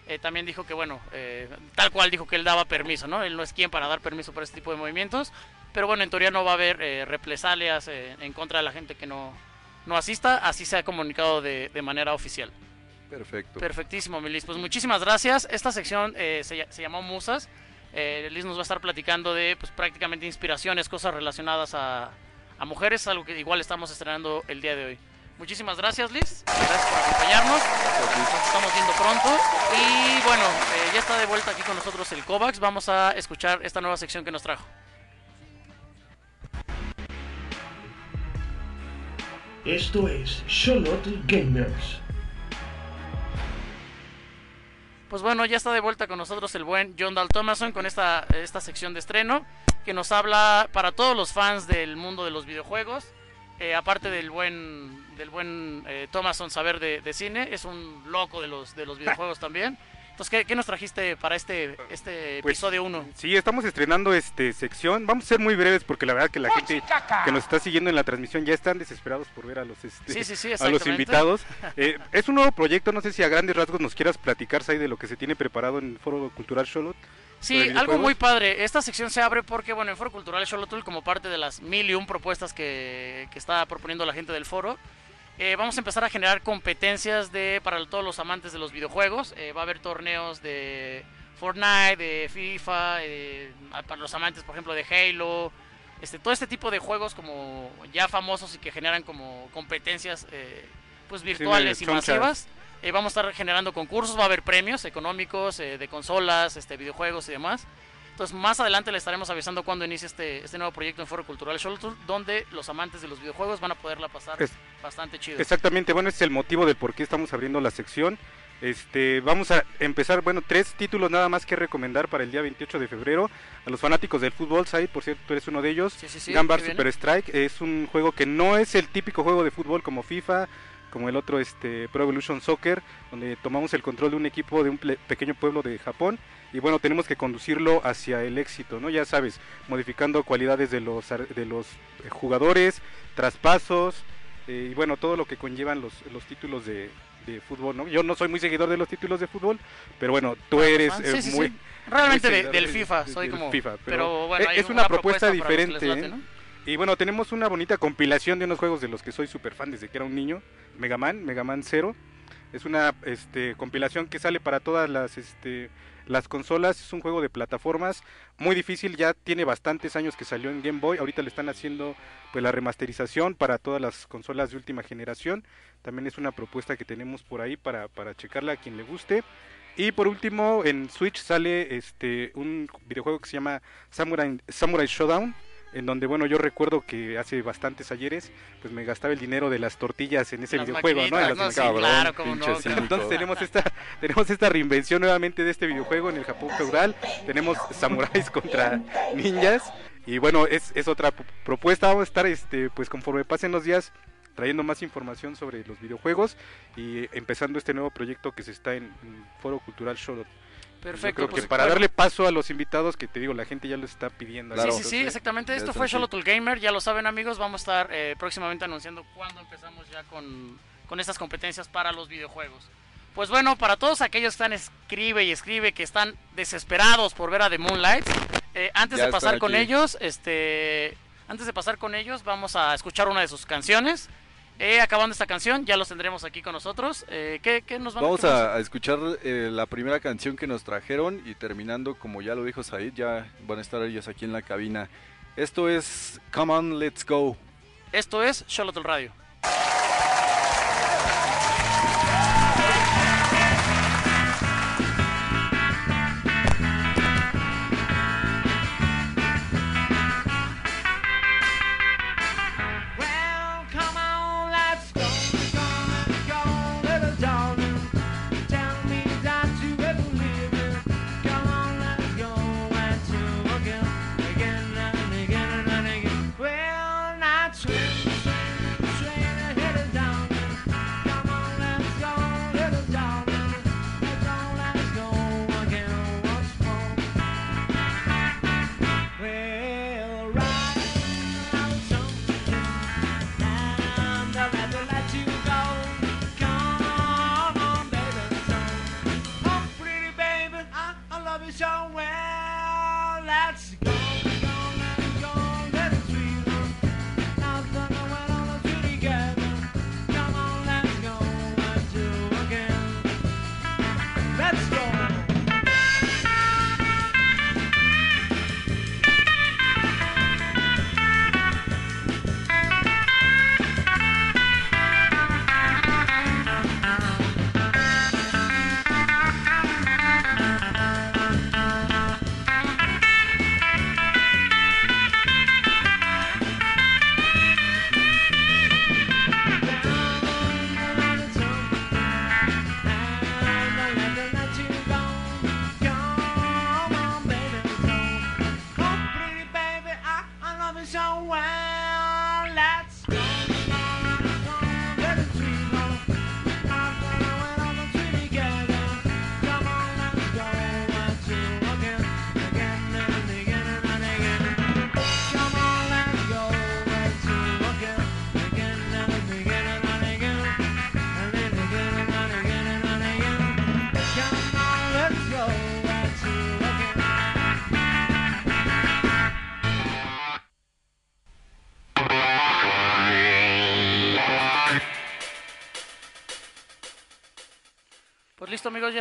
Speaker 7: eh, también dijo que, bueno, eh, tal cual dijo que él daba permiso, ¿no? Él no es quien para dar permiso para este tipo de movimientos, pero bueno, en teoría no va a haber eh, represalias eh, en contra de la gente que no, no asista, así se ha comunicado de, de manera oficial.
Speaker 8: Perfecto.
Speaker 7: Perfectísimo, Milis. Pues muchísimas gracias. Esta sección eh, se, se llamó Musas. Liz nos va a estar platicando de pues, prácticamente inspiraciones, cosas relacionadas a, a mujeres, algo que igual estamos estrenando el día de hoy. Muchísimas gracias, Liz. Gracias por acompañarnos. Nos estamos viendo pronto. Y bueno, eh, ya está de vuelta aquí con nosotros el Kovacs. Vamos a escuchar esta nueva sección que nos trajo.
Speaker 6: Esto es Charlotte Gamers.
Speaker 7: Pues bueno, ya está de vuelta con nosotros el buen John Dal Thomason con esta, esta sección de estreno que nos habla para todos los fans del mundo de los videojuegos. Eh, aparte del buen del buen eh, Thomason saber de, de cine, es un loco de los de los videojuegos también. Entonces, ¿qué, qué nos trajiste para este este
Speaker 13: Pues,
Speaker 7: episodio 1?
Speaker 13: Sí, estamos estrenando este sección. Vamos a ser muy breves porque la verdad que la gente que nos está siguiendo en la transmisión ya están desesperados por ver a los este,
Speaker 7: Sí, sí, sí,
Speaker 13: a los invitados. *laughs* Eh, es un nuevo proyecto, no sé si a grandes rasgos nos quieras platicar Sai, de lo que se tiene preparado en el Foro Cultural Charlotte.
Speaker 7: Sí, algo muy padre. Esta sección se abre porque, bueno, en Foro Cultural Xolotl, como parte de las mil y un propuestas que, que está proponiendo la gente del foro, eh, vamos a empezar a generar competencias de para todos los amantes de los videojuegos. Eh, va a haber torneos de Fortnite, de FIFA, eh, para los amantes, por ejemplo, de Halo. Este, todo este tipo de juegos como ya famosos y que generan como competencias pues eh, pues virtuales y masivas. Eh, vamos a estar generando concursos, va a haber premios económicos eh, de consolas, este, videojuegos y demás. Entonces más adelante le estaremos avisando cuando inicie este, este nuevo proyecto en Foro Cultural Xolotl, donde los amantes de los videojuegos van a poderla pasar
Speaker 13: Es-
Speaker 7: bastante chido.
Speaker 13: Exactamente, bueno, ese es el motivo del por qué estamos abriendo la sección. Este, vamos a empezar, bueno, tres títulos nada más que recomendar para el día 28 de febrero a los fanáticos del fútbol, Said, por cierto, tú eres uno de ellos.
Speaker 7: sí, sí,
Speaker 13: Gambar
Speaker 7: ¿qué viene?
Speaker 13: Super Strike es un juego que no es el típico juego de fútbol como FIFA, como el otro este Pro Evolution Soccer, donde tomamos el control de un equipo de un pequeño pueblo de Japón y bueno, tenemos que conducirlo hacia el éxito, ¿no? Ya sabes, modificando cualidades de los de los eh, jugadores, traspasos eh, y bueno, todo lo que conllevan los, los títulos de, de fútbol, ¿no? Yo no soy muy seguidor de los títulos de fútbol, pero bueno, tú eres
Speaker 7: Ah,
Speaker 13: eh,
Speaker 7: sí, sí, sí.
Speaker 13: muy
Speaker 7: Realmente
Speaker 13: muy
Speaker 7: de- del
Speaker 13: de-
Speaker 7: FIFA,
Speaker 13: de-
Speaker 7: soy
Speaker 13: del
Speaker 7: como-
Speaker 13: FIFA,
Speaker 7: pero bueno,
Speaker 13: es
Speaker 7: una
Speaker 13: una
Speaker 7: propuesta
Speaker 13: diferente.
Speaker 7: late. ¿no?
Speaker 13: Y bueno, tenemos una bonita compilación de unos juegos de los que soy súper fan desde que era un niño. Mega Man, Mega Man 0. Es una este, compilación que sale para todas las, este, las consolas. Es un juego de plataformas muy difícil. Ya tiene bastantes años que salió en Game Boy. Ahorita le están haciendo pues la remasterización para todas las consolas de última generación. También es una propuesta que tenemos por ahí para, para checarla a quien le guste. Y por último, en Switch sale este un videojuego que se llama Samurai, Samurai Showdown, en donde bueno yo recuerdo que hace bastantes ayeres pues me gastaba el dinero de las tortillas en ese
Speaker 10: Las
Speaker 13: videojuego, ¿no? En las
Speaker 10: no, sí, claro, no.
Speaker 13: Entonces tenemos esta *laughs* tenemos esta reinvención nuevamente de este videojuego en el Japón feudal. Tenemos samuráis *laughs* contra ninjas y bueno, es, es otra propuesta, vamos a estar este pues conforme pasen los días trayendo más información sobre los videojuegos y empezando este nuevo proyecto que se está en, en Foro Cultural Shodot.
Speaker 10: Perfecto,
Speaker 13: Yo creo
Speaker 10: pues,
Speaker 13: que para
Speaker 10: bueno.
Speaker 13: darle paso a los invitados que te digo, la gente ya lo está pidiendo.
Speaker 10: Sí, sí, sí, exactamente. Esto fue Xolotl Gamer, ya lo saben amigos, vamos a estar eh, próximamente anunciando cuándo empezamos ya con, con estas competencias para los videojuegos. Pues bueno, para todos aquellos que están escribe y escribe, que están desesperados por ver a The Moonlight, eh, antes
Speaker 8: Ya
Speaker 10: de pasar con ellos, este, antes de pasar con ellos, vamos a escuchar una de sus canciones. Eh, acabando esta canción, ya los tendremos aquí con nosotros. Eh, ¿qué, qué nos van
Speaker 8: Vamos a, a escuchar eh, la primera canción que nos trajeron y terminando, como ya lo dijo Said, ya van a estar ellos aquí en la cabina. Esto es Come On, Let's Go.
Speaker 10: Esto es Xolotl Radio.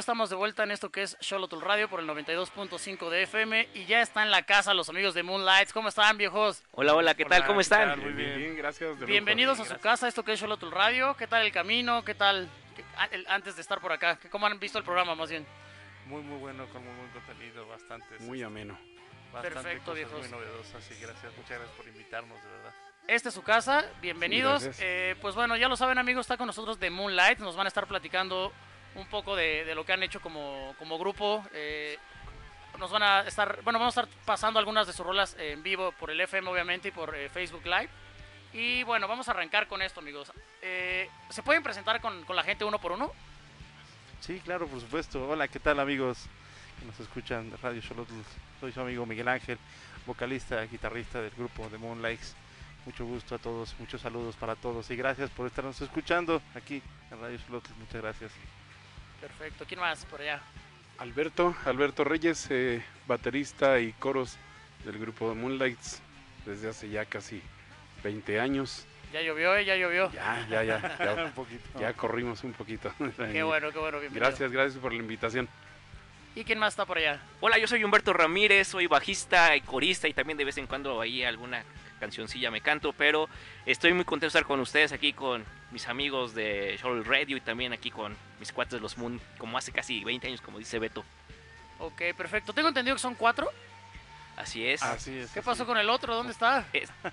Speaker 10: Estamos de vuelta en esto que es Xolotl Radio por el 92.5 de FM y ya está en la casa los amigos de Moonlights. ¿Cómo están viejos?
Speaker 27: Hola, hola, ¿qué tal? ¿Cómo están?
Speaker 13: Muy bien, gracias. de
Speaker 10: Bienvenidos a
Speaker 13: lujo.
Speaker 10: su casa, esto que es Xolotl Radio. ¿Qué tal el camino? ¿Qué tal qué- a- el- antes de estar por acá? ¿Qué- ¿Cómo han visto el programa más bien?
Speaker 28: Muy, muy bueno, con muy buen contenido, bastante.
Speaker 13: Muy ameno.
Speaker 28: Bastante
Speaker 10: Perfecto,
Speaker 28: cosas
Speaker 10: viejos.
Speaker 28: muy novedosas y gracias, muchas gracias por invitarnos, de verdad.
Speaker 10: Esta es su casa, bienvenidos.
Speaker 28: Sí.
Speaker 10: Eh, pues bueno, ya lo saben amigos, está con nosotros de Moonlight, nos van a estar platicando un poco de, de lo que han hecho como, como grupo. eh, nos van a estar, bueno, vamos a estar pasando algunas de sus rolas en vivo por el FM obviamente y por eh, Facebook Live. Y bueno, vamos a arrancar con esto amigos. Eh, ¿Se pueden presentar con, con la gente uno por uno?
Speaker 28: Sí, claro, por supuesto. Hola, ¿qué tal amigos que nos escuchan de Radio Xolotl? Soy su amigo Miguel Ángel, vocalista, guitarrista del grupo de Moonlights. Mucho gusto a todos, muchos saludos para todos y gracias por estarnos escuchando aquí en Radio Xolotl. Muchas gracias.
Speaker 10: Perfecto, ¿quién más por allá?
Speaker 29: Alberto, Alberto Reyes, eh, baterista y coros del grupo de Moonlights desde hace ya casi 20 años.
Speaker 7: Ya llovió, eh, ya llovió.
Speaker 29: Ya, ya, ya. Ya, *laughs*
Speaker 28: Un poquito.
Speaker 29: ya corrimos un poquito.
Speaker 7: Qué *laughs* bueno, qué bueno, bienvenido.
Speaker 29: Gracias, gracias por la invitación.
Speaker 7: ¿Y quién más está por allá?
Speaker 27: Hola, yo soy Humberto Ramírez, soy bajista y corista y también de vez en cuando ahí alguna cancioncilla me canto, pero estoy muy contento de estar con ustedes aquí con mis amigos de Show Radio y también aquí con mis cuates de los Moon, como hace casi 20 años, como dice Beto.
Speaker 7: Ok, perfecto. Tengo entendido que son cuatro.
Speaker 27: Así es.
Speaker 29: Así es.
Speaker 7: ¿Qué pasó con el otro? ¿Dónde está?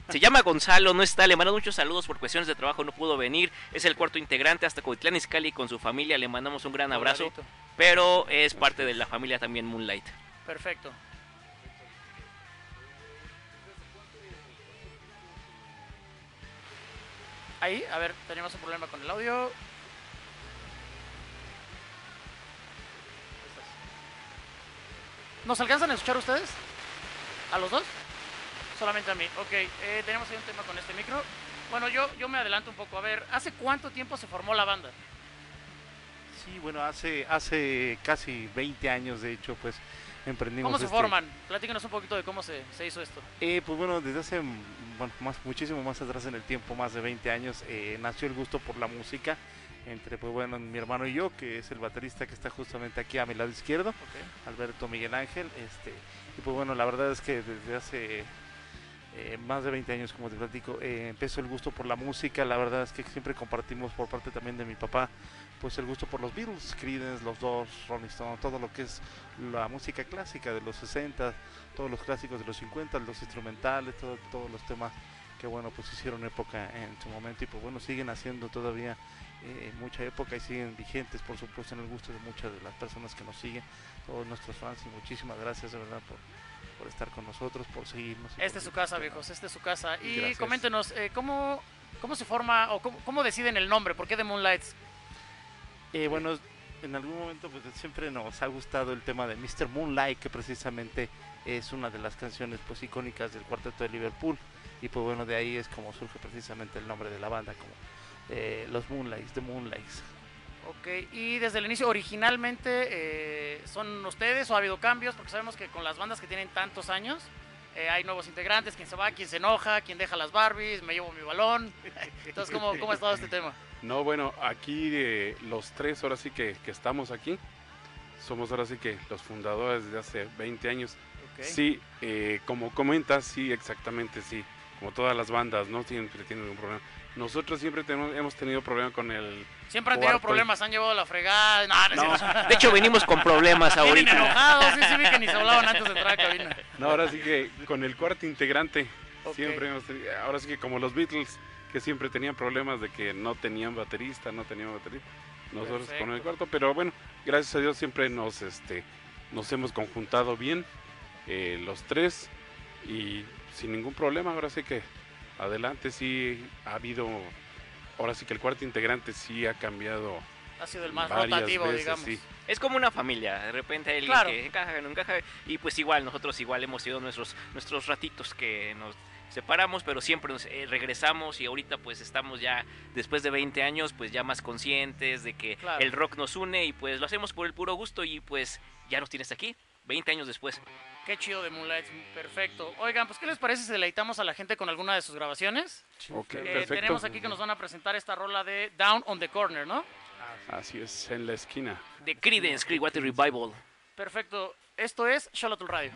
Speaker 27: Se llama Gonzalo, no está, le mando muchos saludos por cuestiones de trabajo, no pudo venir, es el cuarto integrante hasta Coitlán Izcalli con su familia, le mandamos un gran abrazo, pero es parte de la familia también Moonlight.
Speaker 7: Perfecto. Ahí, a ver, tenemos un problema con el audio. ¿Nos alcanzan a escuchar ustedes? ¿A los dos? Solamente a mí. Ok, eh, tenemos ahí un tema con este micro. Bueno, yo, yo me adelanto un poco. A ver, ¿hace cuánto tiempo se formó la banda?
Speaker 28: Sí, bueno, hace, hace casi 20 años, de hecho, pues emprendimos.
Speaker 7: ¿Cómo se
Speaker 28: este-
Speaker 7: forman? Platícanos un poquito de cómo se, se hizo esto.
Speaker 28: Eh, pues bueno, desde hace bueno, más, muchísimo más atrás en el tiempo, más de 20 años, eh, nació el gusto por la música entre pues bueno mi hermano y yo, que es el baterista que está justamente aquí a mi lado izquierdo, Alberto Miguel Ángel, este y pues bueno la verdad es que desde hace eh, más de 20 años, como te platico, eh, empezó el gusto por la música. La verdad es que siempre compartimos por parte también de mi papá, pues el gusto por los Beatles, Creedence, los Doors, Rolling Stone, todo lo que es la música clásica de los 60, todos los clásicos de los 50, los instrumentales, todo- todos los temas que bueno pues hicieron época en su momento y pues bueno siguen haciendo todavía eh, mucha época y siguen vigentes por supuesto en el gusto de muchas de las personas que nos siguen, todos nuestros fans y muchísimas gracias de verdad por, por estar con nosotros, por seguirnos. y
Speaker 7: Esta es su casa, viejos, esta es su casa. Y
Speaker 28: Gracias.
Speaker 7: coméntenos, eh, ¿cómo, ¿cómo se forma o cómo, cómo deciden el nombre? ¿Por qué The Moonlights?
Speaker 28: Eh, bueno, en algún momento pues siempre nos ha gustado el tema de Mr. Moonlight, que precisamente es una de las canciones pues icónicas del cuarteto de Liverpool. Y pues bueno, de ahí es como surge precisamente el nombre de la banda, como eh, los Moonlights, The Moonlights.
Speaker 7: Ok, y desde el inicio, originalmente, eh, ¿son ustedes o ha habido cambios? Porque sabemos que con las bandas que tienen tantos años, eh, hay nuevos integrantes, quien se va, quien se enoja, quien deja las Barbies, me llevo mi balón. *laughs* Entonces, ¿cómo, cómo ha estado este tema?
Speaker 29: No, bueno, aquí eh, los tres, ahora sí que, que estamos aquí, somos ahora sí que los fundadores desde hace 20 años.
Speaker 7: Ok.
Speaker 29: Sí, eh, como comentas, sí, exactamente, sí. Como todas las bandas, ¿no? Siempre tienen un problema. Nosotros siempre tenemos, hemos tenido problemas con el...
Speaker 7: Siempre han tenido
Speaker 29: cuarto.
Speaker 7: problemas, han llevado la fregada. No, no,
Speaker 27: No, de hecho, venimos con problemas *laughs*
Speaker 7: Vienen
Speaker 27: ahorita.
Speaker 7: enojados, sí, sí, vi que ni se hablaban antes de entrar a cabina.
Speaker 29: No, ahora sí que con el cuarto integrante, siempre hemos tenido, ahora sí que como los Beatles, que siempre tenían problemas de que no tenían baterista, no tenían baterista, nosotros con el
Speaker 7: Perfecto.
Speaker 29: cuarto, pero bueno, gracias a Dios siempre nos, este, nos hemos conjuntado bien, eh, los tres, y sin ningún problema, ahora sí que adelante sí ha habido, ahora sí que el cuarto integrante sí ha cambiado.
Speaker 7: Ha sido el más rotativo,
Speaker 29: veces,
Speaker 7: digamos.
Speaker 29: sí.
Speaker 27: Es como una familia, de repente alguien
Speaker 7: Claro.
Speaker 27: que encaja, no encaja, y pues igual, nosotros igual hemos tenido nuestros, nuestros ratitos que nos separamos, pero siempre nos eh, regresamos y ahorita pues estamos ya, después de 20 años, pues ya más conscientes de que
Speaker 7: Claro.
Speaker 27: el rock nos une y pues lo hacemos por el puro gusto y pues ya nos tienes aquí, 20 años después.
Speaker 7: Qué chido de Moonlight, perfecto. Oigan, pues ¿qué les parece si deleitamos a la gente con alguna de sus grabaciones?
Speaker 29: Ok,
Speaker 7: Eh,
Speaker 29: perfecto.
Speaker 7: tenemos aquí que nos van a presentar esta rola de Down on the Corner, ¿no?
Speaker 29: Así es, en la esquina.
Speaker 27: De Creedence Clearwater Revival.
Speaker 7: Perfecto. Esto es Charlotte Radio.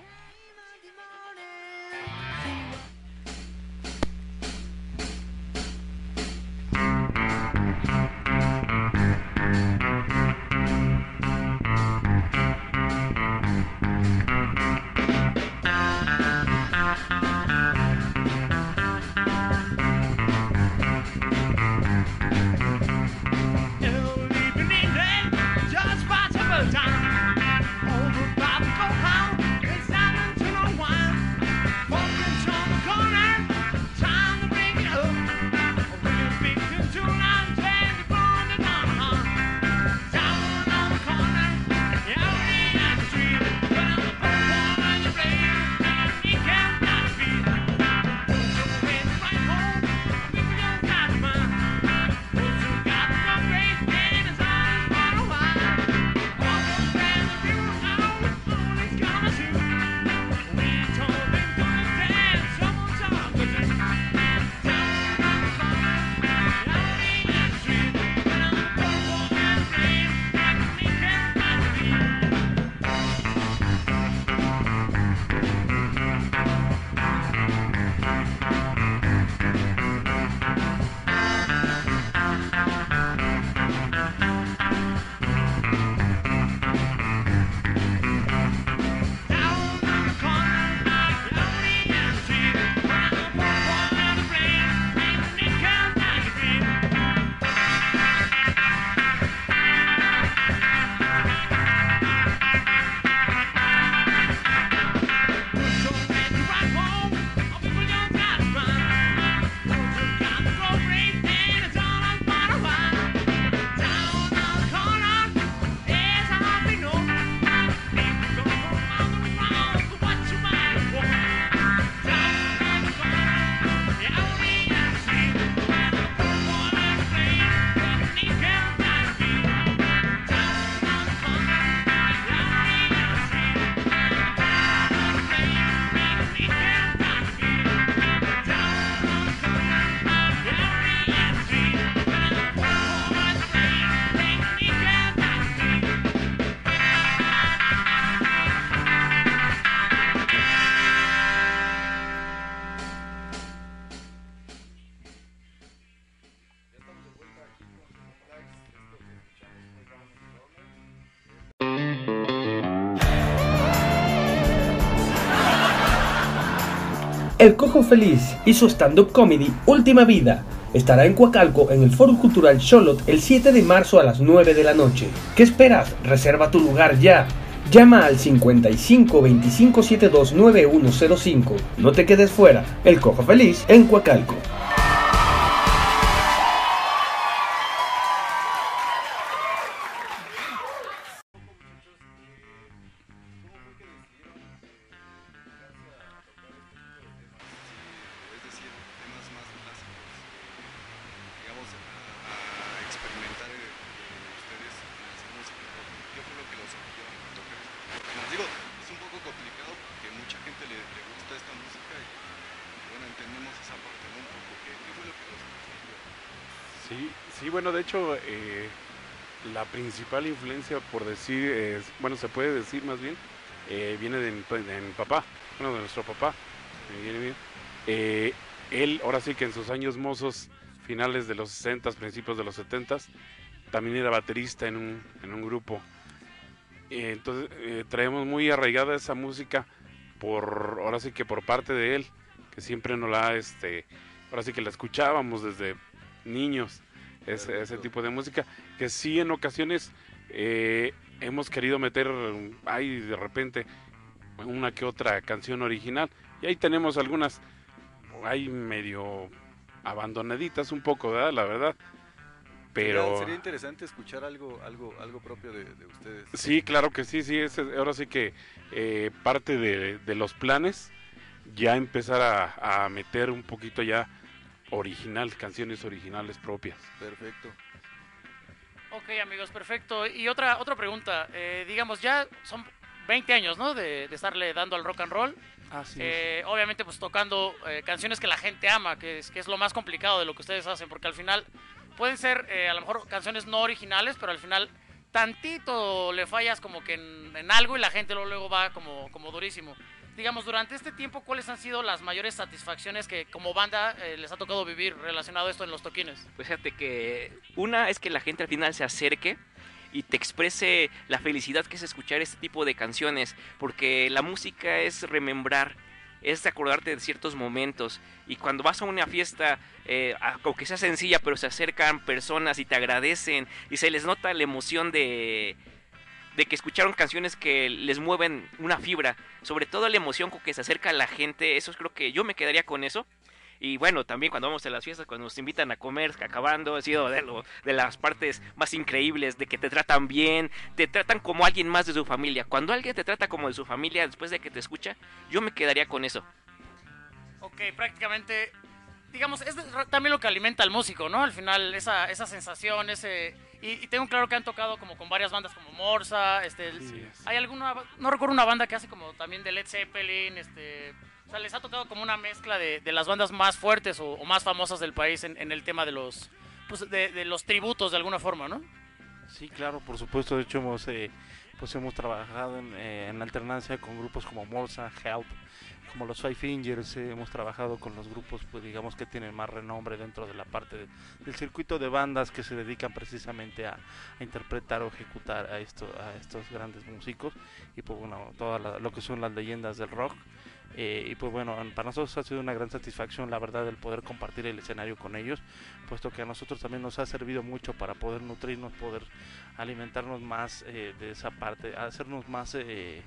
Speaker 3: El Cojo Feliz y su stand-up comedy Última Vida estará en Coacalco en el Foro Cultural Charlotte el 7 de marzo a las 9 de la noche. ¿Qué esperas? Reserva tu lugar ya. Llama al 55 25 72 9105. No te quedes fuera. El Cojo Feliz en Coacalco.
Speaker 29: Principal influencia, por decir, bueno, se puede decir más bien, eh, viene de de mi papá, bueno, de nuestro papá. viene bien. Eh, él, ahora sí que en sus años mozos, finales de los 60, principios de los 70, también era baterista en un, en un grupo. Eh, entonces, eh, traemos muy arraigada esa música por, ahora sí que por parte de él, que siempre nos la, este, ahora sí que la escuchábamos desde niños, ese, ese tipo de música, que sí en ocasiones eh, hemos querido meter ahí de repente una que otra canción original, y ahí tenemos algunas, ahí medio abandonaditas un poco, ¿verdad? La verdad. Pero...
Speaker 8: Sería, interesante escuchar algo, algo, algo propio de, de ustedes.
Speaker 29: Sí, claro que sí, sí, es, ahora sí que eh, parte de, de los planes ya empezar a, a meter un poquito ya original, canciones originales propias.
Speaker 8: Perfecto.
Speaker 7: Ok, amigos, perfecto. Y otra, otra pregunta. eh, digamos, ya son 20 años, ¿no? De, de estarle dando al rock and roll.
Speaker 28: Así
Speaker 7: Eh, obviamente, pues tocando eh, canciones que la gente ama, que es, que es lo más complicado de lo que ustedes hacen, porque al final pueden ser eh, a lo mejor canciones no originales, pero al final tantito le fallas como que en, en algo y la gente luego, luego va como, como durísimo. Digamos, durante este tiempo, ¿cuáles han sido las mayores satisfacciones que como banda eh, les ha tocado vivir relacionado a esto en los toquines?
Speaker 27: Pues fíjate que una es que la gente al final se acerque y te exprese la felicidad que es escuchar este tipo de canciones, porque la música es remembrar, es acordarte de ciertos momentos y cuando vas a una fiesta, eh, aunque sea sencilla, pero se acercan personas y te agradecen y se les nota la emoción de de que escucharon canciones que les mueven una fibra, sobre todo la emoción con que se acerca la gente, eso creo que yo me quedaría con eso. Y bueno, también cuando vamos a las fiestas, cuando nos invitan a comer, acabando, ha sido de, lo- de las partes más increíbles, de que te tratan bien, te tratan como alguien más de su familia. Cuando alguien te trata como de su familia después de que te escucha, yo me quedaría con eso.
Speaker 7: Ok, prácticamente, digamos, es también lo que alimenta al músico, ¿no? Al final, esa, esa sensación, ese... Y, y tengo claro que han tocado como con varias bandas como Morsa, este... el- hay alguna... No recuerdo una banda que hace como también de Led Zeppelin, este... O sea, les ha tocado como una mezcla de, de las bandas más fuertes o, o más famosas del país en, en el tema de los... Pues de, de los tributos de alguna forma, ¿no?
Speaker 28: Sí, claro, por supuesto. De hecho, hemos, eh, pues hemos trabajado en, eh, en alternancia con grupos como Morsa, Help, como los Five Fingers. eh, hemos trabajado con los grupos, pues digamos que tienen más renombre dentro de la parte de- del circuito de bandas que se dedican precisamente a, a interpretar o ejecutar a, esto, a estos grandes músicos y pues bueno, todo lo que son las leyendas del rock. Eh, y pues bueno, para nosotros ha sido una gran satisfacción, la verdad, el poder compartir el escenario con ellos, puesto que a nosotros también nos ha servido mucho para poder nutrirnos, poder alimentarnos más eh, de esa parte, hacernos más, eh,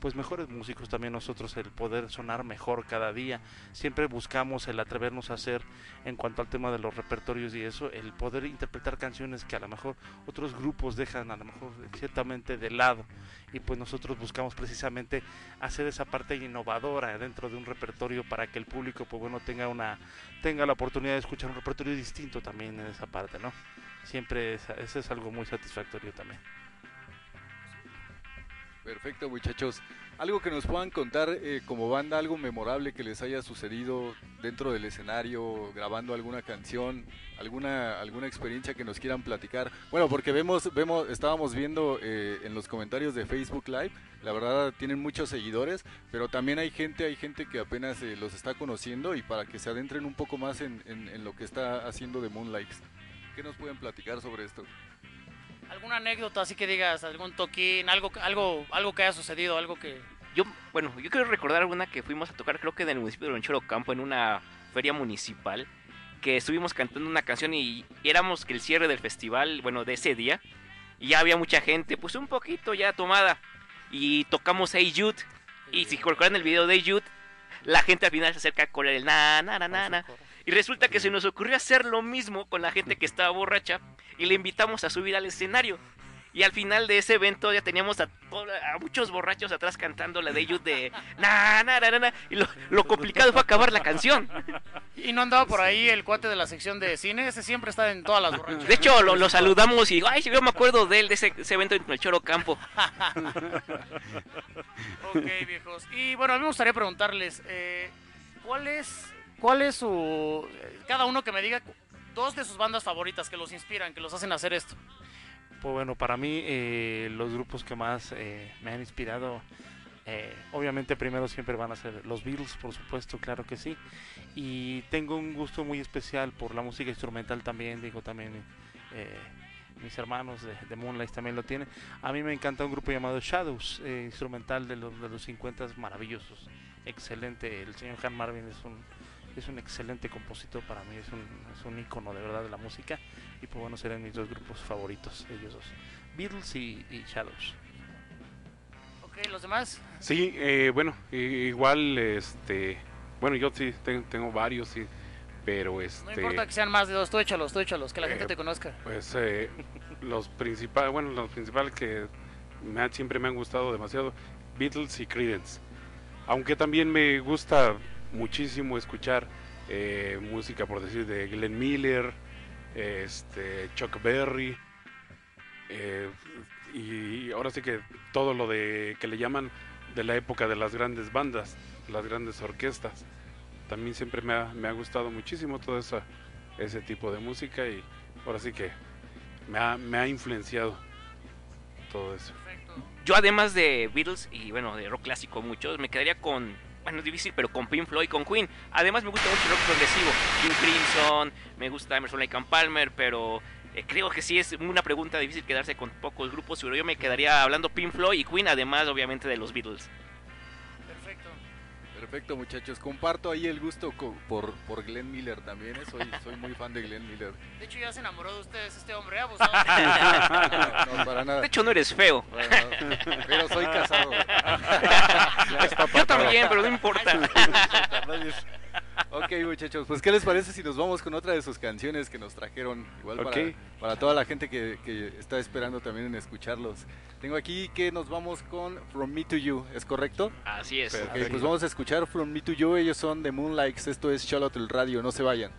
Speaker 28: pues mejores músicos también nosotros, el poder sonar mejor cada día. Siempre buscamos el atrevernos a hacer, en cuanto al tema de los repertorios y eso, el poder interpretar canciones que a lo mejor otros grupos dejan a lo mejor ciertamente de lado. Y pues nosotros buscamos precisamente hacer esa parte innovadora dentro de un repertorio para que el público pues bueno tenga una tenga la oportunidad de escuchar un repertorio distinto también en esa parte, ¿no? Siempre es, eso es algo muy satisfactorio también.
Speaker 8: Perfecto, muchachos. Algo que nos puedan contar eh, como banda, algo memorable que les haya sucedido dentro del escenario, grabando alguna canción, alguna alguna experiencia que nos quieran platicar. Bueno, porque vemos vemos estábamos viendo eh, en los comentarios de Facebook Live, la verdad tienen muchos seguidores, pero también hay gente hay gente que apenas eh, los está conociendo y para que se adentren un poco más en, en- lo que está haciendo de Moonlights. ¿Qué nos pueden platicar sobre esto?
Speaker 7: ¿Alguna anécdota así que digas, algún toquín, algo, algo, algo que haya sucedido, algo que,
Speaker 27: Yo, bueno, yo quiero recordar una que fuimos a tocar, creo que en el municipio de Lonchero Campo, en una feria municipal, que estuvimos cantando una canción y éramos que el cierre del festival, bueno, de ese día, y ya había mucha gente, pues un poquito ya tomada, y tocamos Hey Jude, y si recuerdan el video de Hey Jude, la gente al final se acerca con el na, na, na, na, na, y resulta que se nos ocurrió hacer lo mismo con la gente que estaba borracha, y le invitamos a subir al escenario. Y al final de ese evento ya teníamos a, muchos borrachos atrás cantando la de Youth de na, na, na, na, na, y lo, lo complicado fue acabar la canción.
Speaker 7: Y no andaba por ahí el cuate de la sección de cine, ese siempre está en todas las borrachas.
Speaker 27: De hecho, lo, lo saludamos y digo, ay, yo me acuerdo de él, de ese, ese evento en el Choro Campo. *laughs*
Speaker 7: Ok, viejos. Y bueno, a mí me gustaría preguntarles, eh, ¿cuál es, cuál es su... Cada uno que me diga dos de sus bandas favoritas que los inspiran, que los hacen hacer esto.
Speaker 28: Pues bueno, para mí eh, los grupos que más eh, me han inspirado, eh, obviamente primero siempre van a ser los Beatles, por supuesto, claro que sí. Y tengo un gusto muy especial por la música instrumental también, digo también eh, mis hermanos de, de Moonlight también lo tienen. A mí me encanta un grupo llamado Shadows, eh, instrumental de los, de los 50 maravillosos, excelente. El señor Han Marvin es un es un excelente compositor para mí, es un, es un ícono de verdad de la música y pues bueno, serán mis dos grupos favoritos, ellos dos, Beatles y, y Shadows.
Speaker 7: Ok, ¿los demás?
Speaker 29: Sí, eh, bueno, igual, este, bueno, yo sí tengo, tengo varios, sí, pero este...
Speaker 7: No importa que sean más de dos, tú échalos, tú échalos, que la gente
Speaker 29: Eh,
Speaker 7: te conozca.
Speaker 29: Pues eh, los principales, bueno, los principales que me han- siempre me han gustado demasiado, Beatles y Creedence. Aunque también me gusta muchísimo escuchar eh, música, por decir, de Glenn Miller, este, Chuck Berry, eh, y ahora sí que todo lo de que le llaman de la época de las grandes bandas, las grandes orquestas. También siempre me ha, gustado muchísimo todo ese tipo de música y ahora sí que me ha, me ha influenciado todo eso.
Speaker 27: Yo además de Beatles y bueno, de rock clásico muchos, me quedaría con, bueno, difícil, pero con Pink Floyd, con Queen. Además me gusta mucho el rock progresivo, King Crimson, me gusta Emerson Lake and Palmer, pero eh, creo que sí es una pregunta difícil quedarse con pocos grupos, pero yo me quedaría hablando Pink Floyd y Queen, además obviamente de los Beatles.
Speaker 7: Perfecto.
Speaker 8: Muchachos. Comparto ahí el gusto co- por, por Glenn Miller también. ¿eh? Soy, soy muy fan de Glenn Miller.
Speaker 7: De hecho, ya se enamoró de ustedes este hombre, ¿eh? *laughs* abusado.
Speaker 8: No, no, para nada.
Speaker 27: De hecho no eres feo.
Speaker 8: Bueno, pero soy casado. *laughs*
Speaker 27: Yo también, pero no importa. *laughs*
Speaker 8: Ok, muchachos, pues ¿qué les parece si nos vamos con otra de sus canciones que nos trajeron? Igual para, toda la gente que, que está esperando también en escucharlos. Tengo aquí que nos vamos con From Me to You, ¿es correcto?
Speaker 27: Así es.
Speaker 8: Pues vamos a escuchar From Me to You, ellos son de Moonlights, esto es Charlotte el Radio, no se vayan.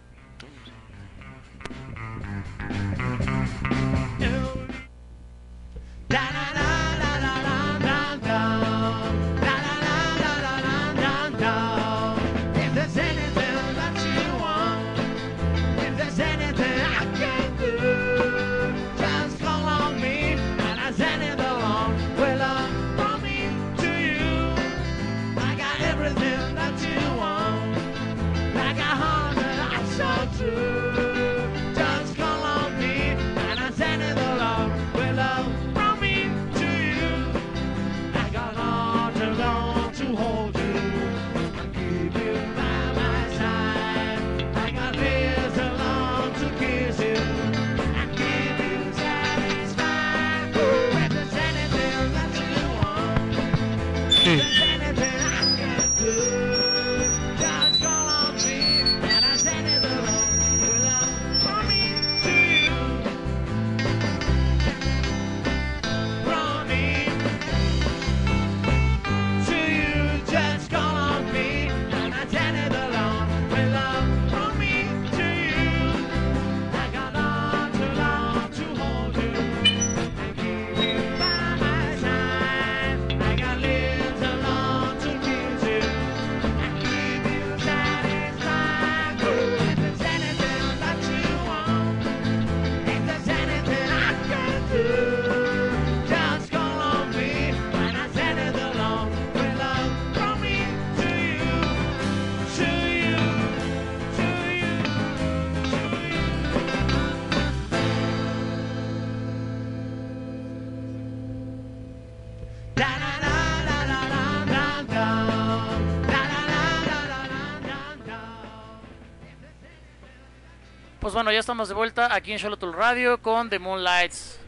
Speaker 7: Pues bueno, ya estamos de vuelta aquí en Xolotl Radio con The Moonlights.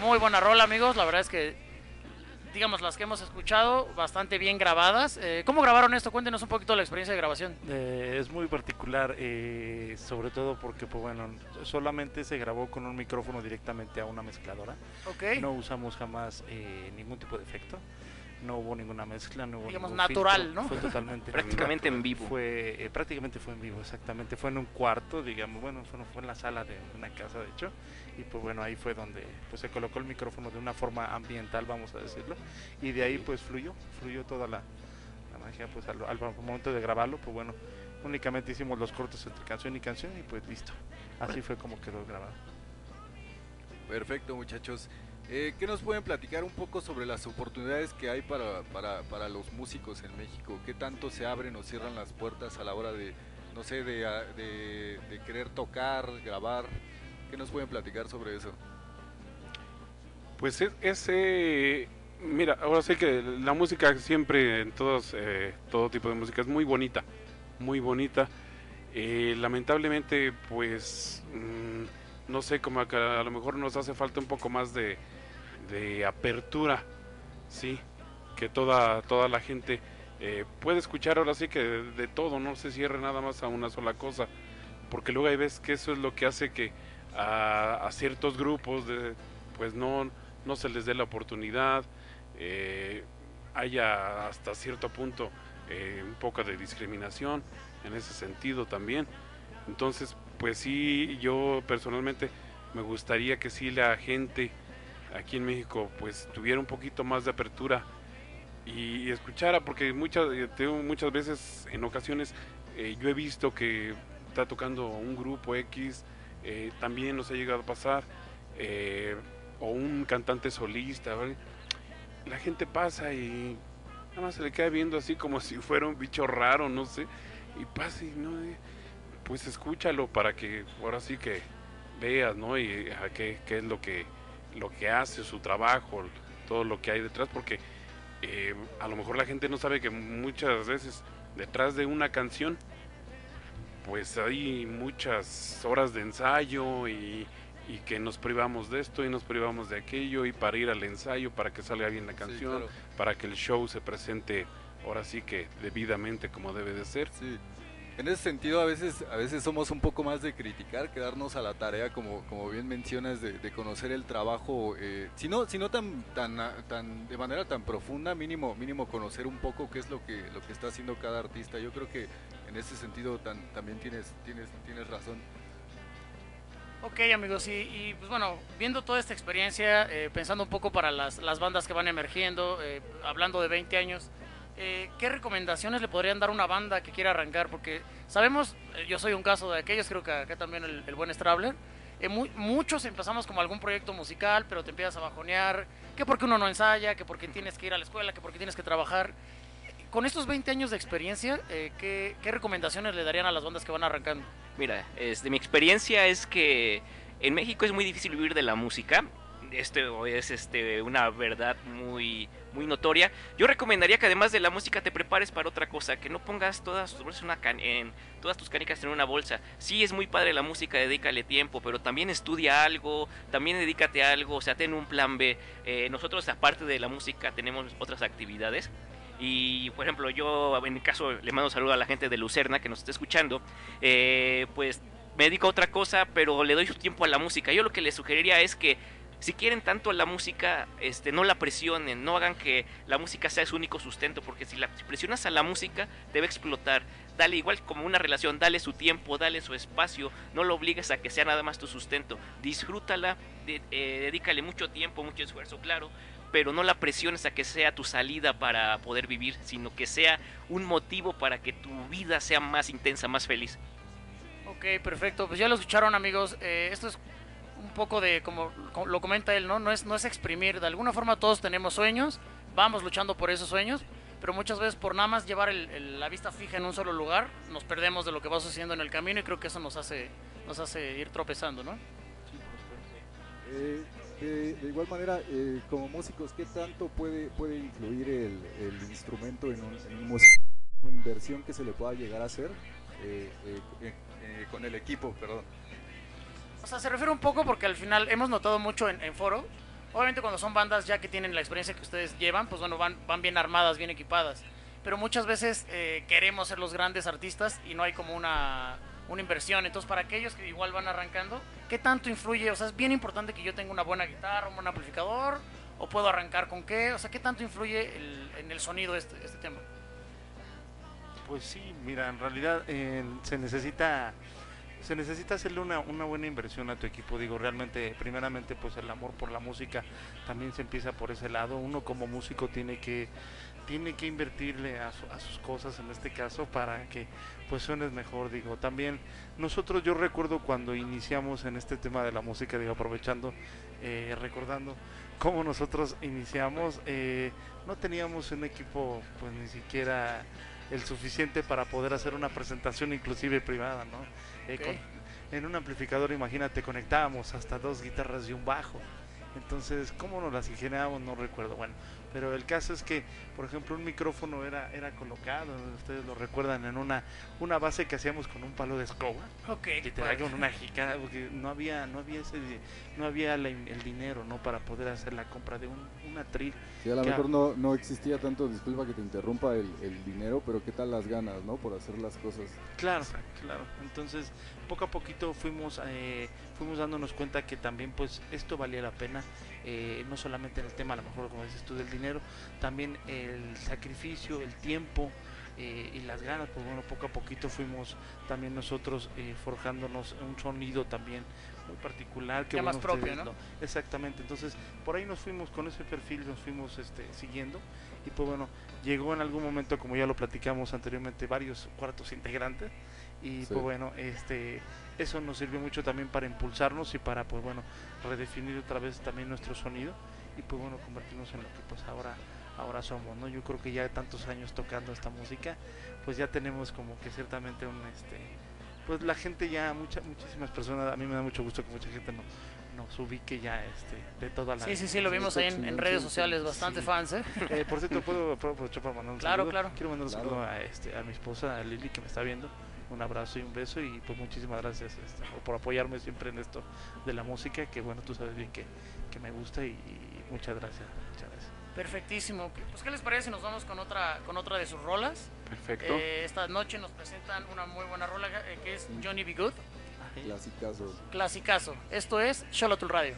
Speaker 7: Muy buena rola, amigos. La verdad es que, digamos, las que hemos escuchado, bastante bien grabadas. Eh, ¿Cómo grabaron esto? Cuéntenos un poquito la experiencia de grabación.
Speaker 28: Eh, es muy particular, eh, sobre todo porque, pues bueno, solamente se grabó con un micrófono directamente a una mezcladora.
Speaker 7: Ok.
Speaker 28: No usamos jamás eh, ningún tipo de efecto. No hubo ninguna mezcla, no hubo
Speaker 7: Digamos, natural,
Speaker 28: filtro,
Speaker 7: ¿no?
Speaker 28: Fue totalmente *laughs*
Speaker 27: Prácticamente en vivo.
Speaker 28: Fue, eh, prácticamente fue en vivo, exactamente. Fue en un cuarto, digamos, bueno, fue, fue en la sala de una casa, de hecho. Y pues bueno, ahí fue donde pues, se colocó el micrófono de una forma ambiental, vamos a decirlo. Y de ahí pues fluyó, fluyó toda la, la magia, pues al, al momento de grabarlo, pues bueno, únicamente hicimos los cortes entre canción y canción y pues listo. Así fue como quedó grabado.
Speaker 8: Perfecto, muchachos. Eh, ¿Qué nos pueden platicar un poco sobre las oportunidades que hay para, para, para los músicos en México? ¿Qué tanto se abren o cierran las puertas a la hora de, no sé, de, querer tocar, grabar? ¿Qué nos pueden platicar sobre eso?
Speaker 29: Pues es, ese, mira, ahora sí que la música siempre en todos, eh, todo tipo de música es muy bonita, muy bonita. Eh, lamentablemente, pues, mm, no sé, como a lo mejor nos hace falta un poco más de, de apertura, sí, que toda, toda la gente eh, puede escuchar ahora sí que de, todo, no se cierre nada más a una sola cosa, porque luego hay veces que eso es lo que hace que a, a ciertos grupos de, pues no, no se les dé la oportunidad, eh, haya hasta cierto punto eh, un poco de discriminación en ese sentido también. Entonces, pues sí, yo personalmente me gustaría que sí la gente aquí en México pues tuviera un poquito más de apertura y, escuchara, porque muchas, eh, muchas veces, en ocasiones, eh, yo he visto que está tocando un grupo X, eh, también nos ha llegado a pasar, eh, o un cantante solista, la gente pasa y nada más se le queda viendo así como si fuera un bicho raro, no sé, y pasa y no, pues escúchalo para que ahora sí que veas, ¿no? Y a qué, qué es lo que, lo que hace, su trabajo, todo lo que hay detrás, porque eh, a lo mejor la gente no sabe que muchas veces detrás de una canción pues hay muchas horas de ensayo y, y que nos privamos de esto y nos privamos de aquello y para ir al ensayo para que salga bien la canción,
Speaker 8: claro.
Speaker 29: para que el show se presente ahora sí que debidamente como debe de ser.
Speaker 8: Sí. En ese sentido, a veces, a veces somos un poco más de criticar, quedarnos a la tarea, como, como bien mencionas, de, conocer el trabajo, eh, si no, si no tan, tan, tan, de manera tan profunda, mínimo, mínimo conocer un poco qué es lo que, lo que está haciendo cada artista. Yo creo que en ese sentido tan, también tienes, tienes, tienes razón.
Speaker 7: Ok amigos, y, y, pues bueno, viendo toda esta experiencia, eh, pensando un poco para las, las bandas que van emergiendo, eh, hablando de 20 años, eh, ¿qué recomendaciones le podrían dar a una banda que quiera arrancar? Porque sabemos, eh, yo soy un caso de aquellos, creo que acá también el, buen Strabler, eh, mu- muchos empezamos como algún proyecto musical, pero te empiezas a bajonear, que porque uno no ensaya, que porque tienes que ir a la escuela, que porque tienes que trabajar. Con estos 20 años de experiencia, eh, ¿qué, ¿qué recomendaciones le darían a las bandas que van arrancando?
Speaker 27: Mira, este, mi experiencia es que en México es muy difícil vivir de la música. Esto es este, una verdad muy, muy notoria. Yo recomendaría que además de la música te prepares para otra cosa, que no pongas todas tus, bolsas una can- en, todas tus canicas en una bolsa. Sí, es muy padre la música, dedícale tiempo, pero también estudia algo, también dedícate a algo, o sea, ten un plan B. Eh, nosotros, aparte de la música, tenemos otras actividades. Y por ejemplo, yo en mi caso le mando un saludo a la gente de Lucerna que nos está escuchando. Eh, pues me dedico a otra cosa, pero le doy su tiempo a la música. Yo lo que les sugeriría es que si quieren tanto la música, este, no la presionen, no hagan que la música sea su único sustento, porque si la si presionas a la música, te va a explotar. Dale igual como una relación, dale su tiempo, dale su espacio, no lo obligues a que sea nada más tu sustento. Disfrútala, eh, dedícale mucho tiempo, mucho esfuerzo, claro, pero no la presiones a que sea tu salida para poder vivir, sino que sea un motivo para que tu vida sea más intensa, más feliz.
Speaker 7: Ok, perfecto. Pues ya lo escucharon, amigos. Eh, esto es un poco de, como, lo comenta él, ¿no? No es, no es exprimir. De alguna forma todos tenemos sueños, vamos luchando por esos sueños, pero muchas veces por nada más llevar el- el- la vista fija en un solo lugar, nos perdemos de lo que va sucediendo en el camino y creo que eso nos hace, nos hace ir tropezando, ¿no?
Speaker 30: Eh, de, de igual manera, eh, como músicos, ¿qué tanto puede, puede influir el, el instrumento en un, en un? ¿La inversión que se le pueda llegar a hacer
Speaker 8: eh, eh, eh, eh, con el equipo, perdón.
Speaker 7: O sea, se refiere un poco porque al final hemos notado mucho en, en. Obviamente cuando son bandas ya que tienen la experiencia que ustedes llevan, pues bueno, van, van bien armadas, bien equipadas. Pero muchas veces eh, queremos ser los grandes artistas y no hay como una, una inversión. Entonces para aquellos que igual van arrancando, ¿qué tanto influye? O sea, es bien importante que yo tenga una buena guitarra, un buen amplificador, o puedo arrancar con qué. O sea, ¿qué tanto influye el- en el sonido este, este tema?
Speaker 28: Pues sí, mira, en realidad eh, se necesita se necesita hacerle una, una buena inversión a tu equipo. Digo, realmente, primeramente, pues el amor por la música también se empieza por ese lado. Uno como músico tiene que tiene que invertirle a, su- a sus cosas en este caso para que pues suenes mejor digo también nosotros yo recuerdo cuando iniciamos en este tema de la música digo aprovechando eh, recordando cómo nosotros iniciamos eh, no teníamos un equipo pues ni siquiera el suficiente para poder hacer una presentación inclusive privada no En un amplificador imagínate conectábamos hasta dos guitarras y un bajo entonces, ¿cómo nos las ingeniábamos? No recuerdo. Bueno, pero el caso es que, por ejemplo, un micrófono era, era colocado, ustedes lo recuerdan, en una, una base que hacíamos con un palo de escoba.
Speaker 7: Ok.
Speaker 28: Literal, con una jicada, porque no había, no había ese, no había la el dinero, ¿no? Para poder hacer la compra de un, un atril.
Speaker 30: Sí, a lo mejor no, no existía tanto, disculpa que te interrumpa el, el dinero, pero qué tal las ganas, ¿no? Por hacer las cosas.
Speaker 28: Claro, claro. Entonces, poco a poquito fuimos eh, fuimos dándonos cuenta que también pues esto valía la pena, eh, no solamente en el tema, a lo mejor como dices tú, del dinero, también el sacrificio, el tiempo eh, y las ganas, pues bueno, poco a poquito fuimos también nosotros eh, forjándonos un sonido también muy particular que
Speaker 7: Ya más propio,
Speaker 28: ustedes
Speaker 7: ¿no?
Speaker 28: Exactamente, entonces por ahí nos fuimos con ese perfil, nos fuimos este, siguiendo y pues bueno, llegó en algún momento, como ya lo platicamos anteriormente, varios cuartos integrantes y
Speaker 30: Sí.
Speaker 28: pues bueno, este eso nos sirvió mucho también para impulsarnos y para pues bueno, redefinir otra vez también nuestro sonido y pues bueno, convertirnos en lo que pues ahora ahora somos, ¿no? Yo creo que ya tantos años tocando esta música, pues ya tenemos como que ciertamente un este pues la gente ya mucha, muchísimas personas, a mí me da mucho gusto que mucha gente nos, nos ubique ya este de toda la
Speaker 7: Sí, sí, sí, lo vimos ahí en, en redes sociales, bastante fans, ¿eh?
Speaker 28: eh, por cierto, ¿puedo, puedo aprovechar para mandar un
Speaker 7: Claro,
Speaker 28: saludo?
Speaker 7: claro.
Speaker 28: Quiero mandar un
Speaker 7: Claro.
Speaker 28: saludo a, este, a mi esposa, a Lili, que me está viendo. Un abrazo y un beso y pues muchísimas gracias este, por apoyarme siempre en esto de la música, que bueno, tú sabes bien que, que me gusta y, y muchas gracias. Muchas gracias.
Speaker 7: Perfectísimo. Pues, ¿qué les parece si nos vamos con otra, con otra de sus rolas?
Speaker 8: Perfecto.
Speaker 7: Eh, esta noche nos presentan una muy buena rola eh, que es Johnny B. Good.
Speaker 30: Clasicazo.
Speaker 7: Clasicazo. Esto es Sholotul Radio.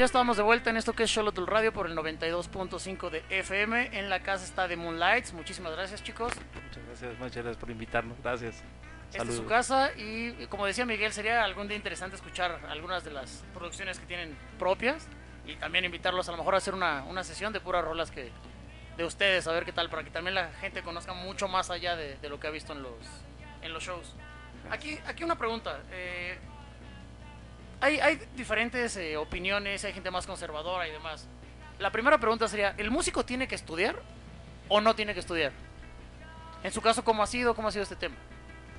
Speaker 7: Ya estamos de vuelta en esto que es Xolotl Radio por el 92.5 de FM. En la casa está de Moonlights. Muchísimas gracias, chicos.
Speaker 28: Muchas gracias, muchas gracias por invitarnos. Gracias.
Speaker 7: Esta es su casa y como decía Miguel, sería algún día interesante escuchar algunas de las producciones que tienen propias y también invitarlos a lo mejor a hacer una, una sesión de puras rolas que de ustedes, a ver qué tal, para que también la gente conozca mucho más allá de, de lo que ha visto en los, en los shows. Aquí, aquí una pregunta. eh, hay, hay diferentes eh, opiniones, hay gente más conservadora y demás. La primera pregunta sería, ¿el músico tiene que estudiar o no tiene que estudiar? En su caso, ¿cómo ha sido? ¿Cómo ha sido este tema?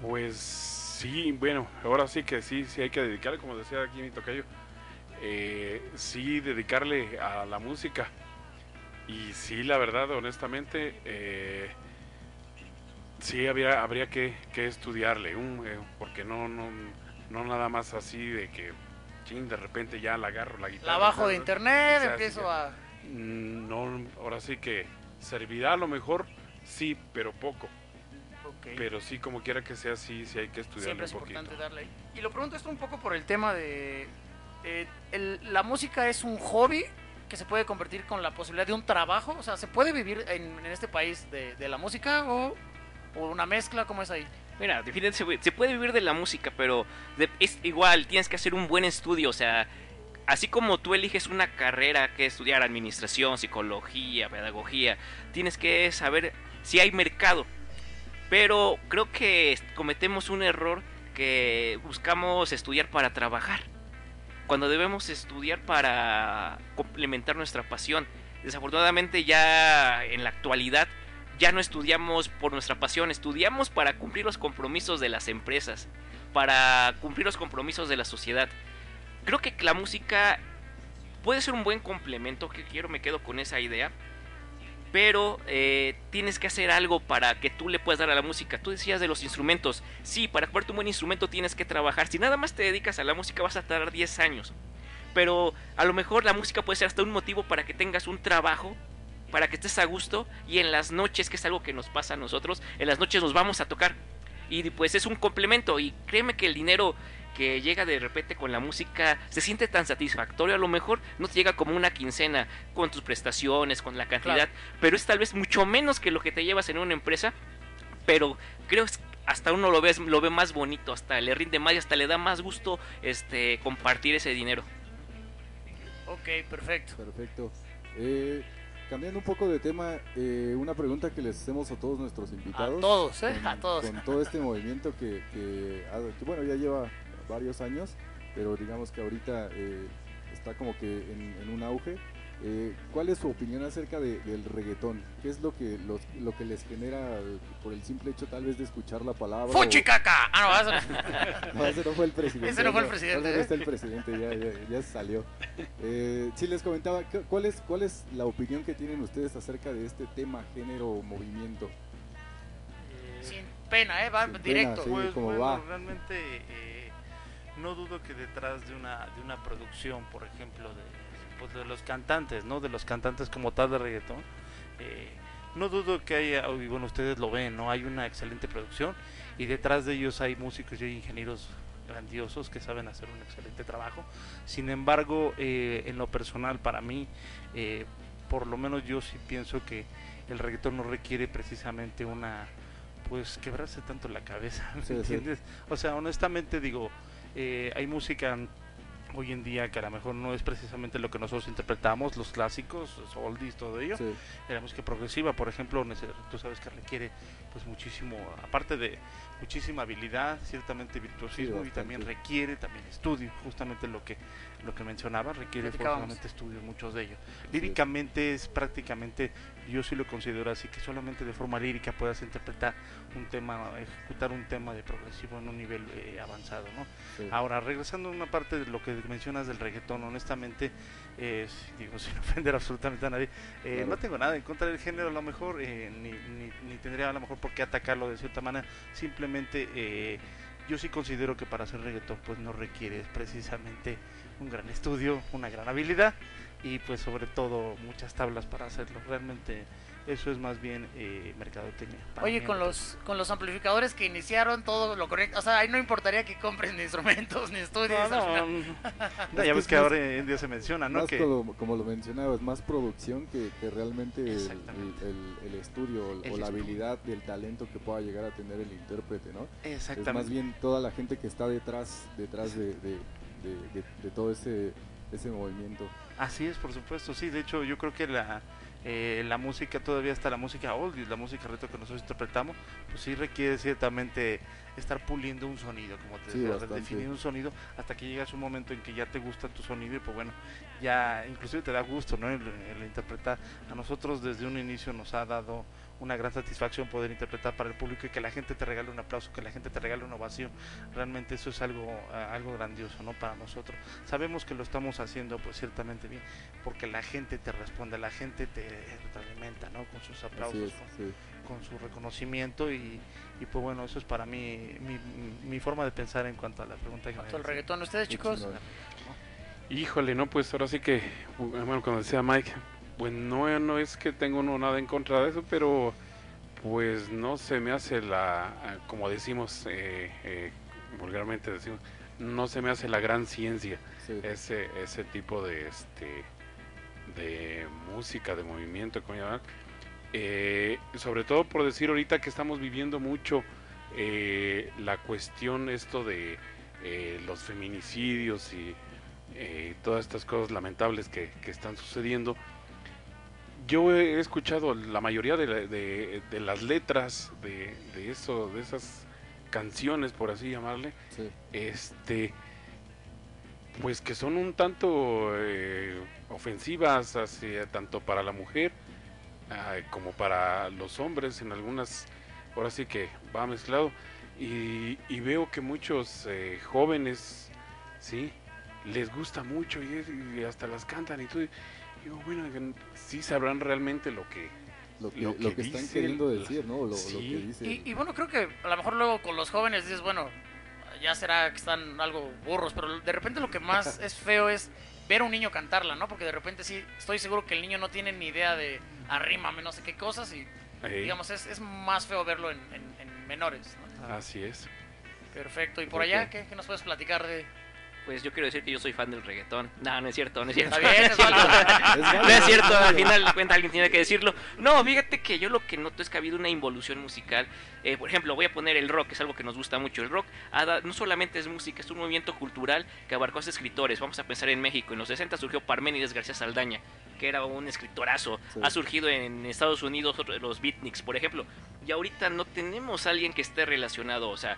Speaker 29: Pues sí, bueno, ahora sí que sí, sí hay que dedicarle, como decía aquí mi tocayo, eh, sí dedicarle a la música. Y sí, la verdad, honestamente, eh, sí habría, habría que, que estudiarle, eh, porque no, no, no nada más así de que, ching, de repente ya la agarro la guitarra.
Speaker 7: La bajo de internet,
Speaker 29: O sea,
Speaker 7: empiezo a...
Speaker 29: Mm, No, ahora sí que servirá a lo mejor, sí, pero poco. Pero sí, como quiera que sea, sí, sí hay que estudiarle
Speaker 7: Siempre es
Speaker 29: un poquito.
Speaker 7: importante darle. Y lo pregunto esto un poco por el tema de... eh, el- la música es un hobby que se puede convertir con la posibilidad de un trabajo. O sea, ¿se puede vivir en, en este país de, de la música o, o una mezcla? ¿Cómo es ahí?
Speaker 27: Mira, definitivamente se, puede vivir de la música, pero es igual, tienes que hacer un buen estudio, o sea, así como tú eliges una carrera que estudiar administración, psicología, pedagogía, tienes que saber si hay mercado. Pero creo que cometemos un error que buscamos estudiar para trabajar, cuando debemos estudiar para complementar nuestra pasión. Desafortunadamente ya en la actualidad ya no estudiamos por nuestra pasión, estudiamos para cumplir los compromisos de las empresas, para cumplir los compromisos de la sociedad. Creo que la música puede ser un buen complemento, que quiero me quedo con esa idea, pero eh, tienes que hacer algo para que tú le puedas dar a la música. Tú decías de los instrumentos, sí, para comprarte un buen instrumento tienes que trabajar. Si nada más te dedicas a la música vas a tardar 10 años. Pero a lo mejor la música puede ser hasta un motivo para que tengas un trabajo para que estés a gusto y en las noches, que es algo que nos pasa a nosotros, en las noches nos vamos a tocar. Y pues es un complemento y créeme que el dinero que llega de repente con la música se siente tan satisfactorio, a lo mejor no te llega como una quincena con tus prestaciones, con la cantidad,
Speaker 7: Claro.
Speaker 27: pero es tal vez mucho menos que lo que te llevas en una empresa, pero creo que hasta uno lo ve, lo ve más bonito, hasta le rinde más y hasta le da más gusto este compartir ese dinero.
Speaker 7: Ok, perfecto.
Speaker 30: Perfecto. Eh, cambiando un poco de tema, eh, una pregunta que les hacemos a todos nuestros invitados.
Speaker 7: A todos, ¿eh?
Speaker 30: Con,
Speaker 7: A todos.
Speaker 30: Con todo este movimiento que, que, que, bueno, ya lleva varios años, pero digamos que ahorita eh, está como que en, en un auge. Eh, ¿Cuál es su opinión acerca de- del reggaetón? ¿Qué es lo que, los- lo que les genera eh, por el simple hecho tal vez de escuchar la palabra? o-
Speaker 7: ¡Fuchicaca! Ah, no, ese no. *laughs*
Speaker 30: no, ese no fue el presidente.
Speaker 7: Ese no fue el presidente,
Speaker 30: ya no
Speaker 7: ¿eh?
Speaker 30: está el presidente, ya, ya, ya salió. Eh, sí, les comentaba, ¿cu- ¿cuál es, ¿cuál es la opinión que tienen ustedes acerca de este tema, género o movimiento?
Speaker 7: Sin pena, ¿eh? Va
Speaker 30: Sin pena,
Speaker 7: directo.
Speaker 30: sí,
Speaker 28: Pues
Speaker 30: como
Speaker 28: bueno,
Speaker 30: va.
Speaker 28: realmente eh, no dudo que detrás de una de una producción, por ejemplo, de, pues, de los cantantes, ¿no? De los cantantes como tal de reggaetón, eh, no dudo que haya, y bueno, ustedes lo ven, ¿no? Hay una excelente producción y detrás de ellos hay músicos y hay ingenieros grandiosos que saben hacer un excelente trabajo. Sin embargo, eh, en lo personal, para mí, eh, por lo menos yo sí pienso que el reggaetón no requiere precisamente una pues quebrarse tanto la cabeza, ¿me
Speaker 30: Sí, sí.
Speaker 28: entiendes? O sea, honestamente digo, eh, hay música hoy en día que a lo mejor no es precisamente lo que nosotros interpretamos, los clásicos, los oldies, todo ello.
Speaker 30: Sí.
Speaker 28: La música progresiva, por ejemplo, tú sabes que requiere pues muchísimo, aparte de muchísima habilidad, ciertamente virtuosismo y
Speaker 30: bastante.
Speaker 28: también requiere también estudio, justamente lo que lo que mencionaba, requiere forzosamente estudio, muchos de ellos. Líricamente es prácticamente, yo sí lo considero así, que solamente de forma lírica puedas interpretar un tema, ejecutar un tema de progresivo en un nivel eh, avanzado, ¿no?
Speaker 30: Sí.
Speaker 28: Ahora, regresando a una parte de lo que mencionas del reggaetón, honestamente, eh, digo, *laughs* sin ofender absolutamente a nadie, eh,
Speaker 30: Claro.
Speaker 28: no tengo nada en contra del género, a lo mejor, eh, ni, ni, ni tendría a lo mejor por qué atacarlo de cierta manera, simplemente eh, yo sí considero que para hacer reggaetón pues no requiere precisamente un gran estudio, una gran habilidad y pues sobre todo muchas tablas para hacerlo. Realmente eso es más bien eh, mercadotecnia.
Speaker 7: Oye,
Speaker 28: mí,
Speaker 7: con los con los amplificadores que iniciaron todo lo correcto, o sea, ahí no importaría que compren ni *laughs* instrumentos ni estudios.
Speaker 28: No,
Speaker 7: al
Speaker 28: no,
Speaker 7: final. *laughs*
Speaker 28: No, ya
Speaker 30: Es
Speaker 28: ves
Speaker 30: que es
Speaker 28: ahora en día se menciona, ¿no?
Speaker 30: Más
Speaker 28: Que
Speaker 30: como, como lo mencionabas, más producción que, que realmente el, el- el estudio o,
Speaker 28: El
Speaker 30: o la habilidad y el talento que pueda llegar a tener el intérprete, ¿no? Es
Speaker 28: Exactamente.
Speaker 30: más bien toda la gente que está detrás, detrás de, de- de- de- de todo ese, ese movimiento.
Speaker 28: Así es, por supuesto, sí. De hecho, yo creo que la, eh, la música todavía está la música old y la música retro que nosotros interpretamos, pues sí requiere ciertamente estar puliendo un sonido, como te
Speaker 30: Sí,
Speaker 28: decía,
Speaker 30: bastante.
Speaker 28: definir un sonido hasta que llegas a un momento en que ya te gusta tu sonido y pues bueno, ya inclusive te da gusto, ¿no? El, el interpretar. A nosotros desde un inicio nos ha dado una gran satisfacción poder interpretar para el público y que la gente te regale un aplauso, que la gente te regale una ovación. Realmente eso es algo, algo grandioso, ¿no? Para nosotros. Sabemos que lo estamos haciendo pues ciertamente bien, porque la gente te responde, la gente te retroalimenta, ¿no? Con sus aplausos,
Speaker 30: es,
Speaker 28: con,
Speaker 30: sí.
Speaker 28: con su reconocimiento y, y, pues bueno, eso es para mí mi, mi forma de pensar en cuanto a la pregunta que me
Speaker 7: Cuanto al
Speaker 28: hacen.
Speaker 7: reggaetón, ¿ustedes, chicos?
Speaker 29: Híjole, no, pues ahora sí que, bueno, cuando decía Mike, pues no, no es que tengo uno nada en contra de eso, pero pues no se me hace la, como decimos eh, eh, vulgarmente decimos, no se me hace la gran ciencia ese ese tipo de este de música, de movimiento, como llamar. Eh, sobre todo por decir ahorita que estamos viviendo mucho eh, la cuestión esto de eh, los feminicidios y todas estas cosas lamentables que, que están sucediendo. Yo he escuchado la mayoría de, la- de- de las letras de, de eso, de esas canciones, por así llamarle, este, pues que son un tanto eh, ofensivas hacia tanto para la mujer ah, como para los hombres en algunas, ahora sí que va mezclado y, y veo que muchos eh, jóvenes, sí, les gusta mucho y hasta las cantan y todo. Digo, bueno, sí sabrán realmente lo que
Speaker 30: Lo que, lo que están queriendo decir, ¿no? O Lo, lo que dice.
Speaker 7: Y, y bueno, creo que a lo mejor luego con los jóvenes dices, bueno, ya será que están algo burros, pero de repente lo que más *laughs* es feo es ver a un niño cantarla, ¿no? Porque de repente sí, estoy seguro que el niño no tiene ni idea de arrímame, no sé qué cosas y digamos, es, es más feo verlo en, en- en menores. ¿no?
Speaker 29: Así es.
Speaker 7: Perfecto. ¿Y por allá qué, qué nos puedes platicar de...?
Speaker 27: Pues yo quiero decir que yo soy fan del reggaetón. No, no es cierto, no es cierto. *laughs*
Speaker 7: Es válido, *laughs*
Speaker 27: no es cierto, al final de cuentas alguien tiene que decirlo. No, fíjate que yo lo que noto es que ha habido una involución musical. Eh, por ejemplo, voy a poner el rock, es algo que nos gusta mucho. El rock no solamente es música, es un movimiento cultural que abarcó a escritores. Vamos a pensar en México. En los 60 surgió Parménides García Saldaña, que era un escritorazo.
Speaker 30: Sí.
Speaker 27: Ha surgido en Estados Unidos otro- los beatniks, por ejemplo. Y ahorita no tenemos a alguien que esté relacionado, o sea,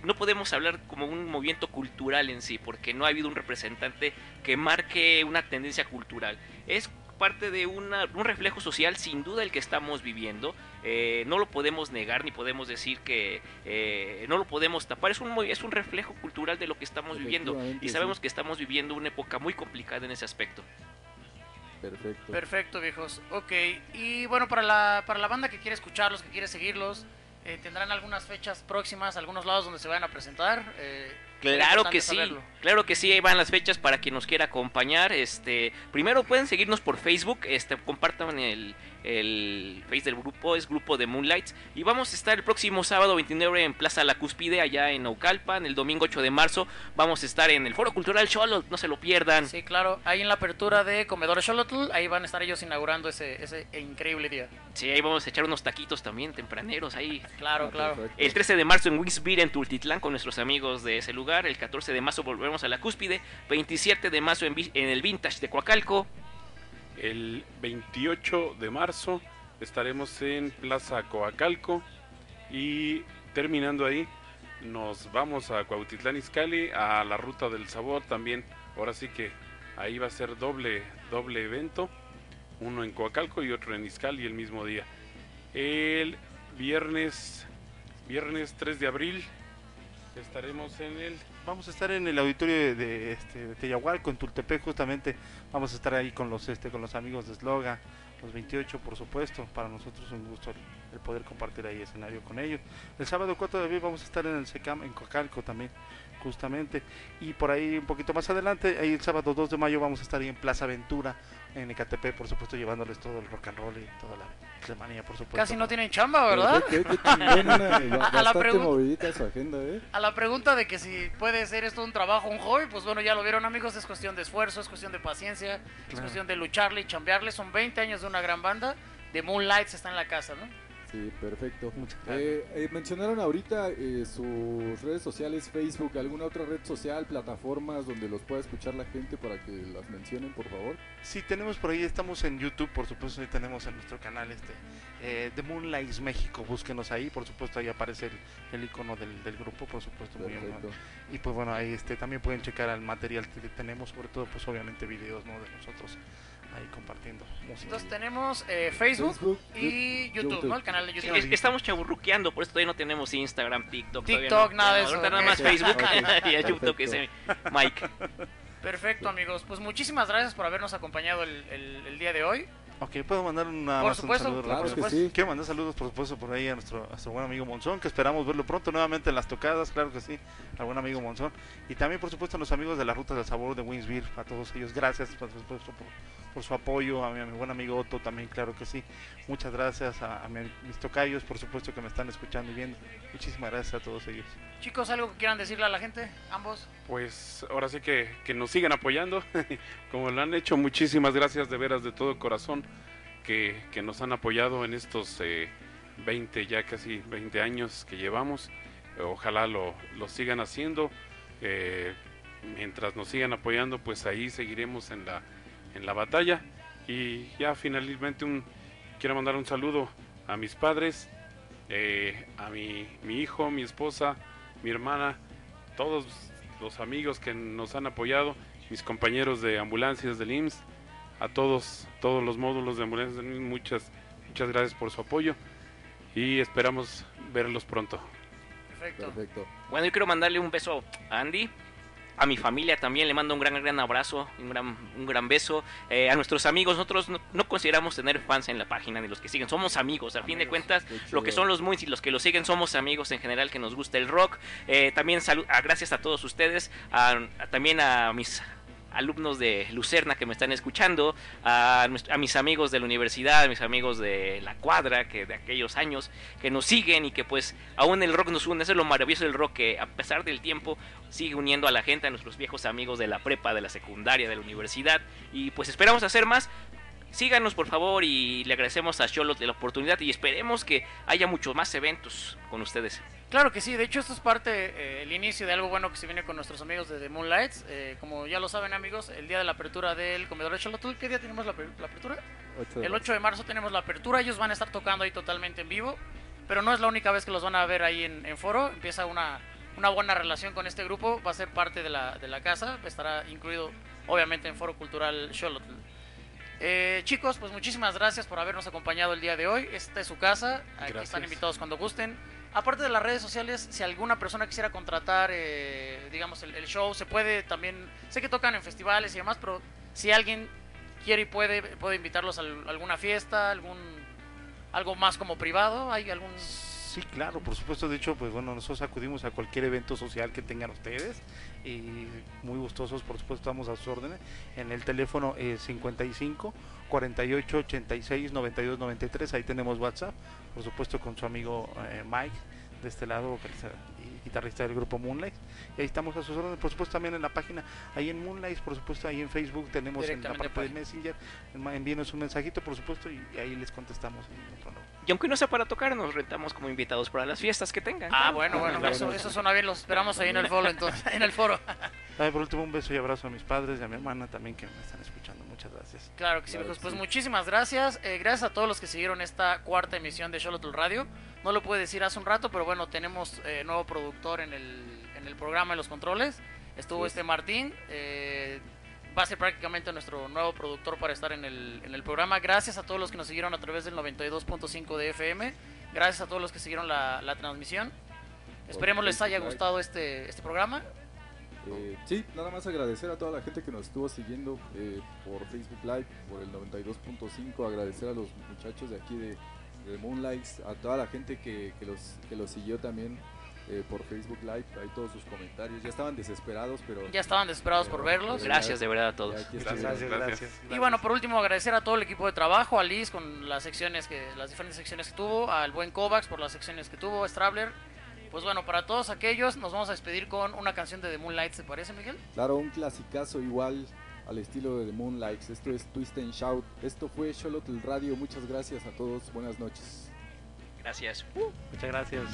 Speaker 27: no podemos hablar como un movimiento cultural en sí, porque no ha habido un representante que marque una tendencia cultural. Es parte de una- un reflejo social, sin duda, el que estamos viviendo. Eh, no lo podemos negar ni podemos decir que eh, no lo podemos tapar. Es un, es un reflejo cultural de lo que estamos viviendo. Y sabemos
Speaker 30: sí.
Speaker 27: que estamos viviendo una época muy complicada en ese aspecto.
Speaker 30: Perfecto.
Speaker 7: Perfecto, viejos. Ok, y bueno, para la, para la banda que quiere escucharlos, que quiere seguirlos, eh, ¿tendrán algunas fechas próximas, algunos lados donde se vayan a presentar? Eh,
Speaker 27: Claro que sí,
Speaker 7: saberlo.
Speaker 27: claro que sí, ahí van las fechas para quien nos quiera acompañar. Este, primero pueden seguirnos por Facebook, este, compartan el, el face del grupo, es grupo de Moonlights. Y vamos a estar el próximo sábado 29 en Plaza La Cúspide, allá en Naucalpan. El domingo 8 de marzo vamos a estar en el Foro Cultural Cholot, no se lo pierdan.
Speaker 7: Sí, claro, ahí en la apertura de Comedores Xolotl, ahí van a estar ellos inaugurando ese, ese increíble día.
Speaker 27: Sí, ahí vamos a echar unos taquitos también tempraneros ahí.
Speaker 7: Claro, claro.
Speaker 27: El 13 de marzo en Winsbeer en Tultitlán con nuestros amigos de ese lugar. El 14 de marzo volvemos a la cúspide. 27 de marzo en, en el Vintage de Coacalco.
Speaker 29: El 28 de marzo estaremos en Plaza Coacalco y terminando ahí nos vamos a Cuautitlán Izcalli a la Ruta del Sabor también. Ahora sí que ahí va a ser doble doble evento, uno en Coacalco y otro en Izcalli el mismo día. El viernes viernes 3 de abril estaremos en el
Speaker 28: Vamos a estar en el auditorio de, de, este, Teyahualco, en Tultepec, justamente. Vamos a estar ahí con los este con los amigos de Sloga, los 28, por supuesto. Para nosotros es un gusto el, poder compartir ahí escenario con ellos. El sábado 4 de abril vamos a estar en el SECAM, en Coacalco también, justamente. Y por ahí un poquito más adelante, el sábado 2 de mayo vamos a estar ahí en Plaza Ventura, en Ecatepec, por supuesto, llevándoles todo el rock and roll y toda la Por supuesto.
Speaker 7: Casi no tienen chamba, ¿verdad?
Speaker 30: Qué- qué chingón, una-
Speaker 7: A la
Speaker 30: bastante
Speaker 7: pregunta-
Speaker 30: movidita su agenda, ¿eh?
Speaker 7: A la pregunta de que si puede ser esto un trabajo, un hobby, pues bueno, ya lo vieron amigos, es cuestión de esfuerzo, es cuestión de paciencia, es cuestión de lucharle y chambearle. Son 20 años de una gran banda, de Moonlights está en la casa, ¿no?
Speaker 30: Sí, perfecto. Eh, eh, mencionaron ahorita eh, sus redes sociales, Facebook, alguna otra red social, plataformas donde los pueda escuchar la gente para que las mencionen, por favor.
Speaker 28: Sí, tenemos por ahí, estamos en YouTube, por supuesto, ahí tenemos en nuestro canal este eh, The Moonlights México, búsquenos ahí, por supuesto, ahí aparece el, el icono del, del grupo, por supuesto. muy bien. Y pues bueno, ahí este también pueden checar el material que tenemos, sobre todo, pues obviamente videos, ¿no? De nosotros ahí compartiendo música.
Speaker 7: Entonces tenemos eh, Facebook,
Speaker 28: Facebook,
Speaker 7: y YouTube,
Speaker 28: YouTube.
Speaker 7: ¿no? El canal de
Speaker 27: Sí,
Speaker 7: YouTube.
Speaker 27: es- estamos chaburruqueando, por eso todavía no tenemos Instagram, TikTok.
Speaker 7: TikTok,
Speaker 27: no.
Speaker 7: nada de eso.
Speaker 27: ahorita nada más
Speaker 7: Ok.
Speaker 27: Facebook *laughs*
Speaker 7: Ok.
Speaker 27: y a YouTube, que ese Mike.
Speaker 7: Perfecto, amigos. Pues muchísimas gracias por habernos acompañado el, el- el día de hoy.
Speaker 28: Ok, puedo mandar una
Speaker 7: Por
Speaker 28: más un saludo
Speaker 7: claro que sí.
Speaker 28: Quiero mandar saludos, por supuesto, por ahí a nuestro, a nuestro buen amigo Monzón, que esperamos verlo pronto nuevamente en las tocadas, claro que sí, al buen amigo Monzón. Y también, por supuesto, a los amigos de la Ruta del Sabor de Winsbeer, a todos ellos, gracias, por supuesto, por, por su apoyo, a mi, a mi buen amigo Otto también, claro que sí. Muchas gracias a, a mi- mis tocayos, por supuesto, que me están escuchando y viendo. Muchísimas gracias a todos ellos.
Speaker 7: Chicos, ¿algo que quieran decirle a la gente? Ambos.
Speaker 29: Pues ahora sí que, que nos sigan apoyando, *laughs* como lo han hecho. Muchísimas gracias de veras de todo corazón que, que nos han apoyado en estos eh, 20, ya casi 20 años que llevamos. Ojalá lo, lo sigan haciendo. Eh, mientras nos sigan apoyando, pues ahí seguiremos en la, en la batalla. Y ya finalmente un, quiero mandar un saludo a mis padres, eh, a mi, mi hijo, mi esposa, mi hermana, todos los amigos que nos han apoyado, mis compañeros de ambulancias del IMSS, a todos, todos los módulos de ambulancias del IMSS, muchas, muchas gracias por su apoyo y esperamos verlos pronto.
Speaker 7: Perfecto.
Speaker 27: Bueno, yo quiero mandarle un beso a Andy. A mi familia también le mando un gran, gran abrazo, un gran, un gran beso. Eh, a nuestros amigos, nosotros no, no consideramos tener fans en la página ni los que siguen, somos amigos. A fin de cuentas, lo que son los Moons y los que lo siguen somos amigos en general que nos gusta el rock. Eh, también salu- a- gracias a todos ustedes, a- a- también a mis alumnos de Lucerna que me están escuchando, a, mis amigos de la universidad, a mis amigos de la cuadra, que de aquellos años, que nos siguen y que pues aún el rock nos une, eso es lo maravilloso del rock, que a pesar del tiempo sigue uniendo a la gente, a nuestros viejos amigos de la prepa, de la secundaria, de la universidad, y pues esperamos hacer más. Síganos por favor y le agradecemos a Charlotte de la oportunidad y esperemos que haya muchos más eventos con ustedes.
Speaker 7: Claro que sí, de hecho esto es parte, eh, el inicio de algo bueno que se viene con nuestros amigos de The Moonlights. Eh, como ya lo saben amigos, el día de la apertura del comedor de Charlotte, ¿qué día tenemos la, aper- la apertura? El
Speaker 30: marzo.
Speaker 7: 8 de marzo tenemos la apertura, ellos van a estar tocando ahí totalmente en vivo, pero no es la única vez que los van a ver ahí en, en foro, empieza una, una buena relación con este grupo, va a ser parte de la, de la casa, estará incluido obviamente en Foro Cultural Charlotte. Eh, chicos, pues muchísimas gracias por habernos acompañado el día de hoy. Esta es su casa. Aquí
Speaker 29: Gracias.
Speaker 7: están invitados cuando gusten. Aparte de las redes sociales, si alguna persona quisiera contratar, eh, digamos, el, el show, se puede también. Sé que tocan en festivales y demás, pero si alguien quiere y puede, puede invitarlos a al- alguna fiesta, algún algo más como privado. ¿Hay algún.?
Speaker 28: Sí, claro, por supuesto. De hecho, pues bueno, nosotros acudimos a cualquier evento social que tengan ustedes y muy gustosos, por supuesto, estamos a sus órdenes en el teléfono eh, 55 48 86 92 93. Ahí tenemos WhatsApp, por supuesto, con su amigo eh, Mike de este lado, vocalista y guitarrista del grupo Moonlight. Y ahí estamos a sus órdenes, por supuesto, también en la página, ahí en Moonlight, por supuesto, ahí en Facebook tenemos en la parte de. Messenger. Envíenos un mensajito, por supuesto, y ahí les contestamos. ningún problema.
Speaker 27: Y aunque no sea para tocar, nos rentamos como invitados para las fiestas que tengan.
Speaker 7: Ah, bueno, bueno, eso, eso suena bien. Los esperamos ahí en el foro, entonces, en el foro. *laughs*
Speaker 28: Ay, por último, un beso y abrazo a mis padres y a mi hermana también que me están escuchando. Muchas gracias.
Speaker 7: Claro que sí, viejos. Pues muchísimas gracias. Eh, gracias a todos los que siguieron esta cuarta emisión de Charlotte Radio. No lo pude decir hace un rato, pero bueno, tenemos eh, nuevo productor en el, en el programa, en los controles. Estuvo
Speaker 30: Sí.
Speaker 7: este Martín. eh, va a ser prácticamente nuestro nuevo productor para estar en el, en el programa. Gracias a todos los que nos siguieron a través del 92.5 de FM. Gracias a todos los que siguieron la, la transmisión. Esperemos les haya gustado este, este programa.
Speaker 30: Eh, sí, nada más agradecer a toda la gente que nos estuvo siguiendo eh, por Facebook Live, por el 92.5, agradecer a los muchachos de aquí de, de Moonlights, a toda la gente que, que los, que los siguió también
Speaker 8: eh, por Facebook Live, ahí todos sus comentarios. Ya estaban desesperados, pero...
Speaker 7: Ya estaban desesperados por verlos.
Speaker 27: Gracias de verdad a todos.
Speaker 28: Gracias,
Speaker 8: estuvieron.
Speaker 28: gracias.
Speaker 7: Y bueno, por último agradecer a todo el equipo de trabajo, a Liz con las secciones que, las diferentes secciones que tuvo, al buen Kovacs por las secciones que tuvo, Strabler. Pues bueno, para todos aquellos nos vamos a despedir con una canción de The Moonlight, ¿se parece, Miguel?
Speaker 8: Claro, un clasicazo igual al estilo de The Moonlights. Esto es Twist and Shout. Esto fue Xolotl Radio. Muchas gracias a todos. Buenas noches.
Speaker 27: Gracias.
Speaker 10: Muchas gracias.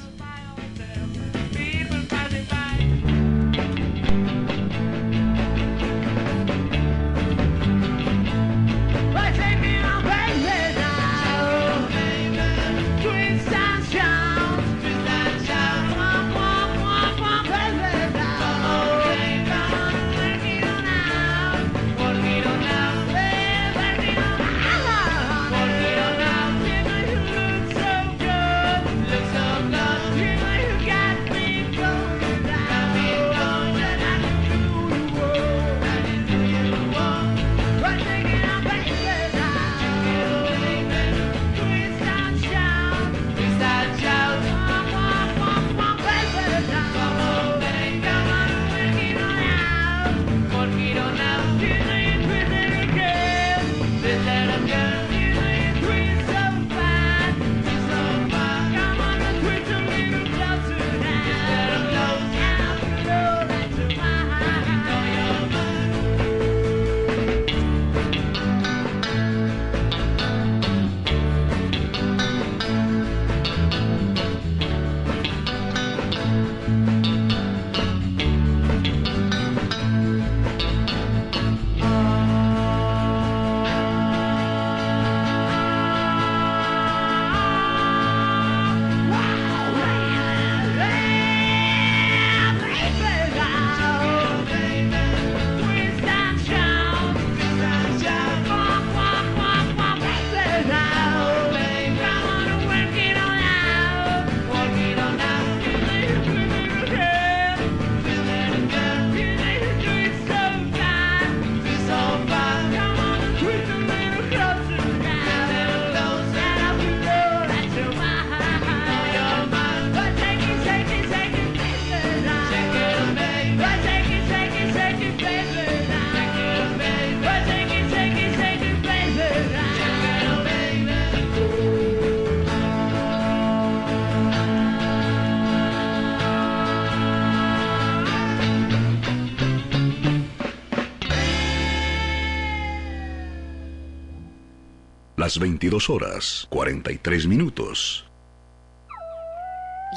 Speaker 6: Las 22 horas, 43 minutos.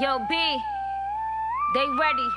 Speaker 31: Yo, B, they ready.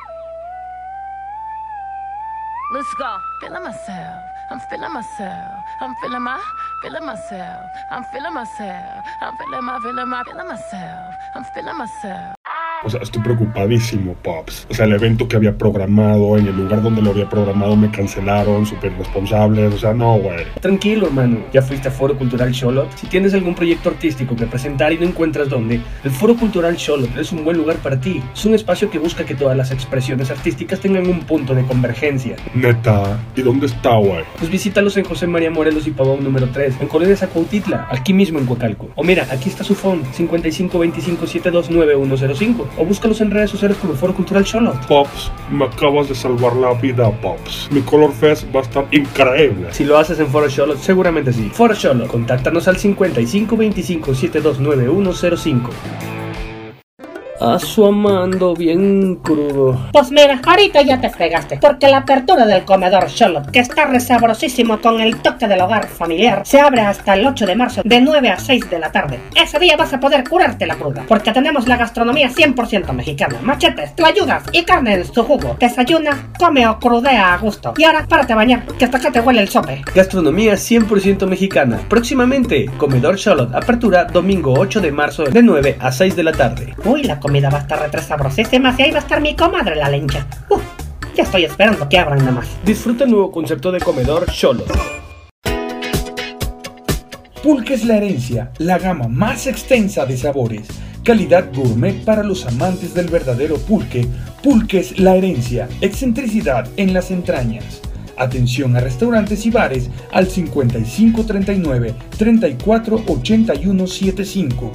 Speaker 31: Let's go.
Speaker 32: Feeling myself. I'm feeling myself. I'm feeling my, feeling myself. I'm feeling myself. I'm feeling my, feeling my, feeling myself. I'm feeling myself.
Speaker 3: O sea, estoy preocupadísimo, Pops. O sea, el evento que había programado, en el lugar donde lo había programado, me cancelaron, súper responsables. O sea, no, güey.
Speaker 4: Tranquilo, hermano. Ya fuiste a Foro Cultural Charlotte. Si tienes algún proyecto artístico que presentar y no encuentras dónde, el Foro Cultural Charlotte es un buen lugar para ti. Es un espacio que busca que todas las expresiones artísticas tengan un punto de convergencia.
Speaker 3: Neta. ¿Y dónde está, güey?
Speaker 4: Pues visítalos en José María Morelos y Pavón número 3, en Colonia Zacautitla, aquí mismo en Coacalco. O mira, aquí está su phone, 5525729105. O búscalos en redes sociales como Foro Cultural Charlotte.
Speaker 3: Pops, me acabas de salvar la vida, Pops. Mi Color Fest va a estar increíble.
Speaker 4: Si lo haces en Foro Charlotte, seguramente sí. Foro Charlotte, contáctanos al 5525729105. A su amando bien crudo.
Speaker 12: Pues mira, ahorita ya te fregaste, porque la apertura del comedor Charlotte, que está resabrosísimo con el toque del hogar familiar, se abre hasta el 8 de marzo de 9 a 6 de la tarde. Ese día vas a poder curarte la cruda, porque tenemos la gastronomía 100% mexicana. Machetes, ayudas y carne en su jugo. Desayuna, come o crudea a gusto. Y ahora párate a bañar, que hasta acá te huele el sope.
Speaker 4: Gastronomía 100% mexicana. Próximamente, Comedor Charlotte, apertura domingo 8 de marzo de 9 a 6 de la tarde.
Speaker 12: Uy, la comida va a estar retra sabrosísima y ahí va a estar mi comadre la lencha. Ya estoy esperando que abran nada más.
Speaker 4: Disfruta el nuevo concepto de comedor Charlotte.
Speaker 3: Pulque es la herencia, la gama más extensa de sabores. Calidad gourmet para los amantes del verdadero pulque. Pulque es la herencia, excentricidad en las entrañas. Atención a restaurantes y bares al 5539 348175.